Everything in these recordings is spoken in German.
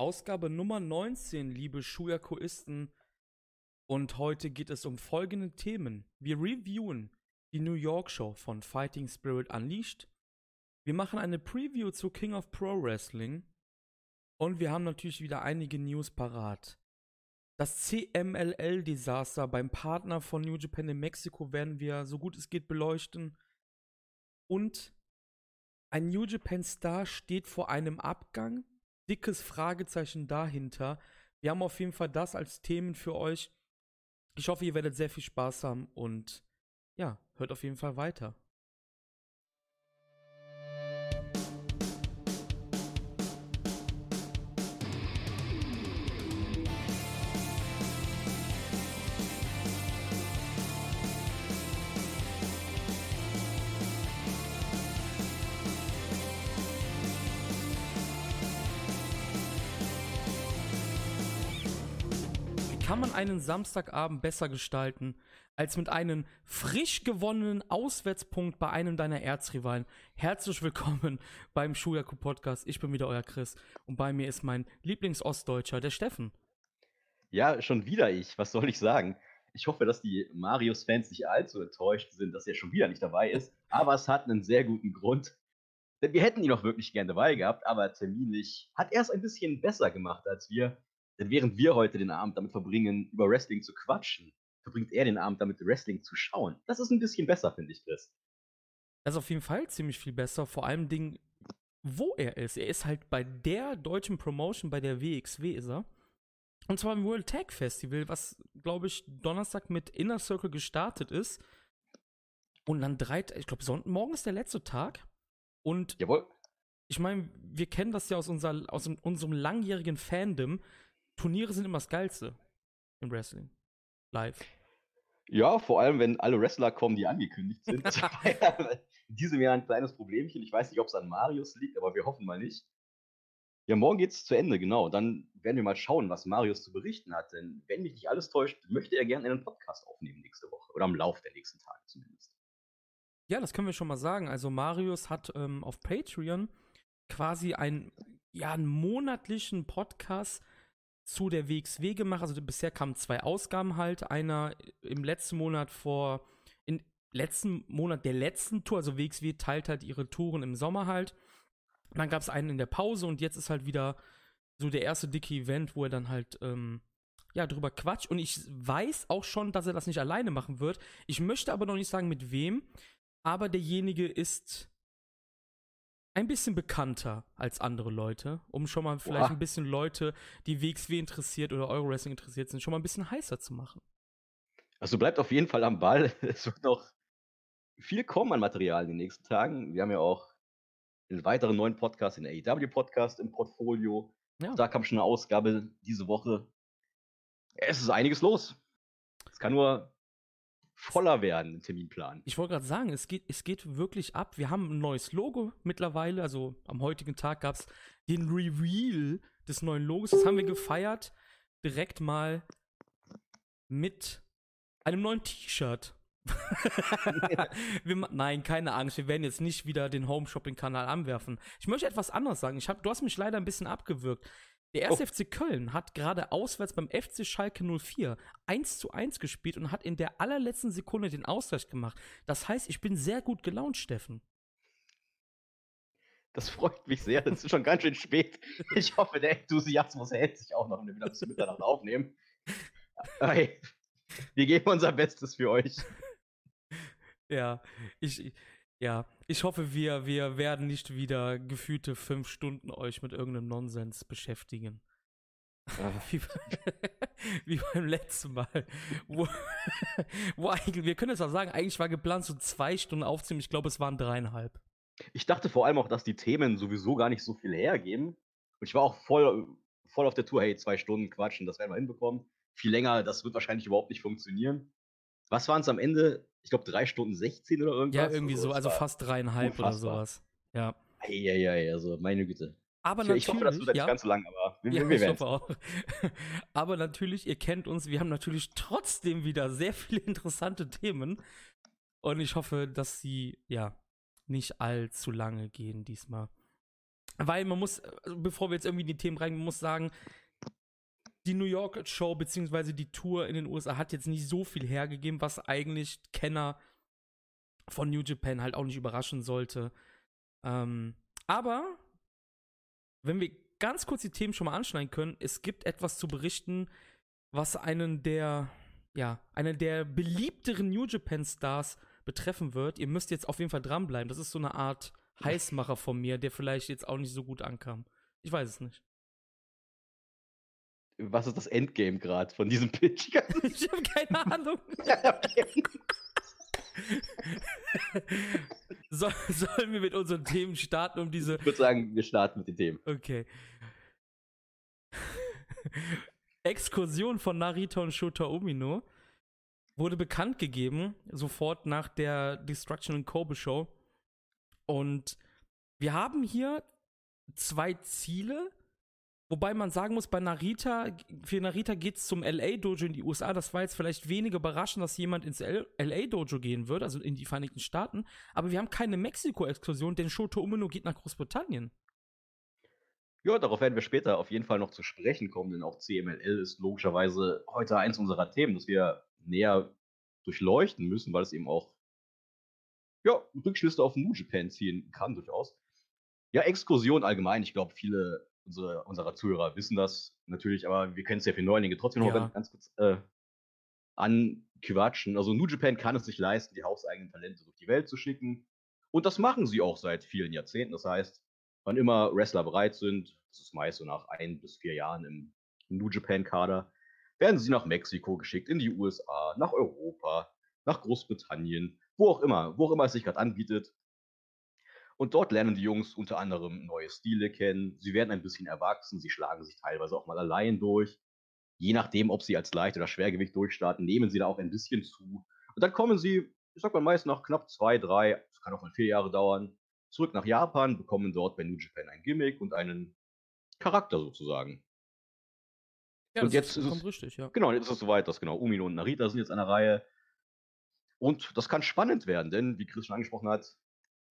Ausgabe Nummer 19, liebe Schuyakuisten. Und heute geht es um folgende Themen. Wir reviewen die New York Show von Fighting Spirit Unleashed. Wir machen eine Preview zu King of Pro Wrestling. Und wir haben natürlich wieder einige News parat. Das CMLL-Desaster beim Partner von New Japan in Mexiko werden wir so gut es geht beleuchten. Und ein New Japan Star steht vor einem Abgang. Dickes Fragezeichen dahinter. Wir haben auf jeden Fall das als Themen für euch. Ich hoffe, ihr werdet sehr viel Spaß haben und ja, hört auf jeden Fall weiter. Kann man einen Samstagabend besser gestalten, als mit einem frisch gewonnenen Auswärtspunkt bei einem deiner Erzrivalen? Herzlich willkommen beim Schuyaku Podcast. Ich bin wieder euer Chris und bei mir ist mein Lieblingsostdeutscher, der Steffen. Ja, schon wieder ich. Was soll ich sagen? Ich hoffe, dass die Marius-Fans nicht allzu enttäuscht sind, dass er schon wieder nicht dabei ist. Aber es hat einen sehr guten Grund. Denn wir hätten ihn auch wirklich gerne dabei gehabt, aber terminlich hat er es ein bisschen besser gemacht als wir. Denn während wir heute den Abend damit verbringen, über Wrestling zu quatschen, verbringt er den Abend damit, Wrestling zu schauen. Das ist ein bisschen besser, finde ich, Chris. Das ist auf jeden Fall ziemlich viel besser. Vor allem Ding, wo er ist. Er ist halt bei der deutschen Promotion, bei der WXW ist er. Und zwar im World Tag Festival, was, glaube ich, Donnerstag mit Inner Circle gestartet ist. Und dann drei, ich glaube, morgen ist der letzte Tag. Und Jawohl. ich meine, wir kennen das ja aus, unser, aus unserem langjährigen Fandom. Turniere sind immer das Geilste im Wrestling. Live. Ja, vor allem, wenn alle Wrestler kommen, die angekündigt sind. In diesem Jahr ein kleines Problemchen. Ich weiß nicht, ob es an Marius liegt, aber wir hoffen mal nicht. Ja, morgen geht es zu Ende, genau. Dann werden wir mal schauen, was Marius zu berichten hat. Denn wenn mich nicht alles täuscht, möchte er gerne einen Podcast aufnehmen nächste Woche. Oder am Lauf der nächsten Tage zumindest. Ja, das können wir schon mal sagen. Also Marius hat ähm, auf Patreon quasi einen, ja, einen monatlichen Podcast zu der WXW gemacht. Also bisher kamen zwei Ausgaben halt. Einer im letzten Monat vor, im letzten Monat der letzten Tour. Also WXW teilt halt ihre Touren im Sommer halt. Dann gab es einen in der Pause und jetzt ist halt wieder so der erste dicke Event, wo er dann halt, ähm, ja, drüber quatscht. Und ich weiß auch schon, dass er das nicht alleine machen wird. Ich möchte aber noch nicht sagen, mit wem. Aber derjenige ist ein bisschen bekannter als andere Leute, um schon mal vielleicht Boah. ein bisschen Leute, die WXW interessiert oder Eurowrestling interessiert sind, schon mal ein bisschen heißer zu machen. Also bleibt auf jeden Fall am Ball. Es wird noch viel kommen an Material in den nächsten Tagen. Wir haben ja auch einen weiteren neuen Podcast, den AEW-Podcast im Portfolio. Ja. Da kam schon eine Ausgabe diese Woche. Es ist einiges los. Es kann nur voller werden im Terminplan. Ich wollte gerade sagen, es geht, es geht wirklich ab. Wir haben ein neues Logo mittlerweile. Also am heutigen Tag gab es den Reveal des neuen Logos. Das haben wir gefeiert. Direkt mal mit einem neuen T-Shirt. nein, keine Angst, wir werden jetzt nicht wieder den Home Shopping Kanal anwerfen. Ich möchte etwas anderes sagen. Ich hab, du hast mich leider ein bisschen abgewürgt. Der erste oh. FC Köln hat gerade auswärts beim FC Schalke 04 1 zu 1 gespielt und hat in der allerletzten Sekunde den Ausgleich gemacht. Das heißt, ich bin sehr gut gelaunt, Steffen. Das freut mich sehr. Das ist schon ganz schön spät. Ich hoffe, der Enthusiasmus hält sich auch noch, wenn wir wieder bis Mitternacht aufnehmen. Hey, wir geben unser Bestes für euch. Ja, ich, ja, ich hoffe, wir, wir werden nicht wieder gefühlte fünf Stunden euch mit irgendeinem Nonsens beschäftigen. Ah. Wie, wie, beim letzten Mal. Wo, wo eigentlich, wir können jetzt auch sagen, eigentlich war geplant, so zwei Stunden aufzunehmen. Ich glaube, es waren dreieinhalb. Ich dachte vor allem auch, dass die Themen sowieso gar nicht so viel hergeben. Und ich war auch voll, voll auf der Tour, hey, zwei Stunden quatschen, das werden wir hinbekommen. Viel länger, das wird wahrscheinlich überhaupt nicht funktionieren. Was waren es am Ende? Ich glaube, drei Stunden 16 oder irgendwas. Ja, irgendwie so, also fast dreieinhalb oder sowas. Ja. Ja, ja, ja, also meine Güte. Aber ich, natürlich, ich hoffe, das wird ja, nicht ganz so lang, aber wir, ja, wir hoffe auch. aber natürlich, ihr kennt uns, wir haben natürlich trotzdem wieder sehr viele interessante Themen. Und ich hoffe, dass sie, ja, nicht allzu lange gehen diesmal. Weil man muss, also bevor wir jetzt irgendwie in die Themen rein, man muss sagen, die New York Show beziehungsweise die Tour in den USA hat jetzt nicht so viel hergegeben, was eigentlich Kenner von New Japan halt auch nicht überraschen sollte. Ähm, aber wenn wir ganz kurz die Themen schon mal anschneiden können, es gibt etwas zu berichten, was einen der, ja, einen der beliebteren New Japan Stars betreffen wird. Ihr müsst jetzt auf jeden Fall dranbleiben. Das ist so eine Art Heißmacher von mir, der vielleicht jetzt auch nicht so gut ankam. Ich weiß es nicht. Was ist das Endgame gerade von diesem Pitch? ich habe keine Ahnung. so, sollen wir mit unseren Themen starten, um diese. Ich würde sagen, wir starten mit den Themen. Okay. Exkursion von Narita und Shota Umino wurde bekannt gegeben, sofort nach der Destruction and Kobe Show. Und wir haben hier zwei Ziele, wobei man sagen muss, bei Narita, für Narita geht es zum LA-Dojo in die USA. Das war jetzt vielleicht weniger überraschend, dass jemand ins LA-Dojo gehen wird, also in die Vereinigten Staaten. Aber wir haben keine Mexiko-Exkursion, denn Shoto Umino geht nach Großbritannien. Ja, darauf werden wir später auf jeden Fall noch zu sprechen kommen, denn auch CMLL ist logischerweise heute eins unserer Themen, das wir näher durchleuchten müssen, weil es eben auch ja, Rückschlüsse auf New Japan ziehen kann, durchaus. Ja, Exkursion allgemein. Ich glaube, viele unsere, unserer Zuhörer wissen das natürlich, aber wir es ja für Neulinge trotzdem noch ja. ganz kurz äh, anquatschen. Also New Japan kann es sich leisten, die hauseigenen Talente durch die Welt zu schicken. Und das machen sie auch seit vielen Jahrzehnten. Das heißt, wann immer Wrestler bereit sind, das ist meist so nach ein bis vier Jahren im New Japan-Kader, werden sie nach Mexiko geschickt, in die USA, nach Europa, nach Großbritannien, wo auch immer, wo auch immer es sich gerade anbietet. Und dort lernen die Jungs unter anderem neue Stile kennen. Sie werden ein bisschen erwachsen, sie schlagen sich teilweise auch mal allein durch. Je nachdem, ob sie als Leicht- oder Schwergewicht durchstarten, nehmen sie da auch ein bisschen zu. Und dann kommen sie, ich sag mal meist nach knapp zwei, drei, das kann auch mal vier Jahre dauern, zurück nach Japan, bekommen dort bei New Japan ein Gimmick und einen Charakter sozusagen. Ja, und jetzt ist es richtig, ja. Genau, jetzt ist es soweit, dass genau Umino und Narita sind jetzt an der Reihe. Und das kann spannend werden, denn wie Chris schon angesprochen hat,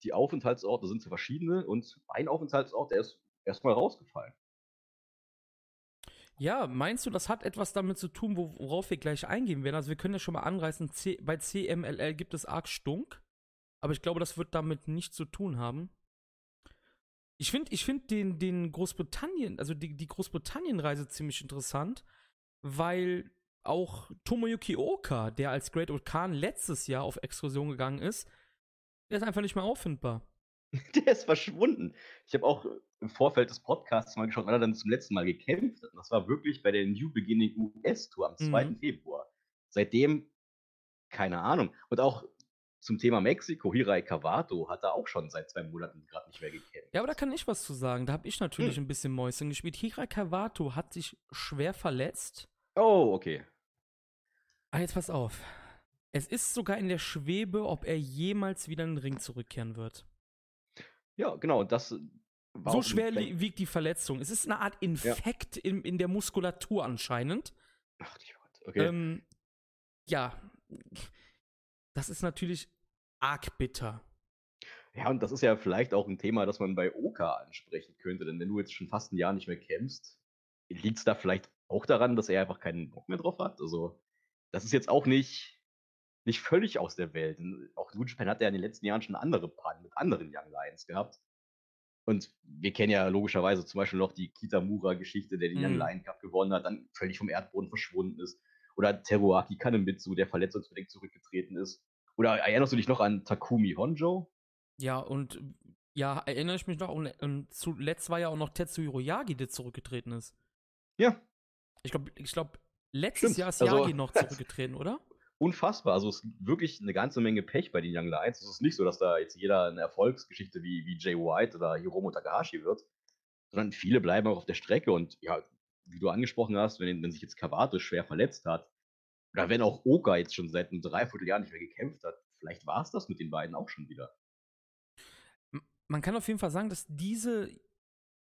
die Aufenthaltsorte sind verschiedene und ein Aufenthaltsort, der ist erstmal rausgefallen. Ja, meinst du, das hat etwas damit zu tun, worauf wir gleich eingehen werden? Also wir können ja schon mal anreißen, C bei CMLL gibt es arg Stunk, aber ich glaube, das wird damit nichts zu tun haben. Ich finde ich find den, den Großbritannien, also die, die Großbritannien-Reise ziemlich interessant, weil auch Tomoyuki Oka, der als Great Old Khan letztes Jahr auf Exkursion gegangen ist, der ist einfach nicht mehr auffindbar. Der ist verschwunden. Ich habe auch im Vorfeld des Podcasts mal geschaut, wann er dann zum letzten Mal gekämpft hat. Das war wirklich bei der New Beginning US-Tour am 2. Mhm. Februar. Seitdem, keine Ahnung. Und auch zum Thema Mexiko, Hirai Cavato hat er auch schon seit zwei Monaten gerade nicht mehr gekämpft. Ja, aber da kann ich was zu sagen. Da habe ich natürlich hm. ein bisschen Mäuschen gespielt. Hirai Cavato hat sich schwer verletzt. Oh, okay. Ah, jetzt pass auf. Es ist sogar in der Schwebe, ob er jemals wieder in den Ring zurückkehren wird. Ja, genau. Das so schwer wiegt die Verletzung. Es ist eine Art Infekt ja. in, in der Muskulatur anscheinend. Ach, die Gott. Okay. Ähm, ja, das ist natürlich arg bitter. Ja, und das ist ja vielleicht auch ein Thema, das man bei Oka ansprechen könnte. Denn wenn du jetzt schon fast ein Jahr nicht mehr kämpfst, liegt es da vielleicht auch daran, dass er einfach keinen Bock mehr drauf hat? Also, das ist jetzt auch nicht, nicht völlig aus der Welt. Auch New Japan hat ja in den letzten Jahren schon andere Pannen mit anderen Young Lions gehabt. Und wir kennen ja logischerweise zum Beispiel noch die Kitamura-Geschichte, der den mhm. Young Lion Cup gewonnen hat, dann völlig vom Erdboden verschwunden ist. Oder Teruaki Kanemitsu, der verletzungsbedingt zurückgetreten ist. Oder erinnerst du dich noch an Takumi Honjo? Ja, und ja, erinnere ich mich noch. Und, und zuletzt war ja auch noch Tetsuhiro Yagi, der zurückgetreten ist. Ja. Ich glaube, ich glaub, Letztes Stimmt. Jahr ist Yagi also, noch zurückgetreten, oder? Unfassbar. Also es ist wirklich eine ganze Menge Pech bei den Young Lions. Es ist nicht so, dass da jetzt jeder eine Erfolgsgeschichte wie, wie Jay White oder Hiromo Takahashi wird, sondern viele bleiben auch auf der Strecke. Und ja, wie du angesprochen hast, wenn, wenn sich jetzt Kawato schwer verletzt hat, oder wenn auch Oka jetzt schon seit einem Dreivierteljahr nicht mehr gekämpft hat, vielleicht war es das mit den beiden auch schon wieder. Man kann auf jeden Fall sagen, dass diese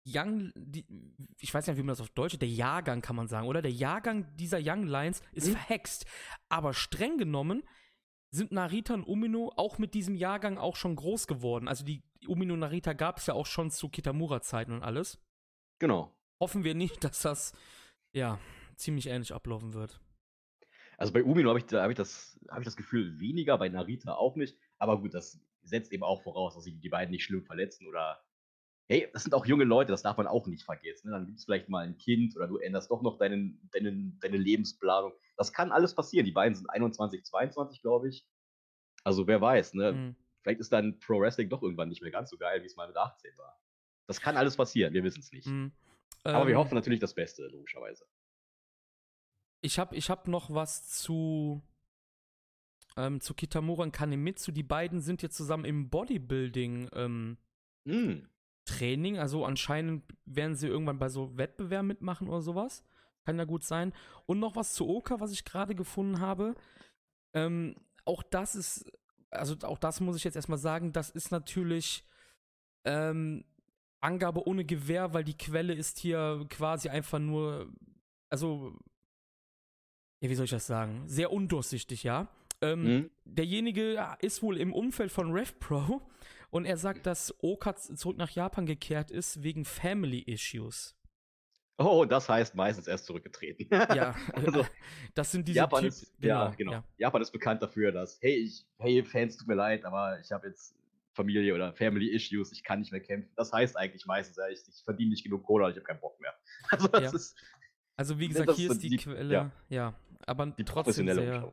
Young, die, ich weiß nicht, wie man das auf Deutsch, der Jahrgang kann man sagen, oder? Der Jahrgang dieser Young Lions ist mhm. verhext. Aber streng genommen sind Narita und Umino auch mit diesem Jahrgang auch schon groß geworden. Also die Umino Narita gab es ja auch schon zu Kitamura-Zeiten und alles. Genau. Hoffen wir nicht, dass das, ja, ziemlich ähnlich ablaufen wird. Also bei Umino habe ich, hab ich, das, hab ich das Gefühl weniger, bei Narita auch nicht. Aber gut, das setzt eben auch voraus, dass sich die beiden nicht schlimm verletzen oder. Hey, das sind auch junge Leute, das darf man auch nicht vergessen. Ne? Dann gibt es vielleicht mal ein Kind oder du änderst doch noch deinen, deinen, deine Lebensplanung. Das kann alles passieren. Die beiden sind 21, 22, glaube ich. Also wer weiß, ne? Mhm. Vielleicht ist dann Pro Wrestling doch irgendwann nicht mehr ganz so geil, wie es mal mit 18 war. Das kann alles passieren, wir wissen es nicht. Mhm. Aber ähm, wir hoffen natürlich das Beste, logischerweise. Ich habe ich hab noch was zu, ähm, zu Kitamura und Kanemitsu. Die beiden sind jetzt zusammen im Bodybuilding ähm, mm. Training. Also anscheinend werden sie irgendwann bei so Wettbewerben mitmachen oder sowas. Kann ja gut sein. Und noch was zu Oka, was ich gerade gefunden habe. Ähm, auch das ist, also auch das muss ich jetzt erstmal sagen, das ist natürlich ähm, Angabe ohne Gewehr, weil die Quelle ist hier quasi einfach nur, also, ja, wie soll ich das sagen? Sehr undurchsichtig, ja. Ähm, mhm. Derjenige ist wohl im Umfeld von RevPro und er sagt, dass Oka zurück nach Japan gekehrt ist wegen Family Issues. Oh, das heißt meistens erst zurückgetreten. ja, also, das sind diese Japan typ, ist, genau, ja, genau. Ja. Japan ist bekannt dafür, dass, hey, ich, hey, Fans, tut mir leid, aber ich habe jetzt Familie oder Family Issues, ich kann nicht mehr kämpfen. Das heißt eigentlich meistens, ich, ich verdiene nicht genug Kohle, ich habe keinen Bock mehr. Also, das ja. ist, also wie gesagt, hier ist die, die Quelle, ja, ja aber die trotzdem sehr,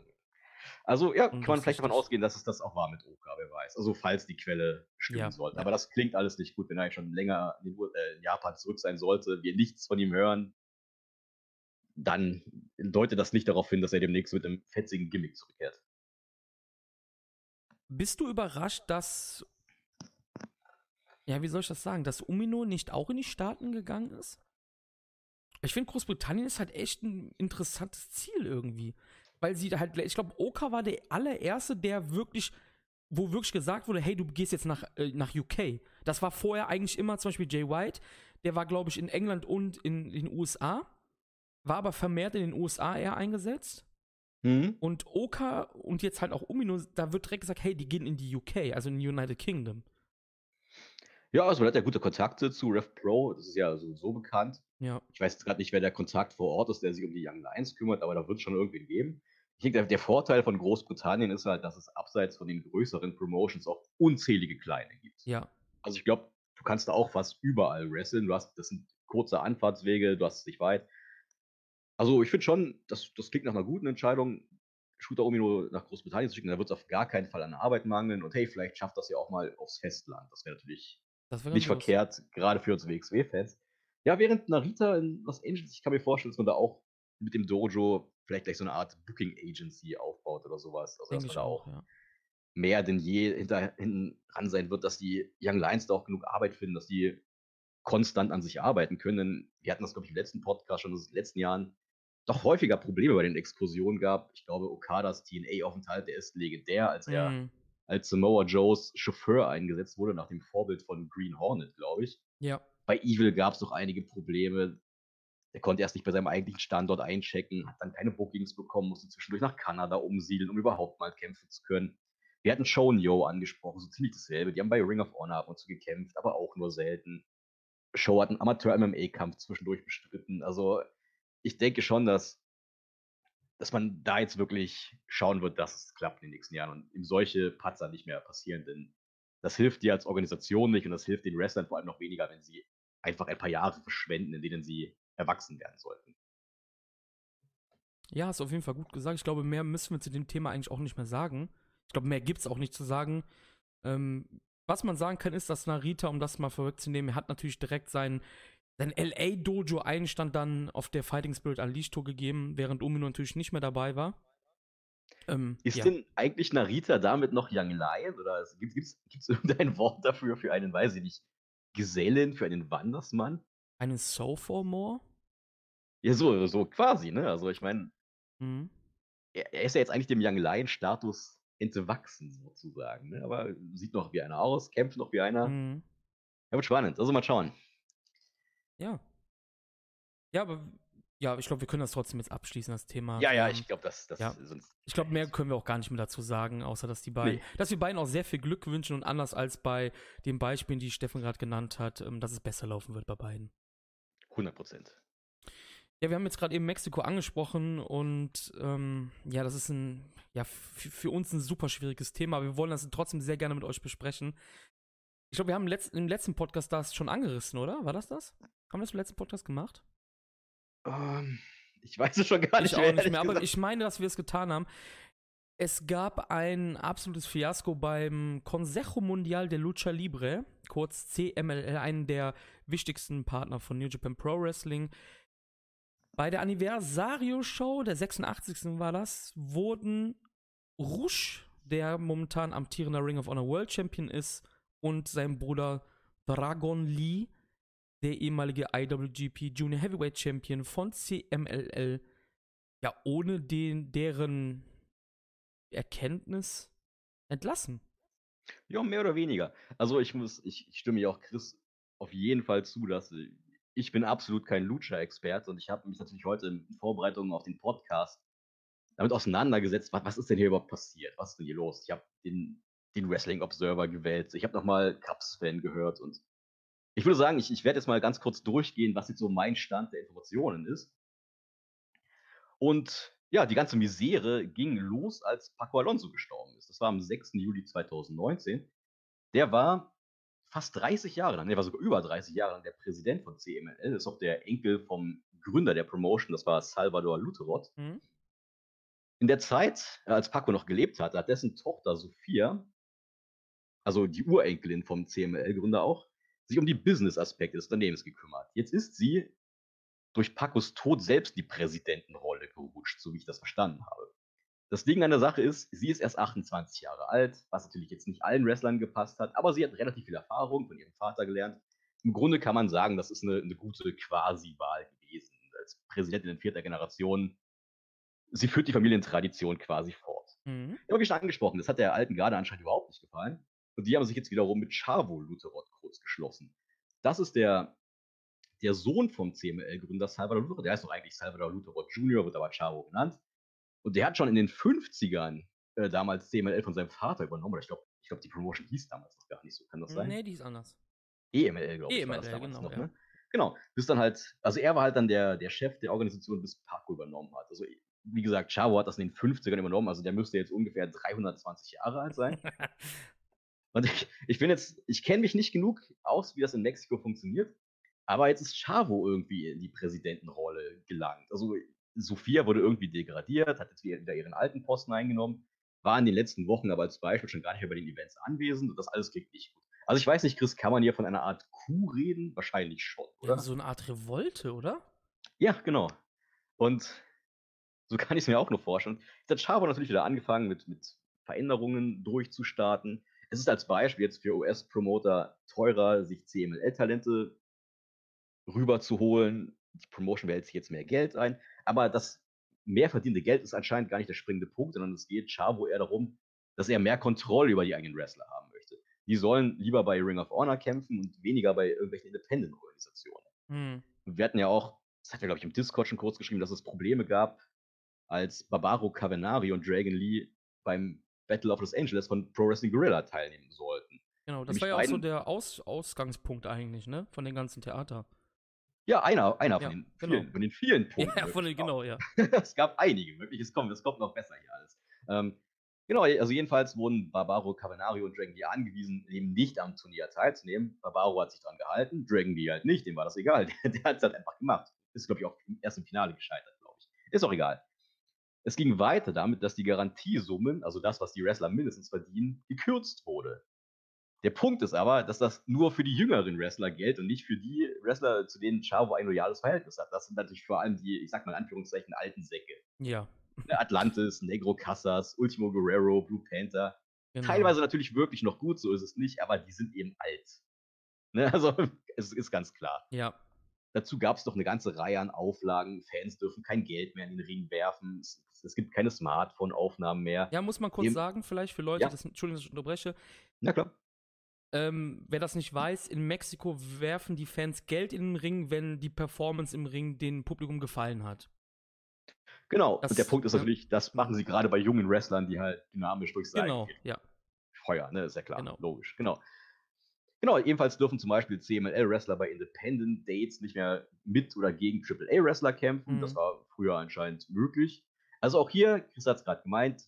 also ja, kann man vielleicht davon ausgehen, dass es das auch war mit Oka, wer weiß. Also falls die Quelle stimmen ja, sollte. Aber das klingt alles nicht gut, wenn er schon länger in, äh, in, Japan zurück sein sollte, wir nichts von ihm hören, dann deutet das nicht darauf hin, dass er demnächst mit einem fetzigen Gimmick zurückkehrt. Bist du überrascht, dass ja, wie soll ich das sagen, dass Umino nicht auch in die Staaten gegangen ist? Ich finde, Großbritannien ist halt echt ein interessantes Ziel irgendwie weil sie halt, ich glaube, Oka war der allererste, der wirklich, wo wirklich gesagt wurde, hey, du gehst jetzt nach, äh, nach UK. Das war vorher eigentlich immer zum Beispiel Jay White, der war, glaube ich, in England und in den USA, war aber vermehrt in den USA eher eingesetzt. Mhm. Und Oka und jetzt halt auch Umino, da wird direkt gesagt, hey, die gehen in die UK, also in die United Kingdom. Ja, also man hat ja gute Kontakte zu Rev Pro, das ist ja so, so bekannt. Ja. Ich weiß gerade nicht, wer der Kontakt vor Ort ist, der sich um die Young Lions kümmert, aber da wird es schon irgendwen geben. Ich denke, der Vorteil von Großbritannien ist halt, dass es abseits von den größeren Promotions auch unzählige kleine gibt. Ja. Also ich glaube, du kannst da auch fast überall wresteln. Du hast, das sind kurze Anfahrtswege, du hast es nicht weit. Also ich finde schon, das, das klingt nach einer guten Entscheidung, Shooter Omino nach Großbritannien zu schicken. Da wird es auf gar keinen Fall an Arbeit mangeln. Und hey, vielleicht schafft das ja auch mal aufs Festland. Das wäre natürlich das wär nicht verkehrt, gerade für uns WXW-Fans. Ja, während Narita in Los Angeles, ich kann mir vorstellen, dass man da auch mit dem Dojo vielleicht gleich so eine Art Booking Agency aufbaut oder sowas. Also, dass man da auch ja. mehr denn je hinter, hinten ran sein wird, dass die Young Lions da auch genug Arbeit finden, dass die konstant an sich arbeiten können. Denn wir hatten das, glaube ich, im letzten Podcast schon in den letzten Jahren doch häufiger Probleme bei den Exkursionen gab. Ich glaube, Okadas TNA-Aufenthalt, der ist legendär, als er mhm. als Samoa Joes Chauffeur eingesetzt wurde, nach dem Vorbild von Green Hornet, glaube ich. Ja. Bei Evil gab es doch einige Probleme. Der konnte erst nicht bei seinem eigentlichen Standort einchecken, hat dann keine Bookings bekommen, musste zwischendurch nach Kanada umsiedeln, um überhaupt mal kämpfen zu können. Wir hatten Show angesprochen, so ziemlich dasselbe. Die haben bei Ring of Honor ab und zu gekämpft, aber auch nur selten. Show hat einen Amateur-MMA-Kampf zwischendurch bestritten. Also, ich denke schon, dass, dass man da jetzt wirklich schauen wird, dass es klappt in den nächsten Jahren und ihm solche Patzer nicht mehr passieren, denn das hilft dir als Organisation nicht und das hilft den Wrestlern vor allem noch weniger, wenn sie einfach ein paar Jahre verschwenden, in denen sie erwachsen werden sollten. Ja, ist auf jeden Fall gut gesagt. Ich glaube, mehr müssen wir zu dem Thema eigentlich auch nicht mehr sagen. Ich glaube, mehr gibt es auch nicht zu sagen. Ähm, was man sagen kann, ist, dass Narita, um das mal vorwegzunehmen, hat natürlich direkt sein, sein LA-Dojo-Einstand dann auf der Fighting Spirit Unleashed Tour gegeben, während Umino natürlich nicht mehr dabei war. Ähm, ist ja. denn eigentlich Narita damit noch Young Lion? Oder gibt es irgendein Wort dafür, für einen, weiß ich nicht, Gesellen, für einen Wandersmann? Einen Sophomore? Ja, so, so quasi, ne? Also ich meine, mhm. er, er, ist ja jetzt eigentlich dem Young Lion-Status entwachsen, sozusagen. Ne? Aber sieht noch wie einer aus, kämpft noch wie einer. Mhm. Ja, wird spannend. Also mal schauen. Ja. Ja, aber Ja, ich glaube, wir können das trotzdem jetzt abschließen, das Thema. Ja, ja, Ähm, ich glaube, das, das ja. sonst. Ich glaube, mehr können wir auch gar nicht mehr dazu sagen, außer dass die beiden, Nee. dass wir beiden auch sehr viel Glück wünschen und anders als bei den Beispielen, die Steffen gerade genannt hat, ähm, dass es besser laufen wird bei beiden. 100 Prozent. Ja, wir haben jetzt gerade eben Mexiko angesprochen und ähm, ja, das ist ein, ja, für uns ein super schwieriges Thema. Wir wollen das trotzdem sehr gerne mit euch besprechen. Ich glaube, wir haben letzt, im letzten Podcast das schon angerissen, oder? War das das? Haben wir das im letzten Podcast gemacht? Ähm, ich weiß es schon gar nicht ich auch mehr. nicht ehrlich mehr, aber gesagt. ich meine, dass wir es getan haben. Es gab ein absolutes Fiasko beim Consejo Mundial de Lucha Libre, kurz CMLL, einen der wichtigsten Partner von New Japan Pro Wrestling. Bei der Anniversario-Show, der 86. war das, wurden Rush, der momentan amtierender Ring of Honor World Champion ist, und sein Bruder Dragon Lee, der ehemalige IWGP Junior Heavyweight Champion von CMLL, ja, ohne den, deren Erkenntnis entlassen. Ja, mehr oder weniger. Also ich muss, ich, ich stimme ja auch Chris auf jeden Fall zu, dass äh, ich bin absolut kein Lucha-Experte und ich habe mich natürlich heute in Vorbereitung auf den Podcast damit auseinandergesetzt, was, was ist denn hier überhaupt passiert? Was ist denn hier los? Ich habe den, den Wrestling Observer gewählt, ich habe nochmal Cups-Fan gehört und ich würde sagen, ich, ich werde jetzt mal ganz kurz durchgehen, was jetzt so mein Stand der Informationen ist. Und ja, die ganze Misere ging los, als Paco Alonso gestorben ist. Das war am 6. Juli 2019. Der war fast 30 Jahre lang, der war sogar über 30 Jahre lang der Präsident von CMLL. Ist auch der Enkel vom Gründer der Promotion, das war Salvador Luterot. Mhm. In der Zeit, äh, als Paco noch gelebt hat, hat dessen Tochter Sophia, also die Urenkelin vom CML-Gründer auch, sich um die Business-Aspekte des Unternehmens gekümmert. Jetzt ist sie durch Pacos Tod selbst die Präsidentenrolle gerutscht, so wie ich das verstanden habe. Das Ding an der Sache ist, sie ist erst 28 Jahre alt, was natürlich jetzt nicht allen Wrestlern gepasst hat, aber sie hat relativ viel Erfahrung von ihrem Vater gelernt. Im Grunde kann man sagen, das ist eine, eine gute Quasi-Wahl gewesen. Als Präsidentin in vierter Generation, sie führt die Familientradition quasi fort. Mhm. Aber wie schon angesprochen, das hat der alten Garde anscheinend überhaupt nicht gefallen. Und die haben sich jetzt wiederum mit Chavo Lutherot kurz geschlossen. Das ist der, der Sohn vom CML-Gründer Salvador Lutherot. Der heißt doch eigentlich Salvador Lutherot Jr., wird aber Chavo genannt. Und der hat schon in den 50ern äh, damals CMLL von seinem Vater übernommen. Oder ich glaube, ich glaub, die Promotion hieß damals noch gar nicht so. Kann das sein? Nee, die ist anders. EML, glaube ich, war das EMLL, damals genau, noch, ja. ne? Genau. Bis dann halt, also er war halt dann der, der Chef der Organisation, bis Paco übernommen hat. Also, wie gesagt, Chavo hat das in den 50ern übernommen, also der müsste jetzt ungefähr 320 Jahre alt sein. Und ich, ich bin jetzt, ich kenne mich nicht genug aus, wie das in Mexiko funktioniert, aber jetzt ist Chavo irgendwie in die Präsidentenrolle gelangt. Also Sophia wurde irgendwie degradiert, hat jetzt wieder ihren alten Posten eingenommen, war in den letzten Wochen aber als Beispiel schon gar nicht mehr bei den Events anwesend und das alles klingt nicht gut. Also ich weiß nicht, Chris, kann man hier von einer Art Coup reden? Wahrscheinlich schon, oder? Ja, so eine Art Revolte, oder? Ja, genau. Und so kann ich es mir auch nur vorstellen. Jetzt hat Chavo natürlich wieder angefangen, mit, mit Veränderungen durchzustarten. Es ist als Beispiel jetzt für US-Promoter teurer, sich CMLL-Talente rüberzuholen. Die Promotion wählt sich jetzt mehr Geld ein. Aber das mehr verdiente Geld ist anscheinend gar nicht der springende Punkt, sondern es geht Chavo eher darum, dass er mehr Kontrolle über die eigenen Wrestler haben möchte. Die sollen lieber bei Ring of Honor kämpfen und weniger bei irgendwelchen Independent-Organisationen. Hm. Wir hatten ja auch, das hat er, glaube ich, im Discord schon kurz geschrieben, dass es Probleme gab, als Barbaro Cavenari und Dragon Lee beim Battle of Los Angeles von Pro Wrestling Guerrilla teilnehmen sollten. Genau, das Nämlich war ja auch so der Aus Ausgangspunkt eigentlich, ne? Von dem ganzen Theater. Ja, einer, einer Ja, von, den genau. vielen, von den vielen Punkten. ja, von den, genau, ja. es gab einige, wirklich. Es kommt, es kommt noch besser hier alles. Ähm, genau, also jedenfalls wurden Barbaro Cavenari und Dragon Lee angewiesen, eben nicht am Turnier teilzunehmen. Barbaro hat sich dran gehalten, Dragon Lee halt nicht, dem war das egal. Der, der hat es halt einfach gemacht. Ist, glaube ich, auch erst im Finale gescheitert, glaube ich. Ist auch egal. Es ging weiter damit, dass die Garantiesummen, also das, was die Wrestler mindestens verdienen, gekürzt wurde. Der Punkt ist aber, dass das nur für die jüngeren Wrestler gilt und nicht für die Wrestler, zu denen Chavo ein loyales Verhältnis hat. Das sind natürlich vor allem die, ich sag mal in Anführungszeichen, alten Säcke. Ja. Ne, Atlantis, Negro Casas, Ultimo Guerrero, Blue Panther. Genau. Teilweise natürlich wirklich noch gut, so ist es nicht, aber die sind eben alt. Ne, also, es ist ganz klar. Ja. Dazu gab es noch eine ganze Reihe an Auflagen. Fans dürfen kein Geld mehr in den Ring werfen. Es, es gibt keine Smartphone-Aufnahmen mehr. Ja, muss man kurz Eben- sagen, vielleicht für Leute, Ja. das, Entschuldigung, dass ich unterbreche. Na klar. Ähm, wer das nicht weiß, in Mexiko werfen die Fans Geld in den Ring, wenn die Performance im Ring dem Publikum gefallen hat. Genau. Das, und der Punkt ist natürlich, das machen sie gerade bei jungen Wrestlern, die halt dynamisch durch sein Genau, ja. Feuer, ne, ist ja klar, genau. logisch, genau. Genau, ebenfalls dürfen zum Beispiel CMLL-Wrestler bei Independent Dates nicht mehr mit oder gegen AAA-Wrestler kämpfen. Mhm. Das war früher anscheinend möglich. Also auch hier, Chris hat es gerade gemeint,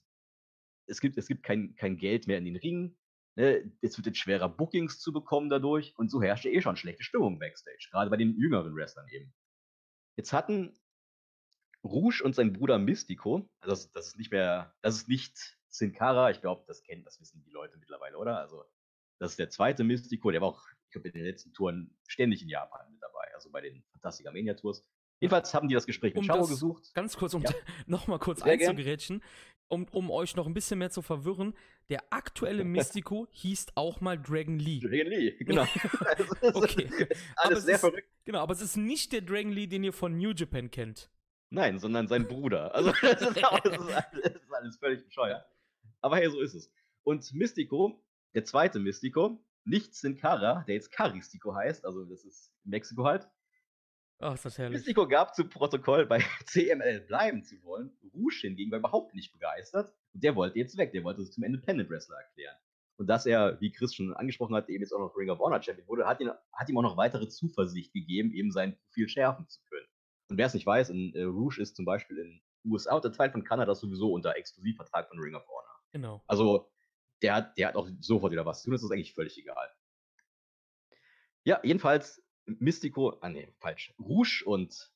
es gibt, es gibt kein, kein Geld mehr in den Ringen. Ne? Es wird jetzt schwerer, Bookings zu bekommen dadurch. Und so herrschte eh schon schlechte Stimmung backstage, gerade bei den jüngeren Wrestlern eben. Jetzt hatten Rouge und sein Bruder Mystico, also das, das ist nicht mehr, das ist nicht Sin Cara, ich glaube, das kennen, das wissen die Leute mittlerweile, oder? Also das ist der zweite Mystico, der war auch, ich glaube, in den letzten Touren ständig in Japan mit dabei, also bei den Fantastica Mania Tours. Jedenfalls haben die das Gespräch mit um Shao gesucht. Ganz kurz, um ja. nochmal kurz Sehr einzugrätschen, um, um euch noch ein bisschen mehr zu verwirren. Der aktuelle Mystico hieß auch mal Dragon Lee. Dragon Lee, genau. okay. Alles sehr ist, verrückt. Genau, aber es ist nicht der Dragon Lee, den ihr von New Japan kennt. Nein, sondern sein Bruder. Also das ist, auch, das ist, alles, das ist alles völlig bescheuert. Aber hey, so ist es. Und Mystico der zweite Mystico, nicht Sin Cara, der jetzt Caristico heißt, also das ist Mexiko halt. Ach, ist das herrlich. Mystico gab zu Protokoll, bei CML bleiben zu wollen. Rouge hingegen war überhaupt nicht begeistert. Und der wollte jetzt weg, der wollte sich zum Independent Wrestler erklären. Und dass er, wie Chris schon angesprochen hat, eben jetzt auch noch Ring of Honor Champion wurde, hat, ihn, hat ihm auch noch weitere Zuversicht gegeben, eben sein Profil schärfen zu können. Und wer es nicht weiß, in, äh, Rouge ist zum Beispiel in USA und der Teil von Kanada sowieso unter Exklusivvertrag von Ring of Honor. Genau. Also der, hat, der hat auch sofort wieder was zu tun, das ist eigentlich völlig egal. Ja, jedenfalls, Mystico, ah nee, falsch. Rouge und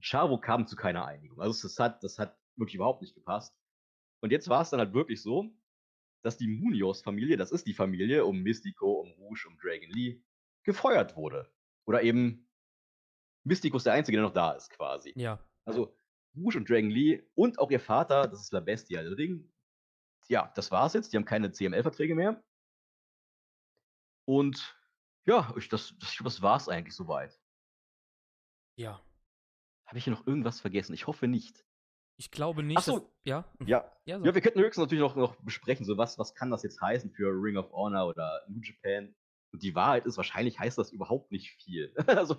Chavo kamen zu keiner Einigung. Also das hat, das hat wirklich überhaupt nicht gepasst. Und jetzt war es dann halt wirklich so, dass die Munoz-Familie, das ist die Familie um Mystico, um Rouge, um Dragon Lee, gefeuert wurde. Oder eben Mystico ist der Einzige, der noch da ist, quasi. Ja. Also Rouge und Dragon Lee und auch ihr Vater, das ist La Bestia del Ring, ja, das war's jetzt. Die haben keine CML-Verträge mehr. Und ja, ich, das, das, das war's eigentlich soweit. Ja. Habe ich hier noch irgendwas vergessen? Ich hoffe nicht. Ich glaube nicht. Ach so. Dass, ja. Ja. Ja, so. ja, wir könnten höchstens natürlich noch, noch besprechen, so was, was kann das jetzt heißen für Ring of Honor oder New Japan. Und die Wahrheit ist, wahrscheinlich heißt das überhaupt nicht viel. also,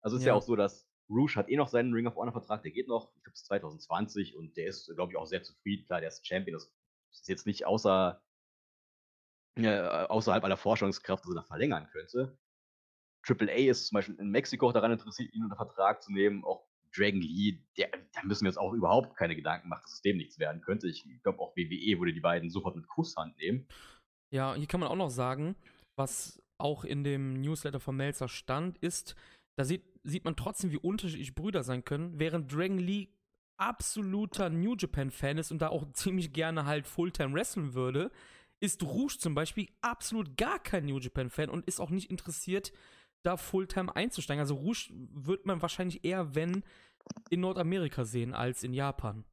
also ist ja. ja auch so, dass Rouge hat eh noch seinen Ring of Honor Vertrag, der geht noch, ich glaube, bis 2020 und der ist, glaube ich, auch sehr zufrieden. Klar, der ist Champion, das ist jetzt nicht außer, äh, außerhalb aller Forschungskraft, er da verlängern könnte. Triple A ist zum Beispiel in Mexiko auch daran interessiert, ihn unter Vertrag zu nehmen. Auch Dragon Lee, der, da müssen wir uns auch überhaupt keine Gedanken machen, dass es dem nichts werden könnte. Ich glaube, auch WWE würde die beiden sofort mit Kusshand nehmen. Ja, hier kann man auch noch sagen, was auch in dem Newsletter von Melzer stand, ist, da sieht, sieht man trotzdem, wie unterschiedlich Brüder sein können. Während Dragon Lee absoluter New Japan-Fan ist und da auch ziemlich gerne halt Fulltime wrestlen würde, ist Rouge zum Beispiel absolut gar kein New Japan-Fan und ist auch nicht interessiert, da Fulltime einzusteigen. Also Rouge wird man wahrscheinlich eher, wenn, in Nordamerika sehen als in Japan.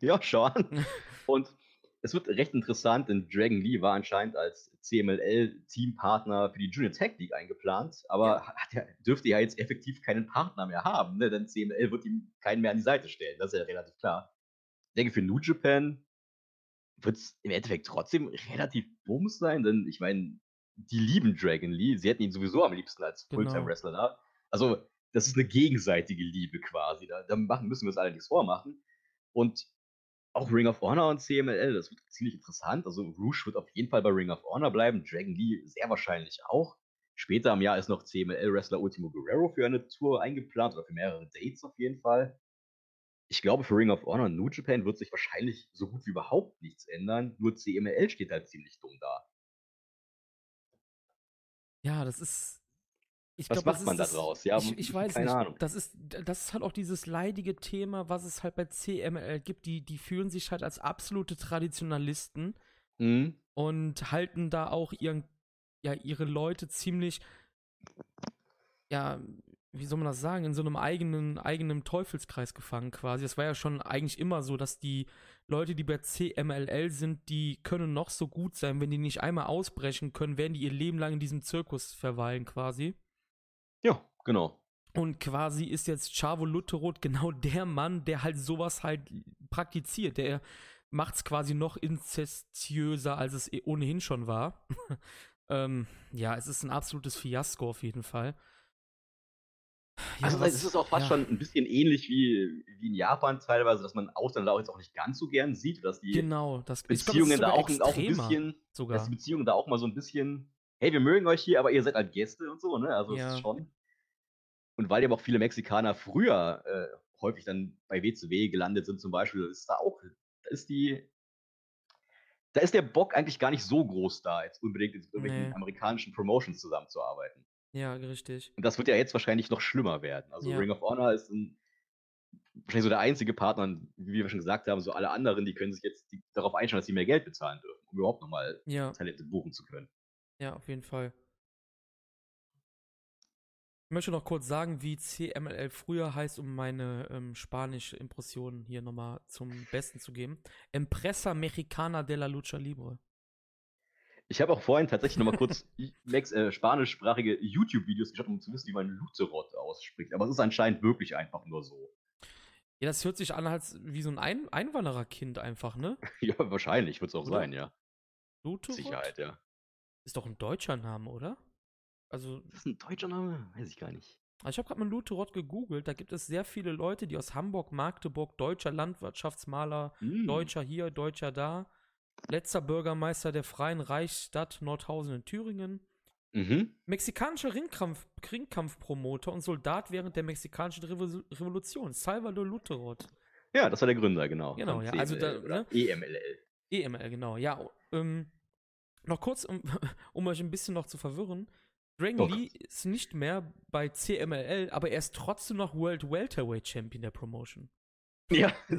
Ja, schon. und es wird recht interessant, denn Dragon Lee war anscheinend als CMLL-Teampartner für die Junior Tag League eingeplant, aber ja. Ja, dürfte ja jetzt effektiv keinen Partner mehr haben, ne? denn CML wird ihm keinen mehr an die Seite stellen, das ist ja relativ klar. Ich denke, für New Japan wird es im Endeffekt trotzdem relativ bums sein, denn ich meine, die lieben Dragon Lee, sie hätten ihn sowieso am liebsten als genau. Fulltime-Wrestler genau. da. Also, das ist eine gegenseitige Liebe quasi. Da, da machen, müssen wir es allerdings vormachen. Und auch Ring of Honor und CMLL, das wird ziemlich interessant. Also Rouge wird auf jeden Fall bei Ring of Honor bleiben, Dragon Lee sehr wahrscheinlich auch. Später im Jahr ist noch CMLL-Wrestler Ultimo Guerrero für eine Tour eingeplant oder für mehrere Dates auf jeden Fall. Ich glaube, für Ring of Honor und New Japan wird sich wahrscheinlich so gut wie überhaupt nichts ändern. Nur CMLL steht halt ziemlich dumm da. Ja, das ist ich was glaub, macht man da draus? Ja, ich, ich weiß keine nicht. Ahnung. Das ist, das ist halt auch dieses leidige Thema, was es halt bei CML gibt. Die, die fühlen sich halt als absolute Traditionalisten mhm. und halten da auch ihren, ja, ihre Leute ziemlich, ja, wie soll man das sagen, in so einem eigenen, eigenen Teufelskreis gefangen quasi. Es war ja schon eigentlich immer so, dass die Leute, die bei CMLL sind, die können noch so gut sein, wenn die nicht einmal ausbrechen können, werden die ihr Leben lang in diesem Zirkus verweilen quasi. Ja, genau. Und quasi ist jetzt Chavo Lutteroth genau der Mann, der halt sowas halt praktiziert. Der macht es quasi noch inzestiöser, als es eh ohnehin schon war. Ähm, ja, es ist ein absolutes Fiasko auf jeden Fall. Ja, also was, es ist auch fast ja. schon ein bisschen ähnlich wie, wie in Japan teilweise, dass man Ausländer auch jetzt auch nicht ganz so gern sieht, dass die genau, das, Beziehungen glaub, da auch, auch, ein bisschen, sogar. dass die Beziehungen da auch mal so ein bisschen, hey, wir mögen euch hier, aber ihr seid halt Gäste und so, ne? Also ja. ist schon. Und weil eben auch viele Mexikaner früher äh, häufig dann bei WCW gelandet sind, zum Beispiel, ist da auch, da ist die, da ist der Bock eigentlich gar nicht so groß da, jetzt unbedingt in irgendwelchen nee. amerikanischen Promotions zusammenzuarbeiten. Ja, richtig. Und das wird ja jetzt wahrscheinlich noch schlimmer werden. Also ja. Ring of Honor ist ein, wahrscheinlich so der einzige Partner, wie wir schon gesagt haben, so alle anderen, die können sich jetzt die, darauf einstellen, dass sie mehr Geld bezahlen dürfen, um überhaupt nochmal ja. Talente buchen zu können. Ja, auf jeden Fall. Ich möchte noch kurz sagen, wie CMLL früher heißt, um meine ähm, spanische Impressionen hier nochmal zum Besten zu geben. Empresa Mexicana de la Lucha Libre. Ich habe auch vorhin tatsächlich nochmal kurz Max, äh, spanischsprachige YouTube-Videos geschaut, um zu wissen, wie man Luzerot ausspricht. Aber es ist anscheinend wirklich einfach nur so. Ja, das hört sich an als wie so ein, ein Einwandererkind einfach, ne? ja, wahrscheinlich wird es auch oder? sein, ja. Lutherot? Sicherheit, ja. Ist doch ein deutscher Name, oder? Also. Ist das ein deutscher Name? Weiß ich gar nicht. Also ich habe gerade mal Lutherot gegoogelt. Da gibt es sehr viele Leute, die aus Hamburg, Magdeburg, deutscher Landwirtschaftsmaler, mm. Deutscher hier, Deutscher da. Letzter Bürgermeister der Freien Reichsstadt Nordhausen in Thüringen. Mhm. Mexikanischer Ringkampf, Ringkampfpromoter und Soldat während der mexikanischen Revolution. Salvador Lutherot. Ja, das war der Gründer, genau. Genau, ja. Also da, ne? EMLL. EML, genau. Ja, ähm, noch kurz, um, um euch ein bisschen noch zu verwirren. Dragon Lee ist nicht mehr bei CMLL, aber er ist trotzdem noch World Welterweight Champion der Promotion. Ja.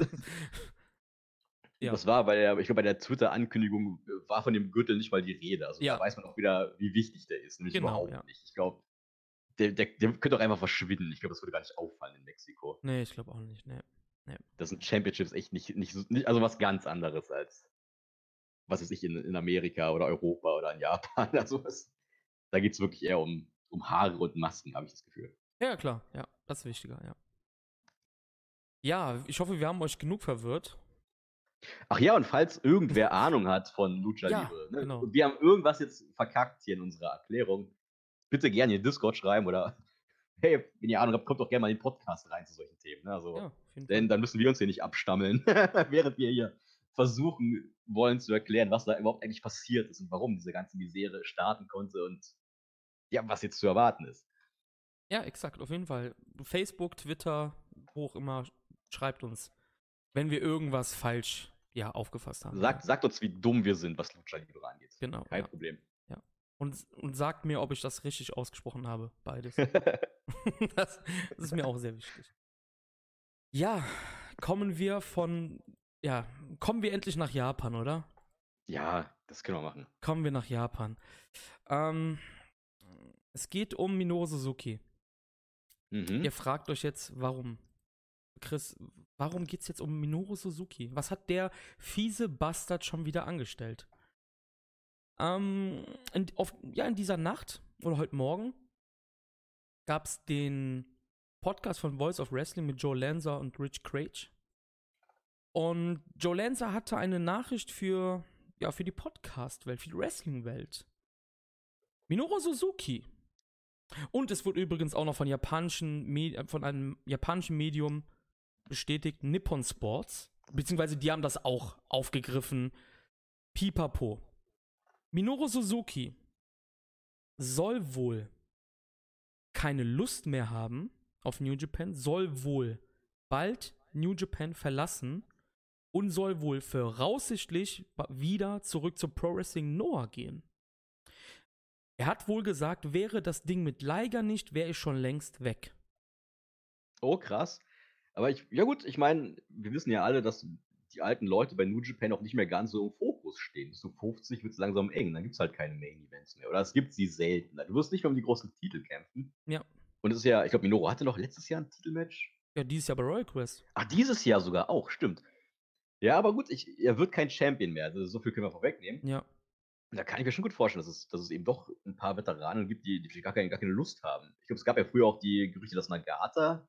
ja. Das war der, ich glaube, bei der Twitter-Ankündigung äh, war von dem Gürtel nicht mal die Rede. Also ja. da weiß man auch wieder, wie wichtig der ist. Nämlich genau, überhaupt ja. nicht. Ich glaube, der, der, der könnte auch einfach verschwinden. Ich glaube, das würde gar nicht auffallen in Mexiko. Nee, ich glaube auch nicht. Nee. nee. Das sind Championships echt nicht, nicht, nicht, also was ganz anderes als, was weiß ich, in, in Amerika oder Europa oder in Japan. Also was, da geht es wirklich eher um, um Haare und Masken, habe ich das Gefühl. Ja, klar. Ja, das ist wichtiger, ja. Ja, ich hoffe, wir haben euch genug verwirrt. Ach ja, und falls irgendwer Ahnung hat von Lucha ja, Libre, ne? genau. wir haben irgendwas jetzt verkackt hier in unserer Erklärung, bitte gerne in Discord schreiben oder hey, wenn ihr Ahnung habt, kommt doch gerne mal in den Podcast rein zu solchen Themen. Ne? Also, ja, denn dann müssen wir uns hier nicht abstammeln, während wir hier versuchen wollen zu erklären, was da überhaupt eigentlich passiert ist und warum diese ganze Misere starten konnte und ja, was jetzt zu erwarten ist. Ja, exakt, auf jeden Fall. Facebook, Twitter, wo auch immer, schreibt uns, wenn wir irgendwas falsch ja, aufgefasst haben. Sagt, sagt uns, wie dumm wir sind, was Lucha Libre angeht. Genau. Kein ja. Problem. Ja. Und, und sagt mir, ob ich das richtig ausgesprochen habe, beides. das, das ist mir auch sehr wichtig. Ja, kommen wir von, ja, kommen wir endlich nach Japan, oder? Ja, das können wir machen. Kommen wir nach Japan. Ähm, es geht um Minoru Suzuki. Mhm. Ihr fragt euch jetzt, warum? Chris, warum geht es jetzt um Minoru Suzuki? Was hat der fiese Bastard schon wieder angestellt? Ähm, in, auf, ja, in dieser Nacht oder heute Morgen gab es den Podcast von Voice of Wrestling mit Joe Lanza und Rich Craig. Und Joe Lanza hatte eine Nachricht für, ja, für die Podcast-Welt, für die Wrestling-Welt. Minoru Suzuki und es wurde übrigens auch noch von, japanischen Medi von einem japanischen Medium bestätigt, Nippon Sports. Beziehungsweise die haben das auch aufgegriffen. Pipapo. Minoru Suzuki soll wohl keine Lust mehr haben auf New Japan, soll wohl bald New Japan verlassen und soll wohl voraussichtlich wieder zurück zu Pro Wrestling Noah gehen. Er hat wohl gesagt, wäre das Ding mit Liger nicht, wäre ich schon längst weg. Oh, krass. Aber ich, ja gut, ich meine, wir wissen ja alle, dass die alten Leute bei New Japan auch nicht mehr ganz so im Fokus stehen. Bis zu 50 wird es langsam eng, dann gibt es halt keine Main-Events mehr. Oder es gibt sie selten. Du wirst nicht mehr um die großen Titel kämpfen. Ja. Und es ist ja, ich glaube, Minoru hatte noch letztes Jahr ein Titelmatch. Ja, dieses Jahr bei Royal Quest. Ach, dieses Jahr sogar auch, stimmt. Ja, aber gut, ich, er wird kein Champion mehr. Also so viel können wir vorwegnehmen. Ja. Da kann ich mir schon gut vorstellen, dass es, dass es eben doch ein paar Veteranen gibt, die, die gar, keine, gar keine Lust haben. Ich glaube, es gab ja früher auch die Gerüchte, dass Nagata.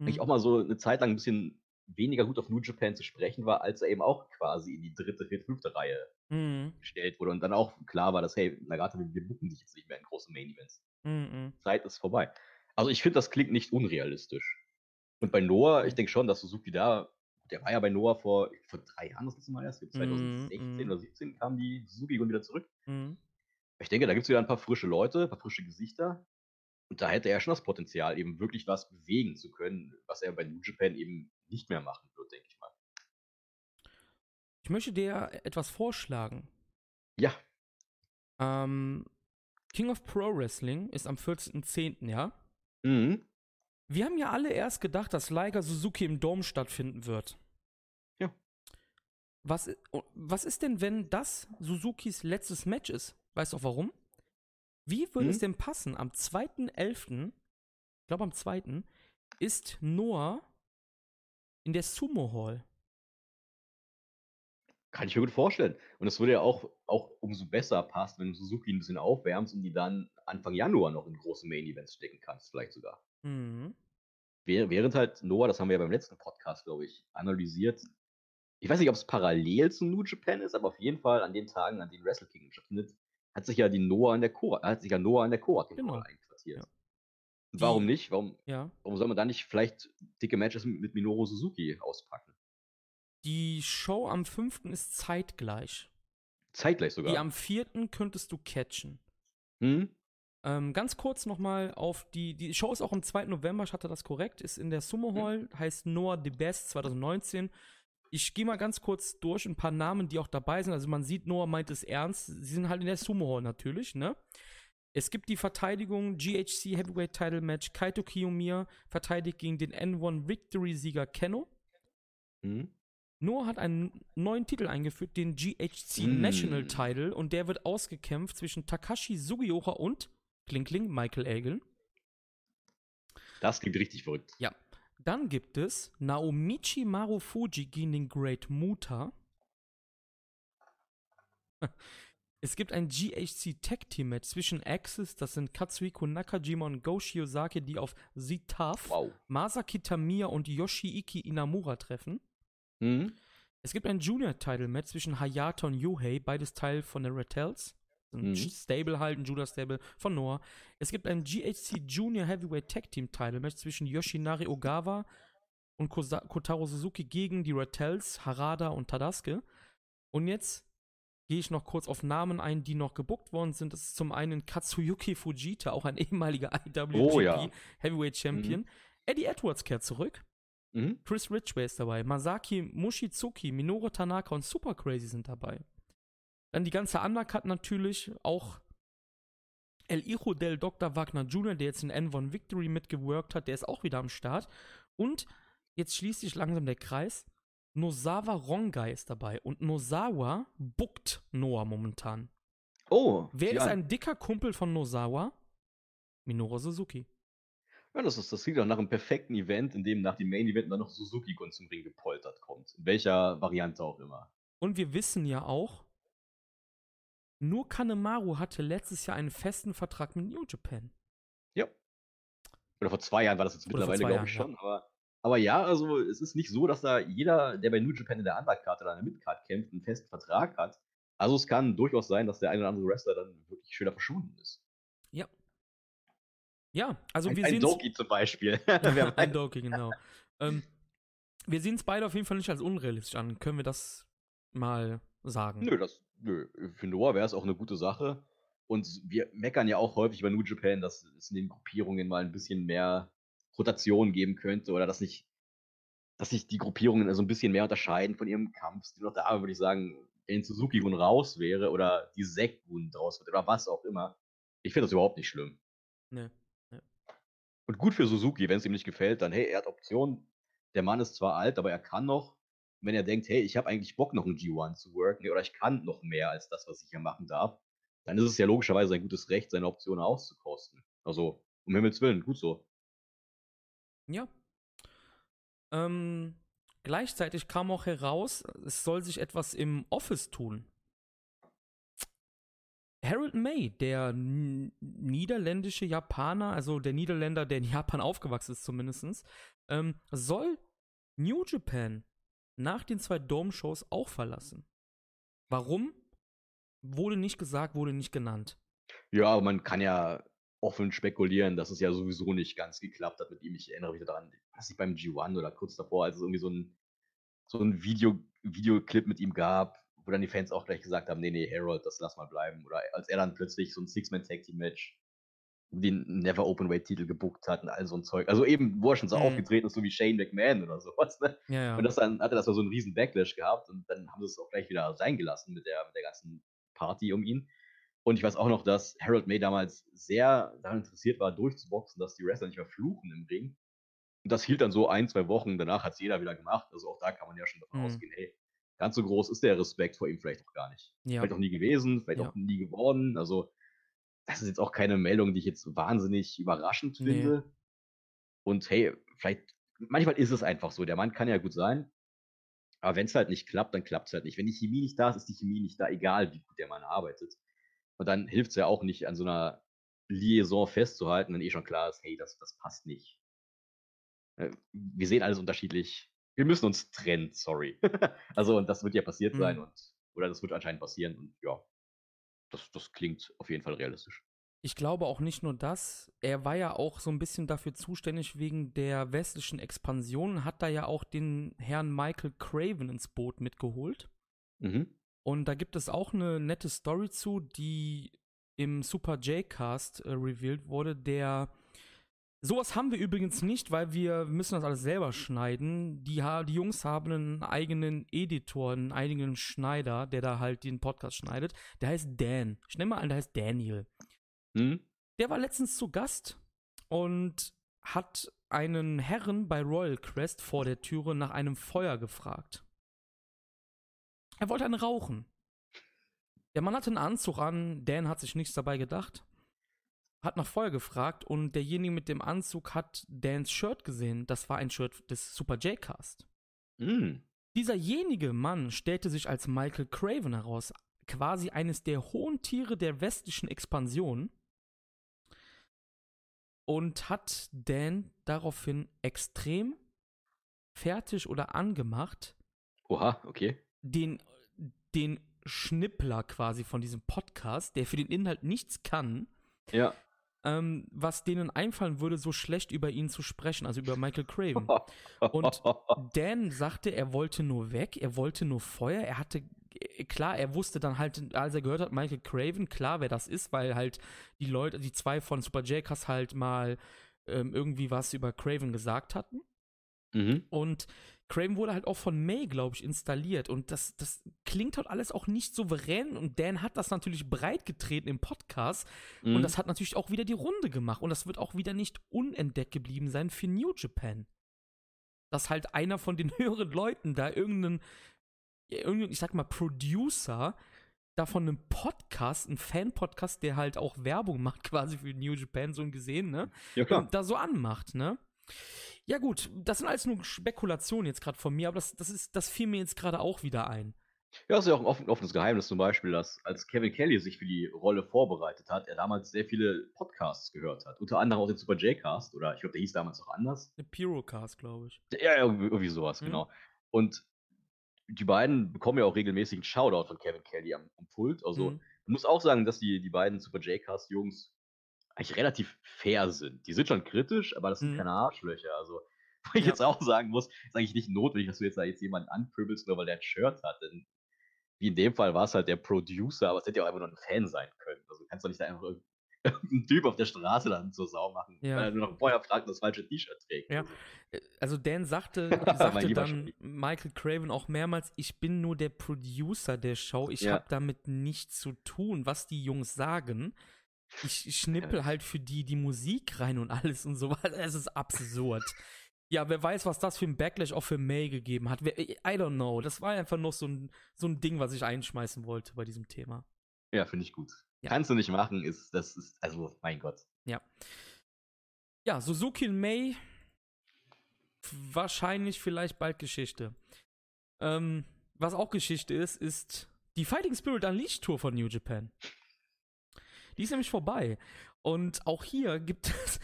Eigentlich auch mal so eine Zeit lang ein bisschen weniger gut auf New Japan zu sprechen war, als er eben auch quasi in die dritte, vierte, fünfte Reihe Mhm. gestellt wurde und dann auch klar war, dass, hey, Nagata, wir, wir buchen dich jetzt nicht mehr in großen Main Events. Mhm. Zeit ist vorbei. Also ich finde, das klingt nicht unrealistisch. Und bei Noah, ich denke schon, dass Suzuki da, der war ja bei Noah vor, vor drei Jahren das letzte Mal erst, 2016 mhm. oder 17 kam die Suzuki und wieder zurück. Mhm. Ich denke, da gibt es wieder ein paar frische Leute, ein paar frische Gesichter. Und da hätte er schon das Potenzial, eben wirklich was bewegen zu können, was er bei New Japan eben nicht mehr machen wird, denke ich mal. Ich möchte dir etwas vorschlagen. Ja, Ähm, King of Pro Wrestling ist am 14.10., ja? mhm. Wir haben ja alle erst gedacht, dass Liger Suzuki im Dome stattfinden wird. Ja. Was, was ist denn, wenn das Suzukis letztes Match ist? Weißt du auch warum? Wie würde Mhm. es denn passen? Am 2.11., ich glaube am 2., ist Noah in der Sumo Hall. kann ich mir gut vorstellen. Und es würde ja auch, auch umso besser passen, wenn du Suzuki ein bisschen aufwärmst und die dann Anfang Januar noch in große Main-Events stecken kannst, vielleicht sogar. Mhm. Wäh- Während halt Noah, das haben wir ja beim letzten Podcast, glaube ich, analysiert. Ich weiß nicht, ob es parallel zu New Japan ist, aber auf jeden Fall an den Tagen, an denen Wrestle Kingdom stattfindet, hat sich ja die Noah in der Cora, hat sich ja Noah in der Cora Genau. einquartiert. Ja. Und warum Die- nicht? Warum, Ja. warum soll man da nicht vielleicht dicke Matches mit, mit Minoru Suzuki auspacken? Die Show am 5. ist zeitgleich. Zeitgleich sogar. Die am 4. könntest du catchen. hm? Ähm, ganz kurz nochmal auf die, die Show ist auch am 2. November, ich hatte das korrekt, ist in der Sumo Mhm. Hall, heißt Noah the Best 2019. Ich gehe mal ganz kurz durch ein paar Namen, die auch dabei sind. Also man sieht, Noah meint es ernst. Sie sind halt in der Sumo Hall natürlich, ne? Es gibt die Verteidigung GHC Heavyweight Title Match. Kaito Kiyomiya verteidigt gegen den N1 Victory Sieger Kenno. Hm? Noah hat einen neuen Titel eingeführt, den GHC Mm. National Title, und der wird ausgekämpft zwischen Takashi Sugioka und Kling Kling Michael Elgin. Das klingt richtig verrückt. Ja. Dann gibt es Naomichi Marufuji gegen den Great Muta. Es gibt ein GHC Tag Team Match zwischen Axis, das sind Katsuhiko Nakajima und Go Shiozaki, die auf Z-Tough, Wow. Masaki Tamiya und Yoshiiki Inamura treffen. Hm? Es gibt ein Junior-Title-Match zwischen Hayata und Yuhei, beides Teil von der Rattels. Ein Mhm. Stable halt, ein Junior-Stable von Noah. Es gibt ein GHC Junior Heavyweight Tag Team Title Match zwischen Yoshinari Ogawa und Kosa Kotaro Suzuki gegen die Rattels, Harada und Tadasuke. Und jetzt gehe ich noch kurz auf Namen ein, die noch gebuckt worden sind. Das ist zum einen Katsuyuki Fujita, auch ein ehemaliger IWGP Oh ja. Heavyweight Champion. Eddie Edwards kehrt zurück. Mhm. Chris Ridgway ist dabei, Masaki Mushizuki, Minoru Tanaka und Super Crazy sind dabei. Dann die ganze Undercut natürlich, auch El Hijo del Dr. Wagner Jr., der jetzt in N1 Victory mitgeworkt hat, der ist auch wieder am Start. Und jetzt schließt sich langsam der Kreis. Nozawa Rongai ist dabei und Nozawa buckt Noah momentan. Oh, Wer ist ein dicker Kumpel von Nozawa? Minoru Suzuki. Ja, das, ist, das sieht doch nach einem perfekten Event, in dem nach dem Main Event dann noch Suzuki zum Ring gepoltert kommt. In welcher Variante auch immer. Und wir wissen ja auch, nur Kanemaru hatte letztes Jahr einen festen Vertrag mit New Japan. Ja. Oder vor zwei Jahren war das jetzt Oder mittlerweile, glaube ich, schon. Aber, aber ja, also es ist nicht so, dass da jeder, der bei New Japan in der Undercard oder in der Midcard kämpft, einen festen Vertrag hat. Also es kann durchaus sein, dass der eine oder andere Wrestler dann wirklich schöner verschwunden ist. Ja. Ja, also ein wir ein sehen Doki zum Beispiel. Ein Doki, genau. ähm, wir sehen es beide auf jeden Fall nicht als unrealistisch an. Können wir das mal sagen? Nö, das, nö. Für Noah wäre es auch eine gute Sache. Und wir meckern ja auch häufig bei New Japan, dass es in den Gruppierungen mal ein bisschen mehr Rotation geben könnte oder dass nicht, dass sich die Gruppierungen so ein bisschen mehr unterscheiden von ihrem Kampfstil. Noch da würde ich sagen, wenn Suzuki-Gun raus wäre oder die Sek-Gun draus wird oder was auch immer. Ich finde das überhaupt nicht schlimm. Nee. Und gut für Suzuki, wenn es ihm nicht gefällt, dann, hey, er hat Optionen. Der Mann ist zwar alt, aber er kann noch. Wenn er denkt, hey, ich habe eigentlich Bock, noch einen G1 zu worken, oder ich kann noch mehr als das, was ich hier machen darf, dann ist es ja logischerweise ein gutes Recht, seine Optionen auszukosten. Also, um Himmels Willen, gut so. Ja. Ähm, gleichzeitig kam auch heraus, es soll sich etwas im Office tun. Harold May, der niederländische Japaner, also der Niederländer, der in Japan aufgewachsen ist zumindest, ähm, soll New Japan nach den zwei Dome-Shows auch verlassen. Warum? Wurde nicht gesagt, wurde nicht genannt. Ja, aber man kann ja offen spekulieren, dass es ja sowieso nicht ganz geklappt hat mit ihm. Ich erinnere mich daran, was ich beim G1 oder kurz davor, als es irgendwie so ein, so ein Video, Videoclip mit ihm gab, wo dann die Fans auch gleich gesagt haben, nee, nee, Harold, das lass mal bleiben. Oder als er dann plötzlich so ein Six-Man-Tag-Team-Match den Never Openweight-Titel gebuckt hat und all so ein Zeug. Also eben, wo er schon so Mhm. aufgetreten ist, so wie Shane McMahon oder sowas. Ne? Ja, ja. Und das dann hat er das so einen riesen Backlash gehabt und dann haben sie es auch gleich wieder sein gelassen mit der, mit der ganzen Party um ihn. Und ich weiß auch noch, dass Harold May damals sehr daran interessiert war, durchzuboxen, dass die Wrestler nicht mehr fluchen im Ring. Und das hielt dann so ein, zwei Wochen. Danach hat es jeder wieder gemacht. Also auch da kann man ja schon davon Mhm. ausgehen, hey, ganz so groß ist der Respekt vor ihm vielleicht auch gar nicht. ja. Vielleicht auch nie gewesen, vielleicht Ja. auch nie geworden. Also, das ist jetzt auch keine Meldung, die ich jetzt wahnsinnig überraschend Nee. finde. Und hey, vielleicht, manchmal ist es einfach so. Der Mann kann ja gut sein. Aber wenn es halt nicht klappt, dann klappt es halt nicht. Wenn die Chemie nicht da ist, ist die Chemie nicht da, egal wie gut der Mann arbeitet. Und dann hilft es ja auch nicht, an so einer Liaison festzuhalten, wenn eh schon klar ist, hey, das, das passt nicht. Äh, Wir sehen alles unterschiedlich. Wir müssen uns trennen, sorry. also, und das wird ja passiert sein Mhm. und, oder das wird anscheinend passieren und ja, das, das klingt auf jeden Fall realistisch. Ich glaube auch nicht nur das, er war ja auch so ein bisschen dafür zuständig wegen der westlichen Expansion, hat da ja auch den Herrn Michael Craven ins Boot mitgeholt. Mhm. Und da gibt es auch eine nette Story zu, die im Super J-Cast äh, revealed wurde, der Sowas haben wir übrigens nicht, weil wir müssen das alles selber schneiden. Die, die Jungs haben einen eigenen Editor, einen eigenen Schneider, der da halt den Podcast schneidet. Der heißt Dan. Ich nehme mal an, der heißt Daniel. Hm? Der war letztens zu Gast und hat einen Herren bei Royal Crest vor der Türe nach einem Feuer gefragt. Er wollte einen rauchen. Der Mann hatte einen Anzug an, Dan hat sich nichts dabei gedacht. Hat nach Feuer gefragt und derjenige mit dem Anzug hat Dans Shirt gesehen. Das war ein Shirt des Super J-Cast. Hm. Dieserjenige Mann stellte sich als Michael Craven heraus, quasi eines der hohen Tiere der westlichen Expansion und hat Dan daraufhin extrem fertig oder angemacht, Oha, okay. den, den Schnippler quasi von diesem Podcast, der für den Inhalt nichts kann, Ja. Ähm, was denen einfallen würde, so schlecht über ihn zu sprechen, also über Michael Craven. Und Dan sagte, er wollte nur weg, er wollte nur Feuer, er hatte, äh, klar, er wusste dann halt, als er gehört hat, Michael Craven, klar, wer das ist, weil halt die Leute, die zwei von Super J-Cast halt mal ähm, irgendwie was über Craven gesagt hatten. mhm. Und Craven wurde halt auch von May, glaube ich, installiert. Und das, das klingt halt alles auch nicht souverän. Und Dan hat das natürlich breit getreten im Podcast. Mhm. Und das hat natürlich auch wieder die Runde gemacht. Und das wird auch wieder nicht unentdeckt geblieben sein für New Japan. Dass halt einer von den höheren Leuten da irgendeinen, irgendeinen, ich sag mal, Producer da von einem Podcast, ein Fan-Podcast, der halt auch Werbung macht quasi für New Japan, so gesehen, ne? ja, klar. da so anmacht, ne? Ja gut, das sind alles nur Spekulationen jetzt gerade von mir, aber das, das, ist, das fiel mir jetzt gerade auch wieder ein. Ja, das ist ja auch ein offen, offenes Geheimnis zum Beispiel, dass als Kevin Kelly sich für die Rolle vorbereitet hat, er damals sehr viele Podcasts gehört hat. Unter anderem auch den Super J-Cast oder ich glaube, der hieß damals noch anders. Eine Pyrocast, glaube ich. Ja, irgendwie, irgendwie sowas, Mhm. genau. Und die beiden bekommen ja auch regelmäßig einen Shoutout von Kevin Kelly am, am Pult. Also, Mhm. ich muss auch sagen, dass die, die beiden Super J-Cast-Jungs eigentlich relativ fair sind. Die sind schon kritisch, aber das sind Mhm. keine Arschlöcher. Also, wo ich Ja. jetzt auch sagen muss, ist eigentlich nicht notwendig, dass du jetzt da jetzt jemanden anpöbelst, nur weil der ein Shirt hat. Denn wie in dem Fall war es halt der Producer, aber es hätte ja auch einfach nur ein Fan sein können. Also, du kannst doch nicht da einfach irgendeinen Typ auf der Straße dann zur Sau machen, Ja. weil er nur noch vorher fragt und das falsche T-Shirt trägt. Ja. Also, Äh, Also Dan sagte, sagte dann. Michael Craven auch mehrmals, ich bin nur der Producer der Show, ich Ja. habe damit nichts zu tun, was die Jungs sagen. Ich schnippel halt für die die Musik rein und alles und so weiter. Es ist absurd. Ja, wer weiß, was das für ein Backlash auch für May gegeben hat. I don't know. Das war einfach noch so ein, so ein Ding, was ich einschmeißen wollte bei diesem Thema. Ja, finde ich gut. Ja. Kannst du nicht machen, ist, das ist, also, mein Gott. Ja, Suzuki und May, wahrscheinlich vielleicht bald Geschichte. Ähm, was auch Geschichte ist, ist die Fighting Spirit Unleashed Tour von New Japan. Die ist nämlich vorbei. Und auch hier gibt es,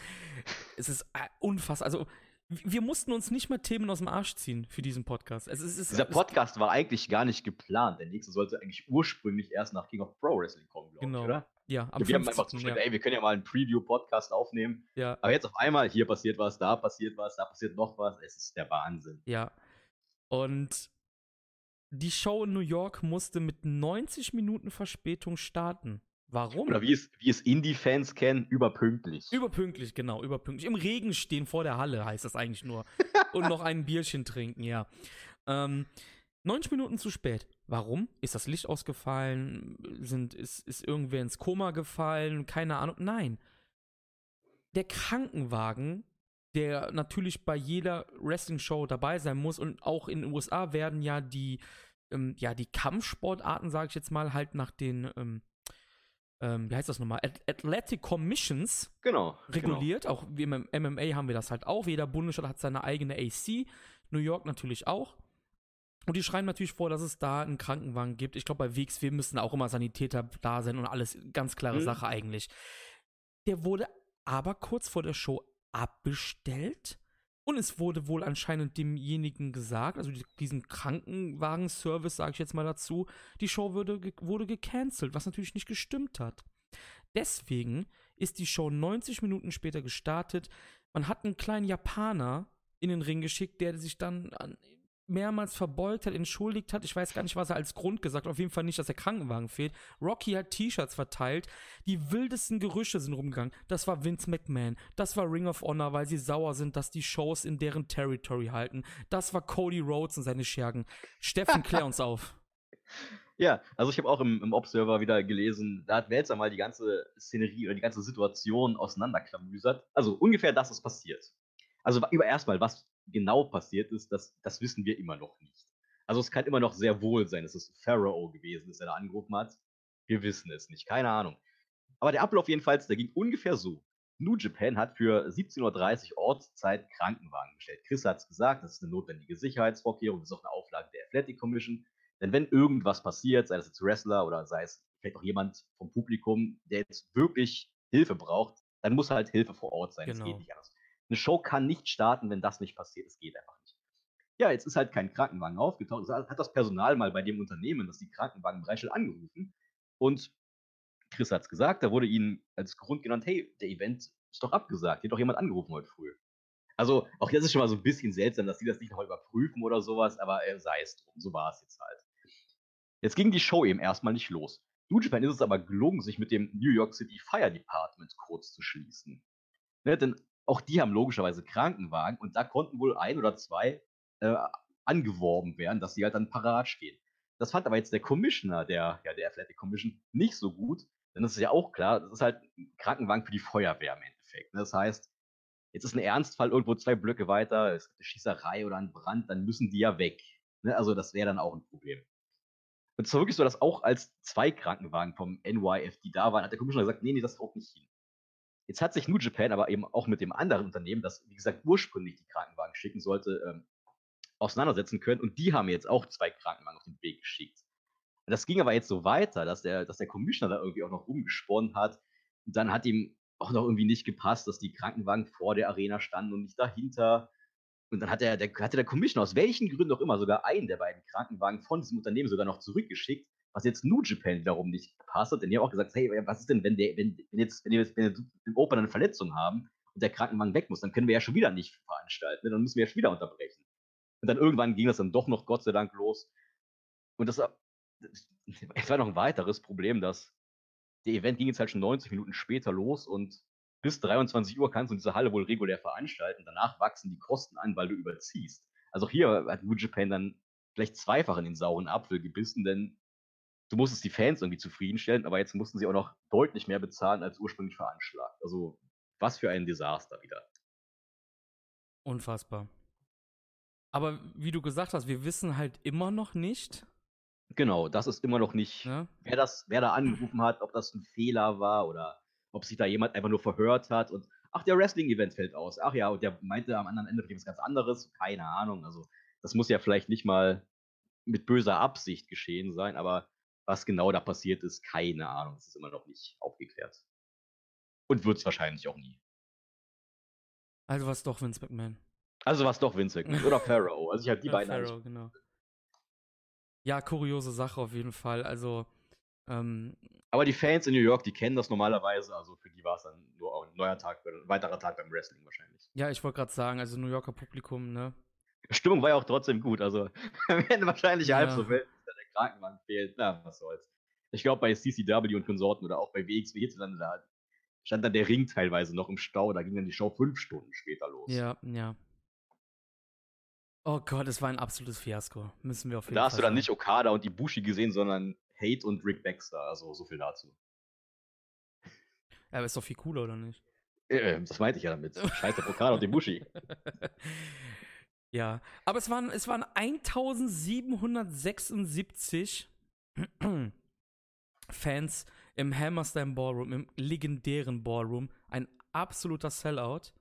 es ist äh, unfassbar. Also, wir mussten uns nicht mal Themen aus dem Arsch ziehen für diesen Podcast. Es ist, es Dieser es- Podcast war eigentlich gar nicht geplant. Der nächste sollte eigentlich ursprünglich erst nach King of Pro Wrestling kommen, glaube Genau. ich, oder? Ja, am wir haben einfach 15., zugestimmt, ja. ey, wir können ja mal einen Preview-Podcast aufnehmen. ja, Aber jetzt auf einmal, hier passiert was, da passiert was, da passiert noch was. Es ist der Wahnsinn. ja. Und die Show in New York musste mit 90 Minuten Verspätung starten. Warum? Oder wie es, wie es Indie-Fans kennen, überpünktlich. Überpünktlich, genau, überpünktlich. Im Regen stehen vor der Halle heißt das eigentlich nur. Und noch ein Bierchen trinken, ja. Ähm, 90 Minuten zu spät. Warum? Ist das Licht ausgefallen? Sind, ist, ist irgendwer ins Koma gefallen? Keine Ahnung. Nein. Der Krankenwagen, der natürlich bei jeder Wrestling-Show dabei sein muss und auch in den USA werden ja die, ähm, ja, die Kampfsportarten, sage ich jetzt mal, halt nach den, ähm, ähm, wie heißt das nochmal? At Athletic Commissions genau. reguliert. Auch wie im MMA haben wir das halt auch. Jeder Bundesstaat hat seine eigene AC. New York natürlich auch. Und die schreiben natürlich vor, dass es da einen Krankenwagen gibt. Ich glaube, bei WXW müssen auch immer Sanitäter da sein und alles ganz klare Mhm. Sache eigentlich. Der wurde aber kurz vor der Show abbestellt. Und es wurde wohl anscheinend demjenigen gesagt, also die- diesen Krankenwagen-Service, sage ich jetzt mal dazu, die Show wurde, ge- wurde gecancelt, was natürlich nicht gestimmt hat. Deswegen ist die Show 90 Minuten später gestartet. Man hat einen kleinen Japaner in den Ring geschickt, der sich dann an, mehrmals verbeugt hat, entschuldigt hat. Ich weiß gar nicht, was er als Grund gesagt hat. Auf jeden Fall nicht, dass der Krankenwagen fehlt. Rocky hat T-Shirts verteilt. Die wildesten Gerüche sind rumgegangen. Das war Vince McMahon. Das war Ring of Honor, weil sie sauer sind, dass die Shows in deren Territory halten. Das war Cody Rhodes und seine Schergen. Steffen, klär uns auf. Ja, also ich habe auch im, im Observer wieder gelesen, da hat Welzer mal die ganze Szenerie oder die ganze Situation auseinanderklamüsert. Also ungefähr das ist passiert. Also über erstmal, was genau passiert ist, das, das wissen wir immer noch nicht. Also es kann immer noch sehr wohl sein, dass es Pharaoh gewesen ist, der da angerufen hat. Wir wissen es nicht, keine Ahnung. Aber der Ablauf jedenfalls, der ging ungefähr so. New Japan hat für 17.30 Uhr Ortszeit Krankenwagen bestellt. Chris hat es gesagt, das ist eine notwendige Sicherheitsvorkehrung, das ist auch eine Auflage der Athletic Commission. Denn wenn irgendwas passiert, sei das jetzt Wrestler oder sei es vielleicht auch jemand vom Publikum, der jetzt wirklich Hilfe braucht, dann muss halt Hilfe vor Ort sein. Das Genau. geht nicht anders. Eine Show kann nicht starten, wenn das nicht passiert. Es geht einfach nicht. Ja, jetzt ist halt kein Krankenwagen aufgetaucht. Das hat das Personal mal bei dem Unternehmen, das die Krankenwagen bereitstellt, angerufen. Und Chris hat es gesagt, da wurde ihnen als Grund genannt, hey, der Event ist doch abgesagt. Hier hat doch jemand angerufen heute früh. Also, auch das ist schon mal so ein bisschen seltsam, dass sie das nicht nochmal überprüfen oder sowas, aber äh, sei es drum. So war es jetzt halt. Jetzt ging die Show eben erstmal nicht los. New Japan ist es aber gelungen, sich mit dem New York City Fire Department kurz zu schließen. Ne, denn auch die haben logischerweise Krankenwagen und da konnten wohl ein oder zwei äh, angeworben werden, dass sie halt dann parat stehen. Das fand aber jetzt der Commissioner der, ja, der Athletic Commission nicht so gut, denn das ist ja auch klar, das ist halt ein Krankenwagen für die Feuerwehr im Endeffekt. Ne? Das heißt, jetzt ist ein Ernstfall irgendwo zwei Blöcke weiter, es gibt eine Schießerei oder einen Brand, dann müssen die ja weg. Ne? Also das wäre dann auch ein Problem. Und es war wirklich so, dass auch als zwei Krankenwagen vom NYFD da waren, hat der Commissioner gesagt, nee, nee, das haut nicht hin. Jetzt hat sich New Japan aber eben auch mit dem anderen Unternehmen, das, wie gesagt, ursprünglich die Krankenwagen schicken sollte, ähm, auseinandersetzen können. Und die haben jetzt auch zwei Krankenwagen auf den Weg geschickt. Das ging aber jetzt so weiter, dass der, dass der Commissioner da irgendwie auch noch umgesponnen hat. Und dann hat ihm auch noch irgendwie nicht gepasst, dass die Krankenwagen vor der Arena standen und nicht dahinter. Und dann hat der, der, hatte der Commissioner aus welchen Gründen auch immer sogar einen der beiden Krankenwagen von diesem Unternehmen sogar noch zurückgeschickt, was jetzt New Japan wiederum nicht gepasst hat. Denn die haben auch gesagt, hey, was ist denn, wenn, der, wenn, wenn, jetzt, wenn, jetzt, wenn wir im Open eine Verletzung haben und der Krankenwagen weg muss, dann können wir ja schon wieder nicht veranstalten. Ne? Dann müssen wir ja schon wieder unterbrechen. Und dann irgendwann ging das dann doch noch Gott sei Dank los. Und das, war- es war noch ein weiteres Problem, dass der Event ging jetzt halt schon 90 Minuten später los und bis 23 Uhr kannst du diese Halle wohl regulär veranstalten. Danach wachsen die Kosten an, weil du überziehst. Also hier hat New Japan dann vielleicht zweifach in den sauren Apfel gebissen, denn du musstest die Fans irgendwie zufriedenstellen, aber jetzt mussten sie auch noch deutlich mehr bezahlen als ursprünglich veranschlagt. Also was für ein Desaster wieder. Unfassbar. Aber wie du gesagt hast, wir wissen halt immer noch nicht, Genau, das ist immer noch nicht, ne? wer das, wer da angerufen hat, ob das ein Fehler war oder ob sich da jemand einfach nur verhört hat und ach, der Wrestling-Event fällt aus. Ach ja, und der meinte am anderen Ende was ganz anderes. Keine Ahnung. Also, das muss ja vielleicht nicht mal mit böser Absicht geschehen sein, aber was genau da passiert ist, keine Ahnung. Das ist immer noch nicht aufgeklärt. Und wird es wahrscheinlich auch nie. Also was doch Vince McMahon. Also war es doch Vince McMahon oder Pharaoh. Also ich habe die Ja, beiden Pharaoh, genau. Ja, kuriose Sache auf jeden Fall. Also, ähm, Aber die Fans in New York, die kennen das normalerweise. Also für die war es dann nur auch ein neuer Tag, ein weiterer Tag beim Wrestling wahrscheinlich. ja, ich wollte gerade sagen, also New Yorker Publikum, ne? Stimmung war ja auch trotzdem gut. Also wir hätten wahrscheinlich halb Ja. so wild, Krakenmann fehlt. Na, was soll's. Ich glaube, bei CCW und Konsorten oder auch bei WXW hierzulande, da stand dann der Ring teilweise noch im Stau. Da ging dann die Show fünf Stunden später los. Ja, ja. Oh Gott, es war ein absolutes Fiasko. Müssen wir auf jeden Da Fall hast du dann nicht Okada und Ibushi gesehen, sondern Hate und Rick Baxter. Also so viel dazu. Ja, aber ist doch viel cooler, oder nicht? Äh, das meinte ich ja damit. Scheiß auf Okada und Ibushi. ja, aber es waren, es waren 1776 Fans im Hammerstein Ballroom, im legendären Ballroom. Ein absoluter Sellout.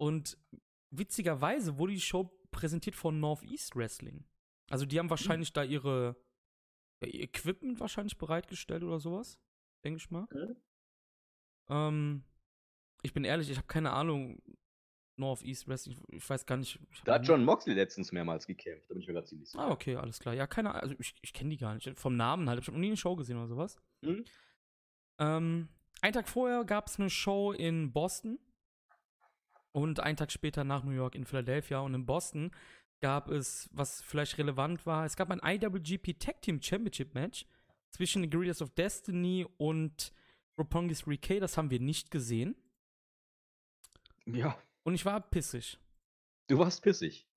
Und witzigerweise wurde die Show präsentiert von Northeast Wrestling. Also die haben wahrscheinlich da ihre ja, ihr Equipment wahrscheinlich bereitgestellt oder sowas. Denke ich mal. Mhm. Ähm, ich bin ehrlich, ich habe keine Ahnung. Northeast Wrestling, ich, ich weiß gar nicht. Da hat John Moxley letztens mehrmals gekämpft. Da bin ich mir gerade ziemlich sicher. Ah, okay, alles klar. Ja, keine Ahnung. Also ich, ich kenne die gar nicht. Vom Namen halt. Ich habe noch nie eine Show gesehen oder sowas. Mhm. Ähm, einen Tag vorher gab es eine Show in Boston. Und einen Tag später nach New York in Philadelphia. Und in Boston gab es, was vielleicht relevant war, es gab ein IWGP Tag Team Championship Match zwischen den Guerrillas of Destiny und Roppongi's Ricky. Das haben wir nicht gesehen. Ja, Und ich war pissig. du warst pissig.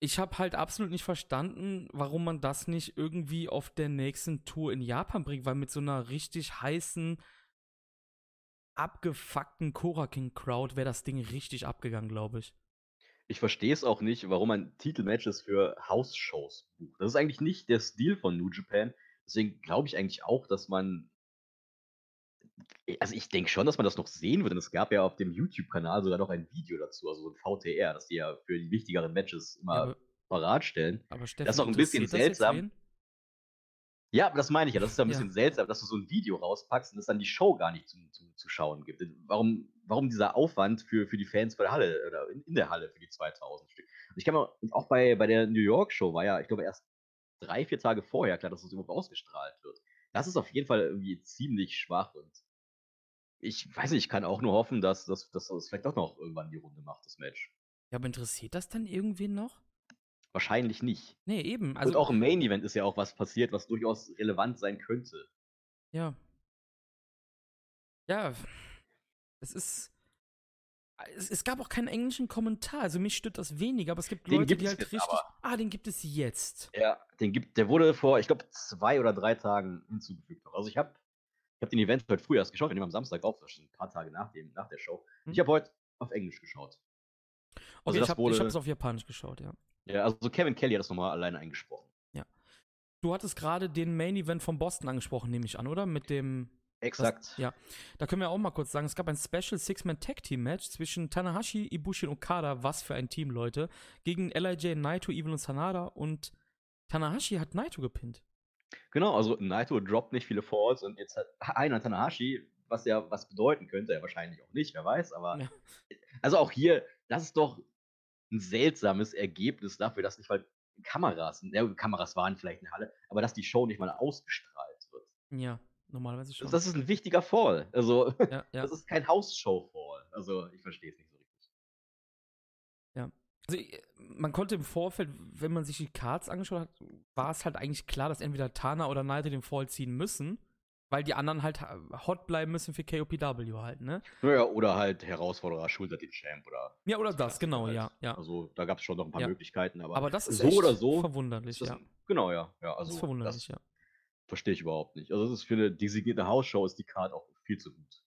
ich habe halt absolut nicht verstanden, warum man das nicht irgendwie auf der nächsten Tour in Japan bringt, weil mit so einer richtig heißen, abgefuckten Cora King Crowd wäre das Ding richtig abgegangen, glaube ich. Ich verstehe es auch nicht, warum man Titelmatches für House-Shows bucht. Das ist eigentlich nicht der Stil von New Japan. Deswegen glaube ich eigentlich auch, dass man. Also ich denke schon, dass man das noch sehen wird. Und es gab ja auf dem YouTube-Kanal sogar noch ein Video dazu, also so ein VTR, das die ja für die wichtigeren Matches immer Ja, aber, parat stellen. aber Steffen, das ist auch ein bisschen seltsam. Ja, aber das meine ich ja. Das ist ja ein Ja. bisschen seltsam, dass du so ein Video rauspackst und es dann die Show gar nicht zum, zum, zu schauen gibt. Warum, warum dieser Aufwand für, für die Fans bei der Halle oder in, in der Halle für die 2000 Stück? Und ich kann mal, und auch bei, bei der New York Show war ja, ich glaube, erst drei, vier Tage vorher klar, dass das überhaupt ausgestrahlt wird. Das ist auf jeden Fall irgendwie ziemlich schwach und ich weiß nicht, ich kann auch nur hoffen, dass, dass, dass das vielleicht doch noch irgendwann die Runde macht, das Match. Ja, aber interessiert das dann irgendwen noch? Wahrscheinlich nicht. Nee, eben. und Also, auch im Main Event ist ja auch was passiert, was durchaus relevant sein könnte. Ja. Ja. Es ist. Es, es gab auch keinen englischen Kommentar. Also mich stört das weniger, aber es gibt Den Leute, die halt richtig. aber. Ah, den gibt es jetzt. Ja, den gibt, der wurde vor, ich glaube, zwei oder drei Tagen hinzugefügt. Also ich habe ich hab den Event heute früh erst geschaut, wir nehmen am Samstag auf, das ist schon ein paar Tage nach, dem, nach der Show. Hm. Ich habe heute auf Englisch geschaut. Okay, Also ich das habe es auf Japanisch geschaut, ja. ja, also Kevin Kelly hat das nochmal alleine eingesprochen. Du hattest gerade den Main Event von Boston angesprochen, nehme ich an, oder? Mit dem. Exakt. ja. Da können wir auch mal kurz sagen, es gab ein Special Six-Man Tag Team Match zwischen Tanahashi, Ibushi und Okada. Was für ein Team, Leute. Gegen LIJ, Naito, Evil und Sanada. Und Tanahashi hat Naito gepinnt. Genau, also Naito droppt nicht viele Falls und jetzt hat einer Tanahashi, was ja was bedeuten könnte, ja wahrscheinlich auch nicht, wer weiß, aber Ja. also auch hier, das ist doch ein seltsames Ergebnis dafür, dass nicht mal Kameras, ja, Kameras waren vielleicht in der Halle, aber dass die Show nicht mal ausgestrahlt wird. Ja, normalerweise schon. Das ist ein wichtiger Fall. Also, ja, ja. das ist kein House-Show-Fall. Also, ich verstehe es nicht so richtig. Also, ich- man konnte im Vorfeld, wenn man sich die Cards angeschaut hat, war es halt eigentlich klar, dass entweder Tana oder Naito den Fall ziehen müssen, weil die anderen halt hot bleiben müssen für KOPW halt, ne? Naja, oder halt Herausforderer schultert den Champ oder. Ja, oder das, du genau, halt. ja, ja. Also, da gab es schon noch ein paar Ja. Möglichkeiten, aber, Aber das ist so echt oder so. verwunderlich, ist das, ja. Genau, ja. ja also, das ist verwunderlich, das ja. verstehe ich überhaupt nicht. Also, das ist für eine designierte House-Show ist die Card auch viel zu gut.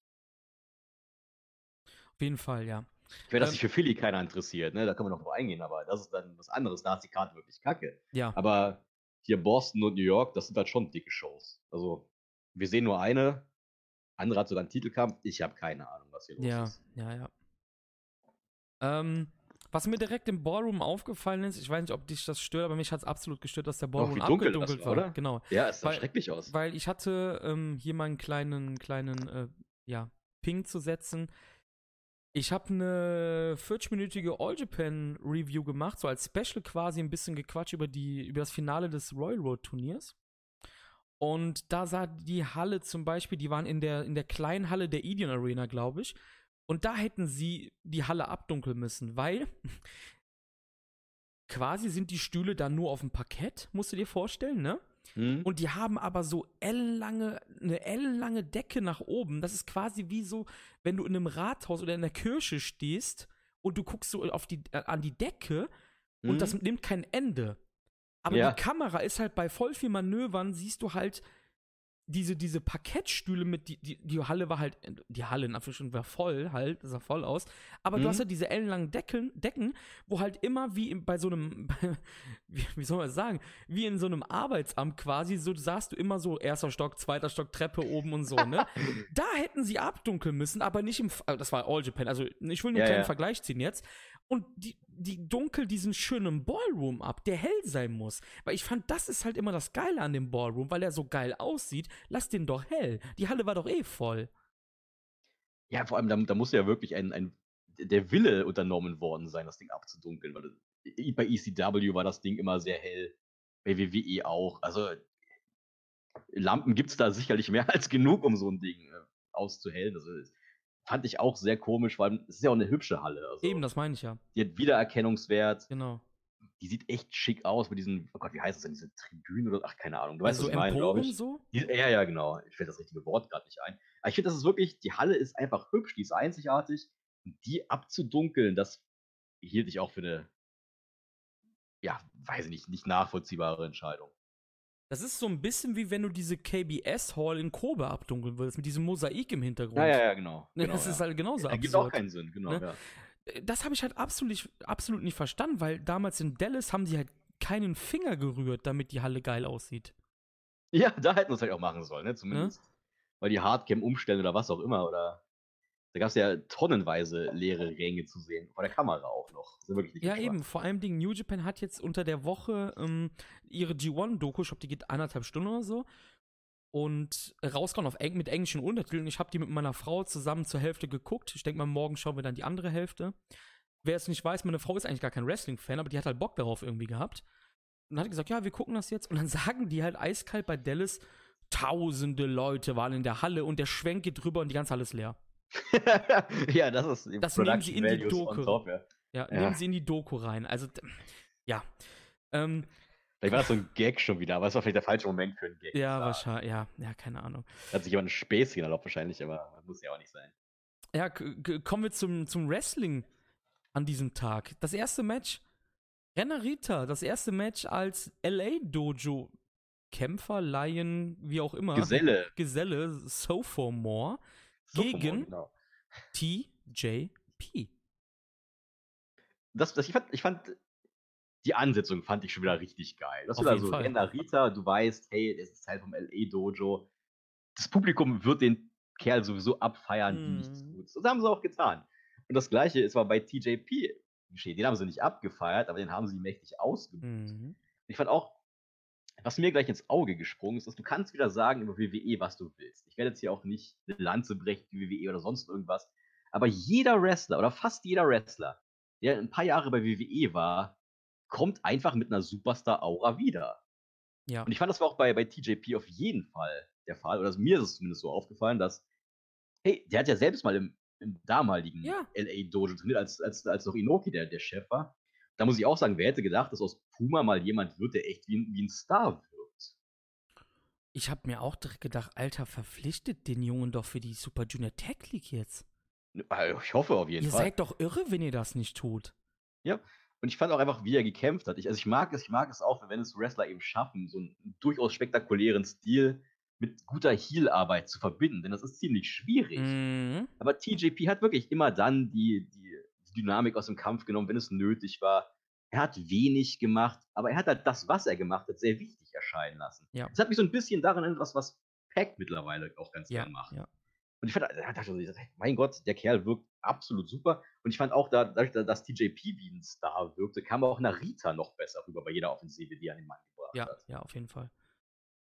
Auf jeden Fall, ja. Ich meine, dass Ähm, sich für Philly keiner interessiert, ne? Da können wir noch drauf eingehen, aber das ist dann was anderes. Da ist die Karte wirklich kacke. Ja, Aber hier Boston und New York, das sind halt schon dicke Shows. Also, wir sehen nur eine. Andere hat sogar einen Titelkampf. Ich habe keine Ahnung, was hier los ja, ist. ja, ja. Ähm, was mir direkt im Ballroom aufgefallen ist, ich weiß nicht, ob dich das stört, aber mich hat es absolut gestört, dass der Ballroom wie dunkel abgedunkelt war, war. oder? Genau. Ja, es sah Weil- schrecklich aus. Weil ich hatte ähm, hier mal einen kleinen, kleinen, äh, ja, Ping zu setzen. Ich habe eine 40-minütige All Japan Review gemacht, so als Special quasi ein bisschen gequatscht über die über das Finale des Royal Road Turniers. Und da sah die Halle zum Beispiel, die waren in der in der kleinen Halle der Edion Arena, glaube ich. Und da hätten sie die Halle abdunkeln müssen, weil quasi sind die Stühle dann nur auf dem Parkett, musst du dir vorstellen, ne? Hm? Und die haben aber so ellenlange, eine ellenlange Decke nach oben. Das ist quasi wie so, wenn du in einem Rathaus oder in der Kirche stehst und du guckst so auf die, äh, an die Decke und Hm? das nimmt kein Ende. Aber Ja. die Kamera ist halt bei voll viel Manövern, siehst du halt diese, diese Parkettstühle mit, die, die, die Halle war halt, die Halle in Anführungsstrichen war voll halt, sah voll aus. Aber du Mhm. hast ja diese ellenlangen Decken, Decken, wo halt immer wie bei so einem, wie, wie soll man das sagen, wie in so einem Arbeitsamt quasi, so saßt du immer so, erster Stock, zweiter Stock, Treppe oben und so, ne? da hätten sie abdunkeln müssen, aber nicht im, äh, das war All Japan, also ich will nur einen Ja, kleinen ja. Vergleich ziehen jetzt. Und die, die dunkel diesen schönen Ballroom ab, der hell sein muss. Weil ich fand, das ist halt immer das Geile an dem Ballroom, weil er so geil aussieht. Lass den doch hell. Die Halle war doch eh voll. Ja, vor allem, da, da muss ja wirklich ein, ein, der Wille unternommen worden sein, das Ding abzudunkeln. Weil das- bei ECW war das Ding immer sehr hell, bei WWE auch. Also Lampen gibt es da sicherlich mehr als genug, um so ein Ding äh, auszuhellen. Also, das fand ich auch sehr komisch, weil es ist ja auch eine hübsche Halle. Also, Eben, das meine ich ja. die hat Wiedererkennungswert. Genau. Die sieht echt schick aus mit diesen, oh Gott, wie heißt das denn, diese Tribünen oder, ach, keine Ahnung. Du weißt, also was ich meine, glaube ich. so? Die, ja, ja, genau. Ich fällt das richtige Wort gerade nicht ein. Aber ich finde, das ist wirklich, die Halle ist einfach hübsch, die ist einzigartig. Und die abzudunkeln, das hielt ich auch für eine, ja, weiß ich nicht, nicht nachvollziehbare Entscheidung. Das ist so ein bisschen wie wenn du diese KBS Hall in Kobe abdunkeln würdest, mit diesem Mosaik im Hintergrund. Ja, ja, ja, genau. Ne, genau das ist ja. halt genauso Ergibt auch absurd. keinen Sinn, genau. Ne? Ja. das habe ich halt absolut, absolut nicht verstanden, weil damals in Dallas haben sie halt keinen Finger gerührt, damit die Halle geil aussieht. ja, da hätten wir es halt auch machen sollen, ne? Zumindest. Weil die Hardcam umstellen oder was auch immer. Oder da gab es ja tonnenweise leere Ränge zu sehen. Vor der Kamera auch noch. Ja, Spaß. eben. Vor allem Ding New Japan hat jetzt unter der Woche ähm, ihre G1-Doku, ich glaube, die geht anderthalb Stunden oder so. Und rausgehauen auf Eng mit englischen Untertiteln. Ich habe die mit meiner Frau zusammen zur Hälfte geguckt. Ich denke mal, morgen schauen wir dann die andere Hälfte. Wer es nicht weiß, meine Frau ist eigentlich gar kein Wrestling-Fan, aber die hat halt Bock darauf irgendwie gehabt. Und hat gesagt, ja, wir gucken das jetzt. Und dann sagen die halt eiskalt bei Dallas, tausende Leute waren in der Halle und der Schwenk geht drüber und die ganze Halle ist leer. ja, das ist Das nehmen sie in die Values on Doku. top, ja. Ja, Ja. nehmen sie in die Doku rein. Also, ja. Ähm, Vielleicht war das so ein Gag schon wieder, aber es war vielleicht der falsche Moment für einen Gag. ja, Klar. wahrscheinlich. Ja, ja, keine Ahnung. Da hat sich jemand ein Späßchen erlaubt wahrscheinlich, aber muss ja auch nicht sein. Ja, kommen wir zum, zum Wrestling an diesem Tag. Das erste Match, Rennerita, das erste Match als LA Dojo Kämpfer, Lion, wie auch immer. Geselle. Geselle, Sophomore Sophomore, gegen genau. TJP. Das, das, ich, fand, ich fand, die Ansetzung fand ich schon wieder richtig geil. Das war jeden so, Fall. Renarita, du weißt, hey, das ist Teil vom LA Dojo. Das Publikum wird den Kerl sowieso abfeiern wie nichts Mhm. Gutes. Das haben sie auch getan. Und das gleiche ist war bei TJP geschehen. Den haben sie nicht abgefeiert, aber den haben sie mächtig ausgebucht. Mhm. Ich fand auch, was mir gleich ins Auge gesprungen ist, dass du kannst wieder sagen über WWE, was du willst. Ich werde jetzt hier auch nicht eine Lanze brechen für WWE oder sonst irgendwas. Aber jeder Wrestler oder fast jeder Wrestler, der ein paar Jahre bei WWE war, kommt einfach mit einer Superstar-Aura wieder. Ja. Und ich fand, das war auch bei, bei TJP auf jeden Fall der Fall. Oder mir ist es zumindest so aufgefallen, dass, hey, der hat ja selbst mal im, im damaligen Ja. LA Dojo trainiert, als, als, als noch Inoki der, der Chef war. Da muss ich auch sagen, wer hätte gedacht, dass aus Puma mal jemand wird, der echt wie ein, wie ein Star wirkt. Ich habe mir auch direkt gedacht, Alter, verpflichtet den Jungen doch für die Super Junior Tech League jetzt. Also, Ich hoffe auf jeden Ihr Fall. seid doch irre, wenn ihr das nicht tut. Und ich fand auch einfach, wie er gekämpft hat. Ich, also ich mag es, ich mag es auch, wenn es Wrestler eben schaffen, so einen durchaus spektakulären Stil mit guter Heel-Arbeit zu verbinden, denn das ist ziemlich schwierig. Mhm. Aber TJP hat wirklich immer dann die, die Dynamik aus dem Kampf genommen, wenn es nötig war. Er hat wenig gemacht, aber er hat halt das, was er gemacht hat, sehr wichtig erscheinen lassen. Ja. Das hat mich so ein bisschen daran erinnert, was, was Pack mittlerweile auch ganz Ja, gern macht. ja. Und ich fand, da dachte ich so, mein Gott, der Kerl wirkt absolut super. Und ich fand auch, da, dadurch, dass TJP wie ein Star wirkte, kam auch Narita noch besser rüber bei jeder Offensive, die er an den Mann gebracht Ja, hat. ja, auf jeden Fall.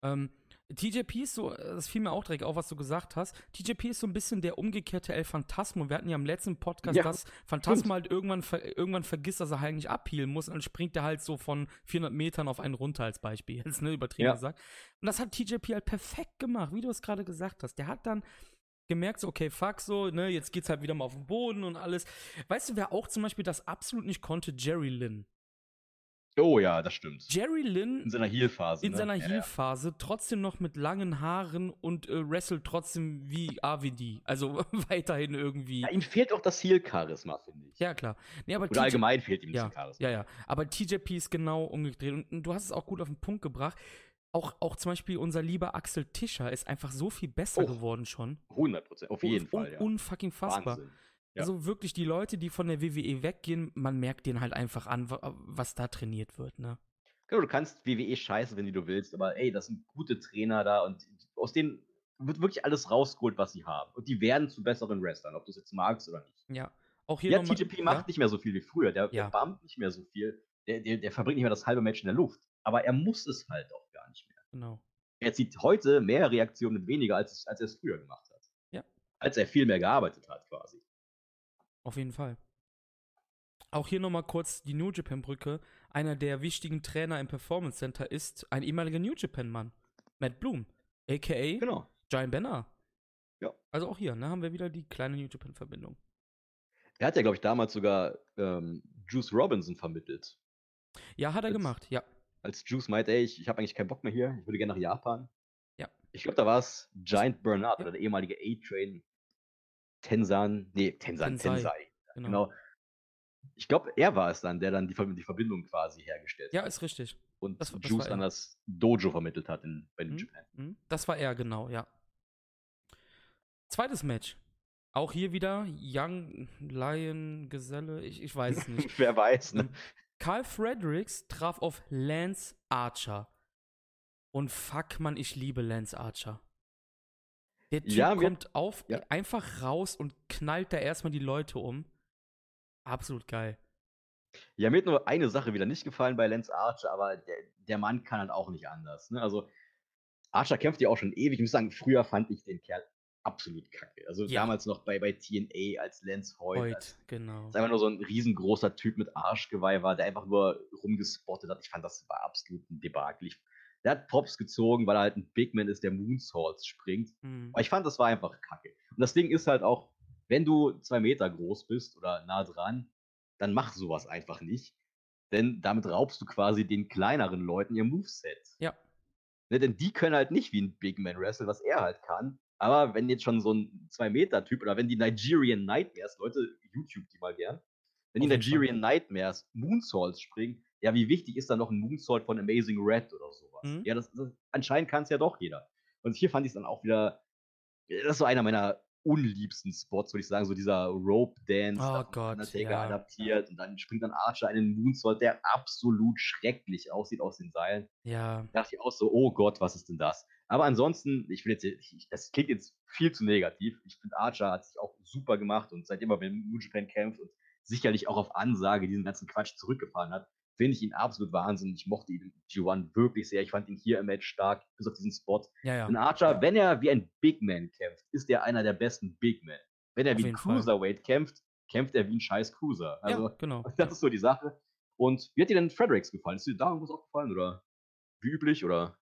Ähm, TJP ist so, das fiel mir auch direkt auf, was du gesagt hast. TJP ist so ein bisschen der umgekehrte El Phantasmo. Wir hatten ja im letzten Podcast, Ja, dass Phantasmo halt irgendwann, irgendwann vergisst, dass er eigentlich abhealen muss und dann springt er halt so von 400 Metern auf einen runter als Beispiel. Jetzt, ne, übertrieben Ja. gesagt. Und das hat TJP halt perfekt gemacht, wie du es gerade gesagt hast. Der hat dann gemerkt, so, okay, fuck, so, ne, jetzt geht's halt wieder mal auf den Boden und alles. Weißt du, wer auch zum Beispiel das absolut nicht konnte? Jerry Lynn. Oh ja, das stimmt. Jerry Lynn In seiner Heal-Phase. in ne? seiner Ja, ja. Heal-Phase trotzdem noch mit langen Haaren und äh, wrestelt trotzdem wie AWD. Also weiterhin irgendwie. Ja, ihm fehlt auch das Heal-Charisma, finde ich. Ja, klar. Nee, aber Oder TJ allgemein fehlt ihm ja, bisschen Charisma. ja, ja. Aber TJP ist genau umgedreht. Und, und du hast es auch gut auf den Punkt gebracht. Auch, auch zum Beispiel unser lieber Axel Tischer ist einfach so viel besser Oh. geworden schon. 100 Prozent, auf jeden un, Fall, ja. Unfucking fassbar. Wahnsinn. Ja. Also wirklich die Leute, die von der WWE weggehen, man merkt denen halt einfach an, wa- was da trainiert wird, ne? Genau, du kannst WWE scheiße, wenn du willst, aber ey, das sind gute Trainer da und aus denen wird wirklich alles rausgeholt, was sie haben. Und die werden zu besseren Wrestlern, ob du es jetzt magst oder nicht. Ja. Auch hier Ja, TJP macht ja? nicht mehr so viel wie früher. Der, Ja. der nicht mehr so viel. Der, der, der verbringt nicht mehr das halbe Match in der Luft. Aber er muss es halt auch gar nicht mehr. Genau. Er zieht heute mehr Reaktionen mit weniger, als, als er es früher gemacht hat. Ja. Als er viel mehr gearbeitet hat, quasi. Auf jeden Fall. Auch hier nochmal kurz die New Japan Brücke. Einer der wichtigen Trainer im Performance Center ist ein ehemaliger New Japan Mann. Matt Bloom. AKA Genau. Giant Banner. Ja. Also auch hier, ne, haben wir wieder die kleine New Japan Verbindung. Er hat ja, glaube ich, damals sogar ähm, Juice Robinson vermittelt. Ja, hat er Jetzt- gemacht, ja. Als Juice meinte, ey, ich, ich habe eigentlich keinen Bock mehr hier, ich würde gerne nach Japan. Ja. Ich glaube, da war es Giant Bernard Ja. oder der ehemalige A-Train Tensan, nee, Tensan, Tensai. Tensai. Genau. Genau. Ich glaube, er war es dann, der dann die, Ver- die Verbindung quasi hergestellt Ja, hat. ist richtig. Und das- das Juice er. dann das Dojo vermittelt hat in, bei New Mhm. Japan. Hm? Das war er, genau, ja. Zweites Match. Auch hier wieder Young Lion Geselle, ich, ich weiß es nicht. Wer weiß, ne? Ähm, Carl Fredericks traf auf Lance Archer. Und fuck man, ich liebe Lance Archer. Der Typ Ja, kommt auf, ja. einfach raus und knallt da erstmal die Leute um. Absolut geil. Ja, mir hat nur eine Sache wieder nicht gefallen bei Lance Archer, aber der, der Mann kann halt auch nicht anders. Ne? Also, Archer kämpft ja auch schon ewig. Ich muss sagen, früher fand ich den Kerl absolut kacke. Also Ja. damals noch bei, bei TNA als Lance Hoyt. Heute, Als, genau. als einfach nur so ein riesengroßer Typ mit Arschgeweih war, der einfach nur rumgespottet hat. Ich fand, das war absolut ein Debakel. Ich, der hat Props gezogen, weil er halt ein Big Man ist, der Moonsaults springt. Hm. Aber ich fand, das war einfach kacke. Und das Ding ist halt auch, wenn du zwei Meter groß bist oder nah dran, dann mach sowas einfach nicht. Denn damit raubst du quasi den kleineren Leuten ihr Moveset. Ja. Ne, denn die können halt nicht wie ein Big Man Wrestle, was er halt kann. Aber wenn jetzt schon so ein 2-Meter-Typ oder wenn die Nigerian Nightmares, Leute, YouTube die mal gern, wenn die. Nigerian Nightmares Moonsaults springen, ja, wie wichtig ist dann noch ein Moonsault von Amazing Red oder sowas? Mhm. Ja, das, das anscheinend kann es ja doch jeder. Und hier fand ich es dann auch wieder, das ist so einer meiner unliebsten Spots, würde ich sagen, so dieser Rope Dance, Oh da Gott, Undertaker ja. adaptiert und dann springt dann Archer einen Moonsault, der absolut schrecklich aussieht aus den Seilen. Ja, Da dachte ich auch so, oh Gott, was ist denn das? Aber ansonsten, ich will jetzt, ich, das klingt jetzt viel zu negativ. Ich finde, Archer hat sich auch super gemacht und seitdem er bei New Japan kämpft und sicherlich auch auf Ansage diesen ganzen Quatsch zurückgefahren hat, finde ich ihn absolut Wahnsinn. Ich mochte ihn im G1 wirklich sehr. Ich fand ihn hier im Match stark, bis auf diesen Spot. ja, ja. Und Archer, wenn er wie ein Big Man kämpft, ist er einer der besten Big Men. Wenn er Auf wie ein jeden Fall. Cruiserweight kämpft, kämpft er wie ein scheiß Cruiser. Also, ja, genau. das ist so die Sache. Und wie hat dir denn Fredericks gefallen? Ist dir da irgendwas aufgefallen oder wie üblich oder?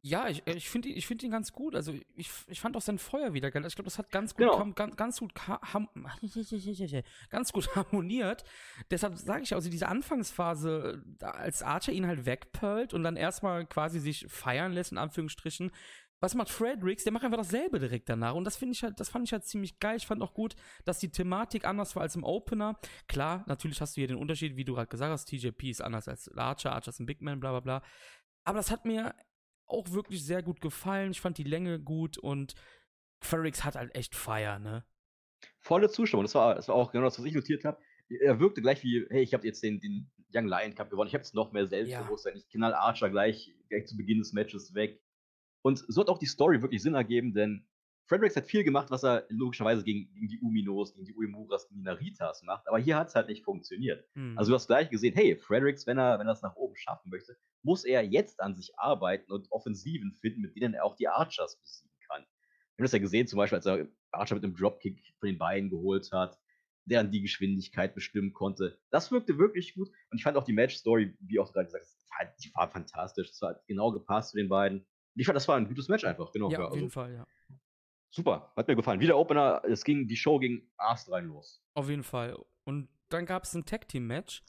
Ja, ich, ich finde ihn, ich find ihn ganz gut. Also ich, ich fand auch sein Feuer wieder geil. Ich glaube, das hat ganz gut, Genau. ganz, ganz gut, ganz gut harmoniert. Deshalb sage ich, also diese Anfangsphase, da- als Archer ihn halt wegpölt und dann erstmal quasi sich feiern lässt, in Anführungsstrichen. Was macht Fredericks? Der macht einfach dasselbe direkt danach. Und das finde ich halt, das fand ich halt ziemlich geil. Ich fand auch gut, dass die Thematik anders war als im Opener. Klar, natürlich hast du hier den Unterschied, wie du gerade gesagt hast, TJP ist anders als Archer, Archer ist ein Big Man, bla bla bla. Aber das hat mir auch wirklich sehr gut gefallen. Ich fand die Länge gut und Fredericks hat halt echt Feier, ne? Volle Zustimmung. Das war, das war auch genau das, was ich notiert habe. Er wirkte gleich wie, hey, ich habe jetzt den, den Young Lion Cup gewonnen. Ich habe jetzt noch mehr Selbstbewusstsein. Ich knall Archer gleich, gleich zu Beginn des Matches weg. Und so hat auch die Story wirklich Sinn ergeben, denn Fredericks hat viel gemacht, was er logischerweise gegen, gegen die Uminos, gegen die Uemuras, gegen die Naritas macht, aber hier hat es halt nicht funktioniert. Hm. Also du hast gleich gesehen, hey, Fredericks, wenn er, wenn er es nach oben schaffen möchte, muss er jetzt an sich arbeiten und Offensiven finden, mit denen er auch die Archers besiegen kann. Wir haben das ja gesehen, zum Beispiel, als er Archer mit einem Dropkick von den Beinen geholt hat, der an die Geschwindigkeit bestimmen konnte. Das wirkte wirklich gut. Und ich fand auch die Match-Story, wie auch gerade gesagt hast, die war fantastisch. Es hat genau gepasst zu den beiden. Und ich fand, das war ein gutes Match einfach. Genau. ja, ja, auf jeden also, Fall, ja. Super, hat mir gefallen. Wieder Opener, es ging, die Show ging astrein los. Auf jeden Fall. Und dann gab es ein Tag-Team-Match.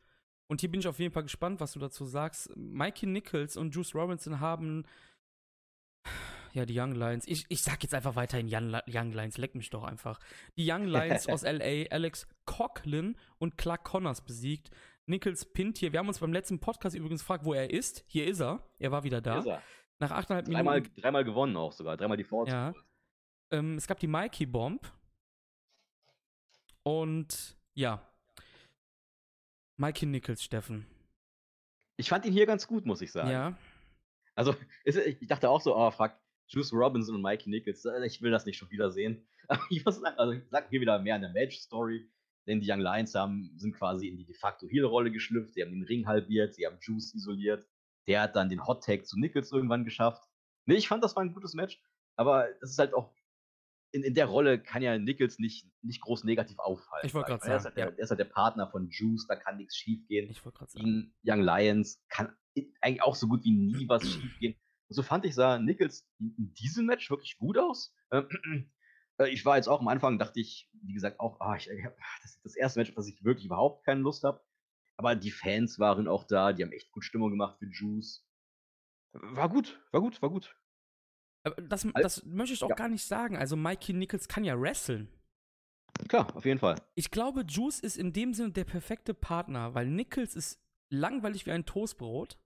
Und hier bin ich auf jeden Fall gespannt, was du dazu sagst. Mikey Nichols und Juice Robinson haben ja, die Young Lions. Ich, ich sag jetzt einfach weiterhin Young, Young Lions, leck mich doch einfach. Die Young Lions aus LA, Alex Coughlin und Clark Connors besiegt. Nichols pinnt hier. Wir haben uns beim letzten Podcast übrigens gefragt, wo er ist. Hier ist er. Er war wieder da. Ist er. Nach achteinhalb Minuten. dreimal gewonnen auch sogar. Dreimal die Force. Ja. Ähm, es gab die Mikey Bomb. Und ja. Mikey Nichols, Steffen. Ich fand ihn hier ganz gut, muss ich sagen. Ja. Also, ich dachte auch so, oh, fuck, Juice Robinson und Mikey Nichols, äh, ich will das nicht schon wieder sehen. Aber ich muss sagen, also ich sag hier wieder mehr an der Match-Story, denn die Young Lions haben, sind quasi in die de facto Heel-Rolle geschlüpft, sie haben den Ring halbiert, sie haben Juice isoliert, der hat dann den Hot-Tag zu Nichols irgendwann geschafft. Nee, ich fand, das war ein gutes Match, aber das ist halt auch, in, in der Rolle kann ja Nichols nicht, nicht groß negativ auffallen. Ich wollte gerade mal. Er ist, sagen, halt der, ja. er ist halt der Partner von Juice, da kann nichts schief gehen Ich wollte gerade sagen. gegen Young Lions kann eigentlich auch so gut wie nie was schief gehen. Und so fand ich, sah Nichols in in diesem Match wirklich gut aus. Ähm, äh, Ich war jetzt auch am Anfang, dachte ich, wie gesagt, auch, ah, ich, das ist das erste Match, auf das ich wirklich überhaupt keine Lust habe. Aber die Fans waren auch da, die haben echt gut Stimmung gemacht für Juice. War gut, war gut, war gut. Aber das, das möchte ich auch ja. gar nicht sagen. Also Mikey Nichols kann ja wresteln. Klar, auf jeden Fall. Ich glaube, Juice ist in dem Sinne der perfekte Partner, weil Nichols ist langweilig wie ein Toastbrot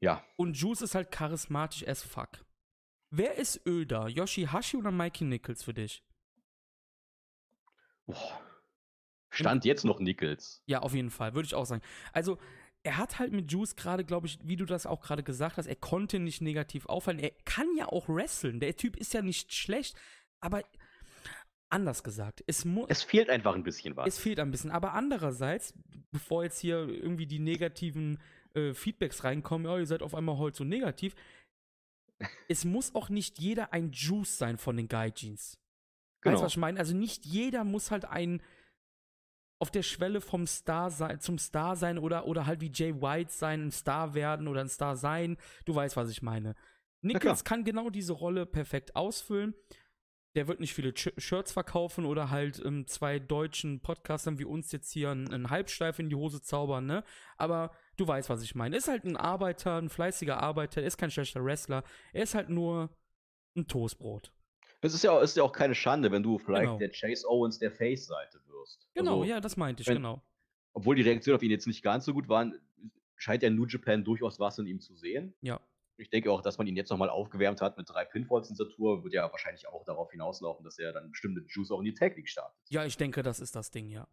Ja. und Juice ist halt charismatisch as fuck. Wer ist öder, Yoshihashi oder Mikey Nichols für dich? Boah. Stand jetzt noch Nichols. Ja, auf jeden Fall, würde ich auch sagen. Also, er hat halt mit Juice gerade, glaube ich, wie du das auch gerade gesagt hast, er konnte nicht negativ auffallen. Er kann ja auch wresteln. Der Typ ist ja nicht schlecht, aber anders gesagt, es muss. Es fehlt einfach ein bisschen was. Es fehlt ein bisschen. Aber andererseits, bevor jetzt hier irgendwie die negativen äh, Feedbacks reinkommen, ja, ihr seid auf einmal heute so negativ, es muss auch nicht jeder ein Juice sein von den Gaijins. Weißt du, Genau. was ich meine? Also nicht jeder muss halt ein auf der Schwelle vom Star sein, zum Star sein oder, oder halt wie Jay White sein, ein Star werden oder ein Star sein. Du weißt, was ich meine. Nichols kann genau diese Rolle perfekt ausfüllen. Der wird nicht viele Ch Shirts verkaufen oder halt ähm, zwei deutschen Podcastern wie uns jetzt hier einen, einen Halbsteif in die Hose zaubern, ne? Aber du weißt, was ich meine. Ist halt ein Arbeiter, ein fleißiger Arbeiter, ist kein schlechter Wrestler. Er ist halt nur ein Toastbrot. Es ist ja, ist ja auch keine Schande, wenn du vielleicht Genau. der Chase Owens der Face-Seite wirst. Genau, Also, ja, das meinte ich, wenn- genau. obwohl die Reaktionen auf ihn jetzt nicht ganz so gut waren, scheint ja New Japan durchaus was in ihm zu sehen. Ja. Ich denke auch, dass man ihn jetzt nochmal aufgewärmt hat mit drei Pinfalls in dieser Tour, wird ja wahrscheinlich auch darauf hinauslaufen, dass er dann bestimmt mit Juice auch in die League startet. Ja, ich denke, das ist das Ding, ja.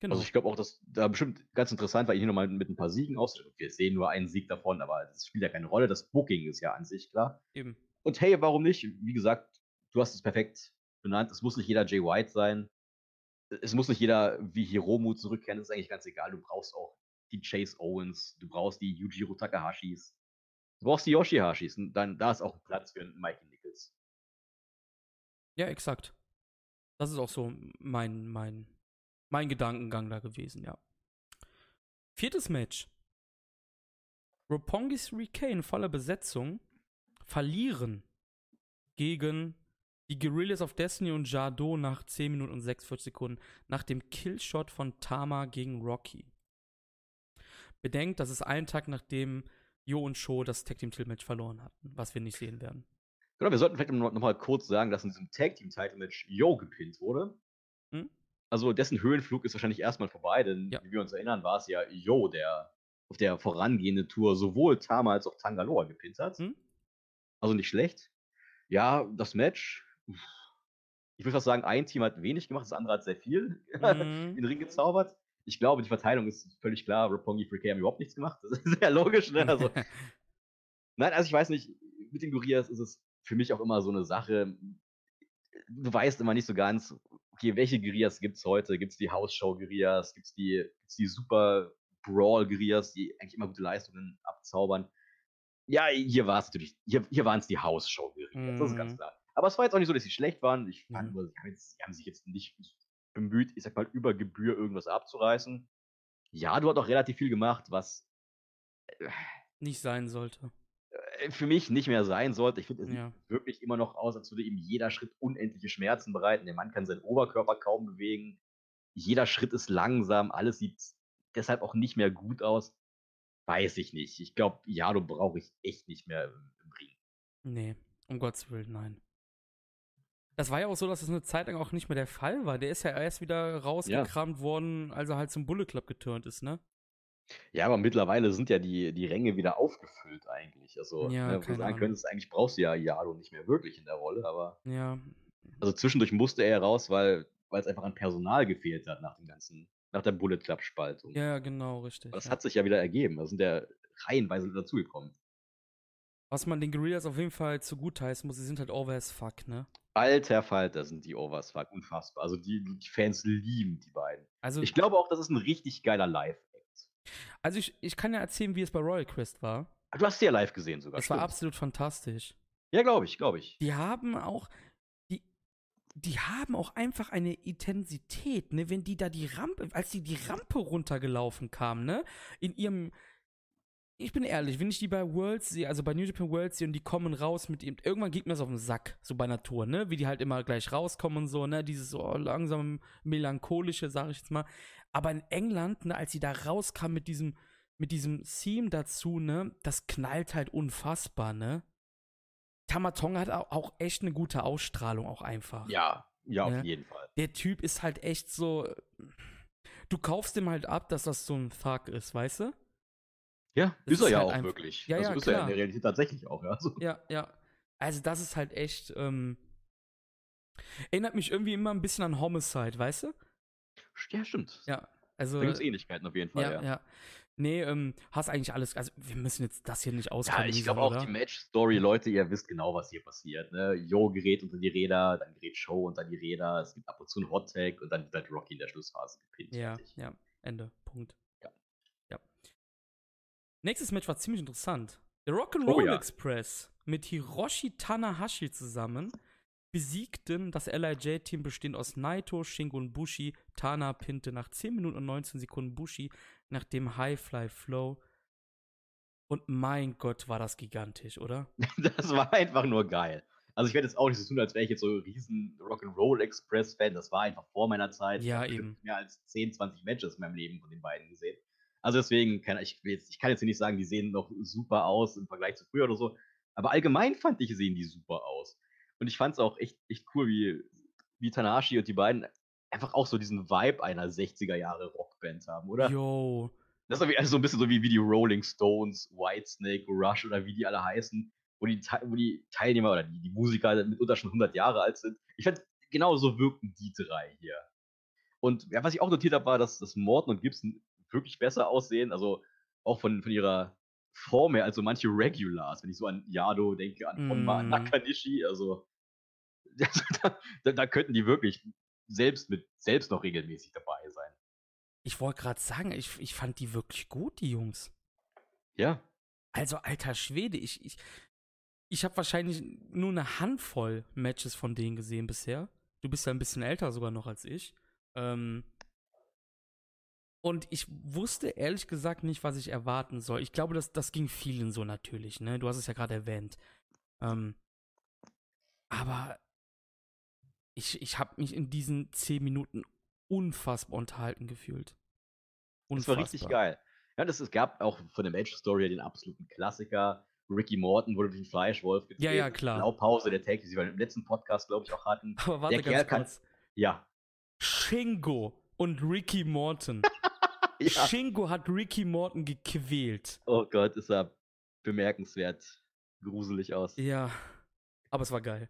Genau. Also ich glaube auch, dass da bestimmt ganz interessant war, ihn hier nochmal mit ein paar Siegen aus. Wir sehen nur einen Sieg davon, aber das spielt ja keine Rolle. Das Booking ist ja an sich klar. Eben. Und hey, warum nicht? Wie gesagt, du hast es perfekt benannt. Es muss nicht jeder Jay White sein. Es muss nicht jeder wie Hiromu zurückkehren. Das ist eigentlich ganz egal. Du brauchst auch die Chase Owens. Du brauchst die Yujiro Takahashis. Du brauchst die Yoshihashis. Und dann, da ist auch Platz für einen Mikey Nichols. Ja, exakt. Das ist auch so mein, mein, mein Gedankengang da gewesen, ja. Viertes Match. Roppongi 3K in voller Besetzung verlieren gegen die Guerrillas of Destiny und Jado nach 10 Minuten und 46 Sekunden nach dem Killshot von Tama gegen Rocky. Bedenkt, das ist ein Tag nachdem Jo und Sho das Tag Team Title Match verloren hatten, was wir nicht sehen werden. Genau, wir sollten vielleicht noch, noch mal kurz sagen, dass in diesem Tag Team Title Match Yo gepinnt wurde. Hm? Also dessen Höhenflug ist wahrscheinlich erstmal vorbei, denn Ja. wie wir uns erinnern, war es ja Yo, der auf der vorangehenden Tour sowohl Tama als auch Tangaloa gepinnt hat. Hm? Also nicht schlecht. Ja, das Match. Ich würde fast sagen, ein Team hat wenig gemacht, das andere hat sehr viel Mhm. in den Ring gezaubert. Ich glaube, die Verteilung ist völlig klar. Roppongi 3K haben überhaupt nichts gemacht. Das ist sehr logisch, ne? Also, Nein, also ich weiß nicht, mit den Gurias ist es für mich auch immer so eine Sache. du weißt immer nicht so ganz, okay, welche Guerillas gibt's heute? Gibt's die Hausshow-Guerillas? Gibt's die gibt's die Super Brawl-Guerillas, die eigentlich immer gute Leistungen abzaubern? Ja, hier war's natürlich hier hier waren's die Hausshow-Guerillas, das ist ganz Mhm. klar. Aber es war jetzt auch nicht so, dass sie schlecht waren. Ich fand Mhm. nur, sie haben jetzt sie haben sich jetzt nicht bemüht, ich sage mal, über Gebühr irgendwas abzureißen. Ja, du hat auch relativ viel gemacht, was Nicht sein sollte. äh, für mich nicht mehr sein sollte. Ich finde, es Ja. sieht wirklich immer noch aus, als würde ihm jeder Schritt unendliche Schmerzen bereiten. Der Mann kann seinen Oberkörper kaum bewegen. Jeder Schritt ist langsam, alles sieht deshalb auch nicht mehr gut aus. Weiß ich nicht. Ich glaube, Jado brauche ich echt nicht mehr im im Ring. Nee, um Gottes Willen, nein. Das war ja auch so, dass es eine Zeit lang auch nicht mehr der Fall war. Der ist ja erst wieder rausgekramt worden, als er halt zum Bullet Club geturnt ist, ne? Ja, aber mittlerweile sind ja die die Ränge wieder aufgefüllt eigentlich. Also, Ja, ne, wo du sagen könntest, eigentlich brauchst du ja Jado nicht mehr wirklich in der Rolle, aber Ja. also zwischendurch musste er raus, weil es einfach an Personal gefehlt hat nach dem ganzen nach der Bullet Club Spaltung. Ja, genau, richtig. Aber das ja. hat sich ja wieder ergeben. Da sind ja reihenweise dazugekommen. Was man den Guerillas auf jeden Fall zugute heißen muss, sie sind halt over as fuck, ne? Alter Falter sind die Overs fuck, unfassbar. Also die, die Fans lieben die beiden. Also, Ich glaube auch, das ist ein richtig geiler Live-Act. also ich, ich kann ja erzählen, wie es bei Royal Quest war. Du hast sie ja live gesehen sogar. Es war stimmt. absolut fantastisch. Ja, glaube ich, glaube ich. Die haben auch, die, die haben auch einfach eine Intensität, ne? Wenn die da die Rampe, als die die Rampe runtergelaufen kamen, ne? In ihrem, ich bin ehrlich, wenn ich die bei Worlds sehe, also bei New Japan Worlds sehe und die kommen raus mit ihm, irgendwann geht mir das auf den Sack, so bei Natur, ne? Wie die halt immer gleich rauskommen und so, ne? Dieses so langsam melancholische, sag ich jetzt mal. Aber in England, ne, als sie da rauskamen mit diesem, mit diesem Theme dazu, ne? Das knallt halt unfassbar, ne? Tamatonga hat au- auch echt eine gute Ausstrahlung auch einfach. Ja, ja, auf Ja. jeden Fall. Der Typ ist halt echt so. Du kaufst ihm halt ab, dass das so ein Thug ist, weißt du? Ja, Das ist er ist ja halt auch einfach- wirklich. Ja, also ja, ist er ja in klar. der Realität tatsächlich auch, ja. Also, Ja, ja. Also das ist halt echt. Ähm, erinnert mich irgendwie immer ein bisschen an Homicide, weißt du? ja, stimmt. Ja. Also. Da gibt es Ähnlichkeiten auf jeden Fall, ja, ja. ja. Nee, ähm, hast eigentlich alles. Also wir müssen jetzt das hier nicht Ja, auskommen. ich glaube auch die Match-Story, Leute, ihr wisst genau, was hier passiert. Ne? Jo gerät unter die Räder, dann gerät Show unter die Räder, es gibt ab und zu einen Hot-Tag und dann wird halt Rocky in der Schlussphase gepinnt. Ja, fertig. ja. Ende. Punkt. Nächstes Match war ziemlich interessant. Der Rock'n'Roll Oh ja. Express mit Hiroshi Tanahashi zusammen besiegten das LIJ-Team bestehend aus Naito, Shingo und Bushi. Tana pinte nach 10 Minuten und 19 Sekunden Bushi nach dem Highfly Flow. Und mein Gott, war das gigantisch, oder? Das war einfach nur geil. Also ich werde jetzt auch nicht so tun, als wäre ich jetzt so ein riesen Rock'n'Roll Express-Fan. Das war einfach vor meiner Zeit. Ich Ja, bestimmt eben. Mehr als 10, 20 Matches in meinem Leben von den beiden gesehen. Also deswegen kann ich, jetzt, ich kann jetzt hier nicht sagen, die sehen noch super aus im Vergleich zu früher oder so. Aber allgemein fand ich, sehen die super aus. Und ich fand es auch echt, echt cool, wie, wie Tanahashi und die beiden einfach auch so diesen Vibe einer 60er Jahre Rockband haben, oder? Yo. Das ist also so ein bisschen so wie, wie die Rolling Stones, Whitesnake, Rush oder wie die alle heißen, wo die, wo die Teilnehmer oder die, die Musiker mitunter schon 100 Jahre alt sind. Ich fand, genau so wirkten die drei hier. Und ja, was ich auch notiert habe, war, dass, dass Morton und Gibson wirklich besser aussehen, also auch von, von ihrer Form her, als so manche Regulars, wenn ich so an Yado denke, an Honma, Mm. Nakanishi, also da, da, da könnten die wirklich selbst mit selbst noch regelmäßig dabei sein. Ich wollte gerade sagen, ich, ich fand die wirklich gut, die Jungs. Ja, Also, alter Schwede, ich, ich, ich habe wahrscheinlich nur eine Handvoll Matches von denen gesehen bisher. Du bist ja ein bisschen älter sogar noch als ich. Ähm, und ich wusste ehrlich gesagt nicht, was ich erwarten soll. Ich glaube, das, das ging vielen so natürlich, ne? Du hast es ja gerade erwähnt. Ähm, aber ich, ich habe mich in diesen zehn Minuten unfassbar unterhalten gefühlt. Das war richtig geil. Ja, das, es gab auch von der Match-Story den absoluten Klassiker. Ricky Morton wurde durch den Fleischwolf Ja, ja, klar. Blaupause der Tag, die sie im letzten Podcast, glaube ich, auch hatten. Aber warte Der ganz Kerl kann- kurz. Ja. Shingo und Ricky Morton. ja. Shingo hat Ricky Morton gequält. Oh Gott, ist er bemerkenswert gruselig aus. Ja, aber es war geil.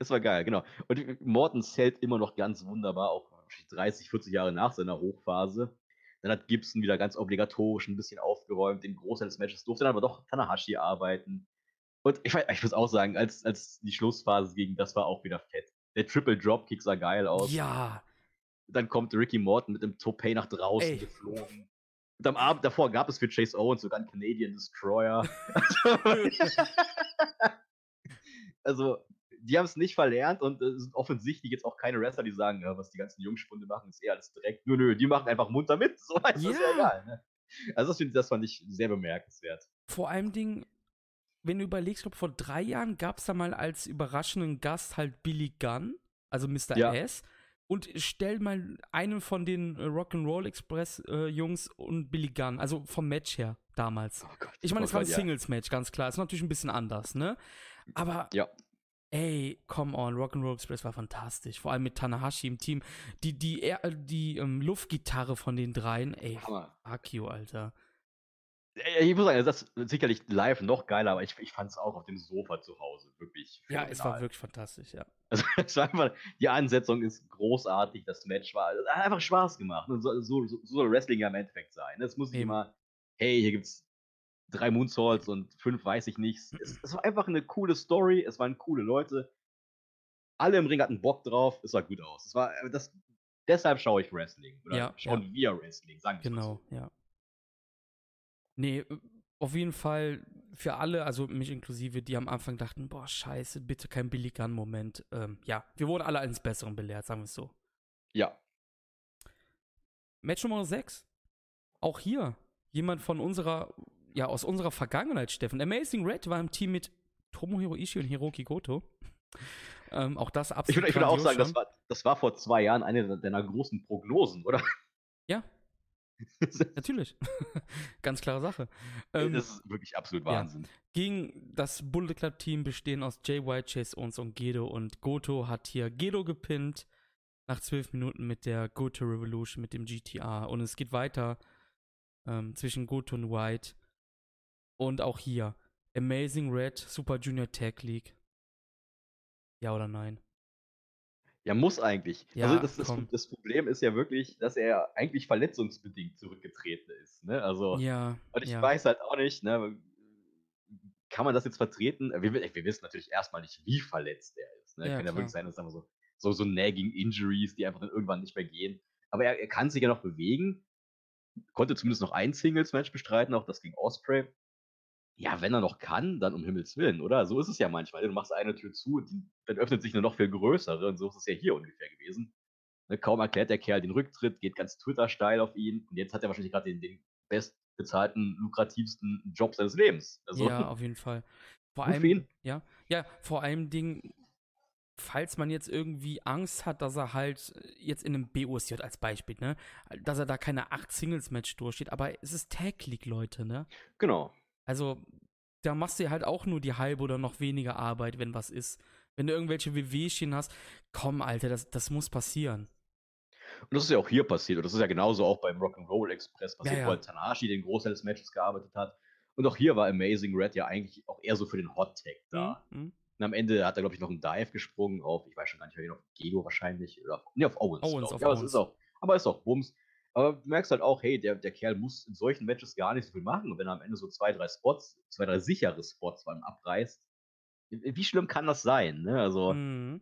Es war geil, genau. Und Morton zählt immer noch ganz wunderbar, auch 30, 40 Jahre nach seiner Hochphase. Dann hat Gibson wieder ganz obligatorisch ein bisschen aufgeräumt. Den Großteil des Matches durfte dann aber doch Tanahashi arbeiten. Und ich, ich muss auch sagen, als, als die Schlussphase ging, das war auch wieder fett. Der Triple Dropkick sah geil aus. Ja. Dann kommt Ricky Morton mit dem Topay nach draußen Ey. geflogen. Und am Abend davor gab es für Chase Owens sogar einen Canadian Destroyer. also, die haben es nicht verlernt und es sind offensichtlich jetzt auch keine Wrestler, die sagen, ja, was die ganzen Jungspunde machen, ist eher alles direkt. Nö, nö, die machen einfach munter mit. So ist das ja Ja. egal. Ne? Also, das, das fand ich sehr bemerkenswert. Vor allem Ding, wenn du überlegst, glaube, vor drei Jahren gab es da mal als überraschenden Gast halt Billy Gunn, also Mr. Ja. S. Und stell mal einen von den äh, Rock'n'Roll Express äh, Jungs und Billy Gunn, also vom Match her damals. Oh Gott, Ich meine, es war ein Gott, ja. Singles-Match, ganz klar. Ist natürlich ein bisschen anders, ne? Aber, Ja. ey, come on, Rock'n'Roll Express war fantastisch. Vor allem mit Tanahashi im Team. Die, die, er- die ähm, Luftgitarre von den dreien, ey, Hammer. fuck you, Alter. Äh, Ich muss sagen, das ist sicherlich live noch geiler, aber ich, ich fand es auch auf dem Sofa zu Hause wirklich. Ja, es war wirklich fantastisch, ja. Also, es war einfach, die Ansetzung ist großartig, das Match war, es hat einfach Spaß gemacht. Und so, so, so soll Wrestling ja im Endeffekt sein. Es muss nicht immer, hey, hier gibt's drei Moonsaults und fünf weiß ich nichts. Es, es war einfach eine coole Story, es waren coole Leute. Alle im Ring hatten Bock drauf, es sah gut aus. Es war, äh, das, deshalb schaue ich Wrestling. Oder Ja, schauen wir Wrestling, sagen wir Genau, ja. Nee, äh, auf jeden Fall für alle, also mich inklusive, die am Anfang dachten, boah, scheiße, bitte kein Billy Gunn-Moment. Ähm, ja, wir wurden alle eines Besseren belehrt, sagen wir es so. Ja, Match Nummer 6. Auch hier jemand von unserer, ja, aus unserer Vergangenheit, Steffen. Amazing Red war im Team mit Tomohiro Ishii und Hiroki Goto. Ähm, auch das ich absolut würde ich würd auch sagen, das war, das war vor zwei Jahren eine deiner großen Prognosen, oder? Ja, natürlich. Ganz klare Sache. Ähm, das ist wirklich absolut ja. Wahnsinn. gegen das Bullet Club Team bestehen aus Jay White, Chase Owens und Gedo und Goto hat hier Gedo gepinnt nach zwölf Minuten mit der Goto Revolution mit dem GTR und es geht weiter ähm, zwischen Goto und White und auch hier Amazing Red Super Junior Tag League. Ja oder nein? Ja, muss eigentlich. Ja, also das, das, das Problem ist ja wirklich, dass er eigentlich verletzungsbedingt zurückgetreten ist. Ne? Also, Ja. und ich ja. weiß halt auch nicht, ne, kann man das jetzt vertreten? Wir, wir wissen natürlich erstmal nicht, wie verletzt er ist. Ne? Ja, kann ja wirklich sein, dass einfach so, so, so nagging Injuries, die einfach dann irgendwann nicht mehr gehen. Aber er, er kann sich ja noch bewegen, konnte zumindest noch ein Singles-Match bestreiten, auch das gegen Osprey. Ja, wenn er noch kann, dann um Himmels Willen, oder? So ist es ja manchmal. Du machst eine Tür zu, die, dann öffnet sich eine noch viel größere und so ist es ja hier ungefähr gewesen. Ne, kaum erklärt der Kerl den Rücktritt, geht ganz Twitter-steil auf ihn und jetzt hat er wahrscheinlich gerade den, den bestbezahlten, lukrativsten Job seines Lebens. Also, ja, auf jeden Fall. Vor allem, für ihn. Ja, ja, vor allem Ding, falls man jetzt irgendwie Angst hat, dass er halt äh, jetzt in einem BOSJ als Beispiel, ne, dass er da keine acht Singles-Match durchsteht, aber es ist Tag League, Leute, ne? Genau. Also, da machst du ja halt auch nur die halbe oder noch weniger Arbeit, wenn was ist. Wenn du irgendwelche WWchen hast, komm, Alter, das, das muss passieren. Und das ist ja auch hier passiert. Und das ist ja genauso auch beim Rock'n'Roll Express passiert, Ja, ja. wo halt Tanahashi den Großteil des Matches gearbeitet hat. Und auch hier war Amazing Red ja eigentlich auch eher so für den Hot Tag da. Hm? Hm? Und am Ende hat er, glaube ich, noch einen Dive gesprungen auf, ich weiß schon gar nicht auf Gedo wahrscheinlich. Oder auf, nee, auf Owens. Owens, auf ja, aber es Owens. ist auch, aber ist auch Bums. Aber du merkst halt auch, hey, der, der Kerl muss in solchen Matches gar nicht so viel machen. Und wenn er am Ende so zwei, drei Spots, zwei, drei sichere Spots allem abreißt, wie schlimm kann das sein? Ne? Also, Hm.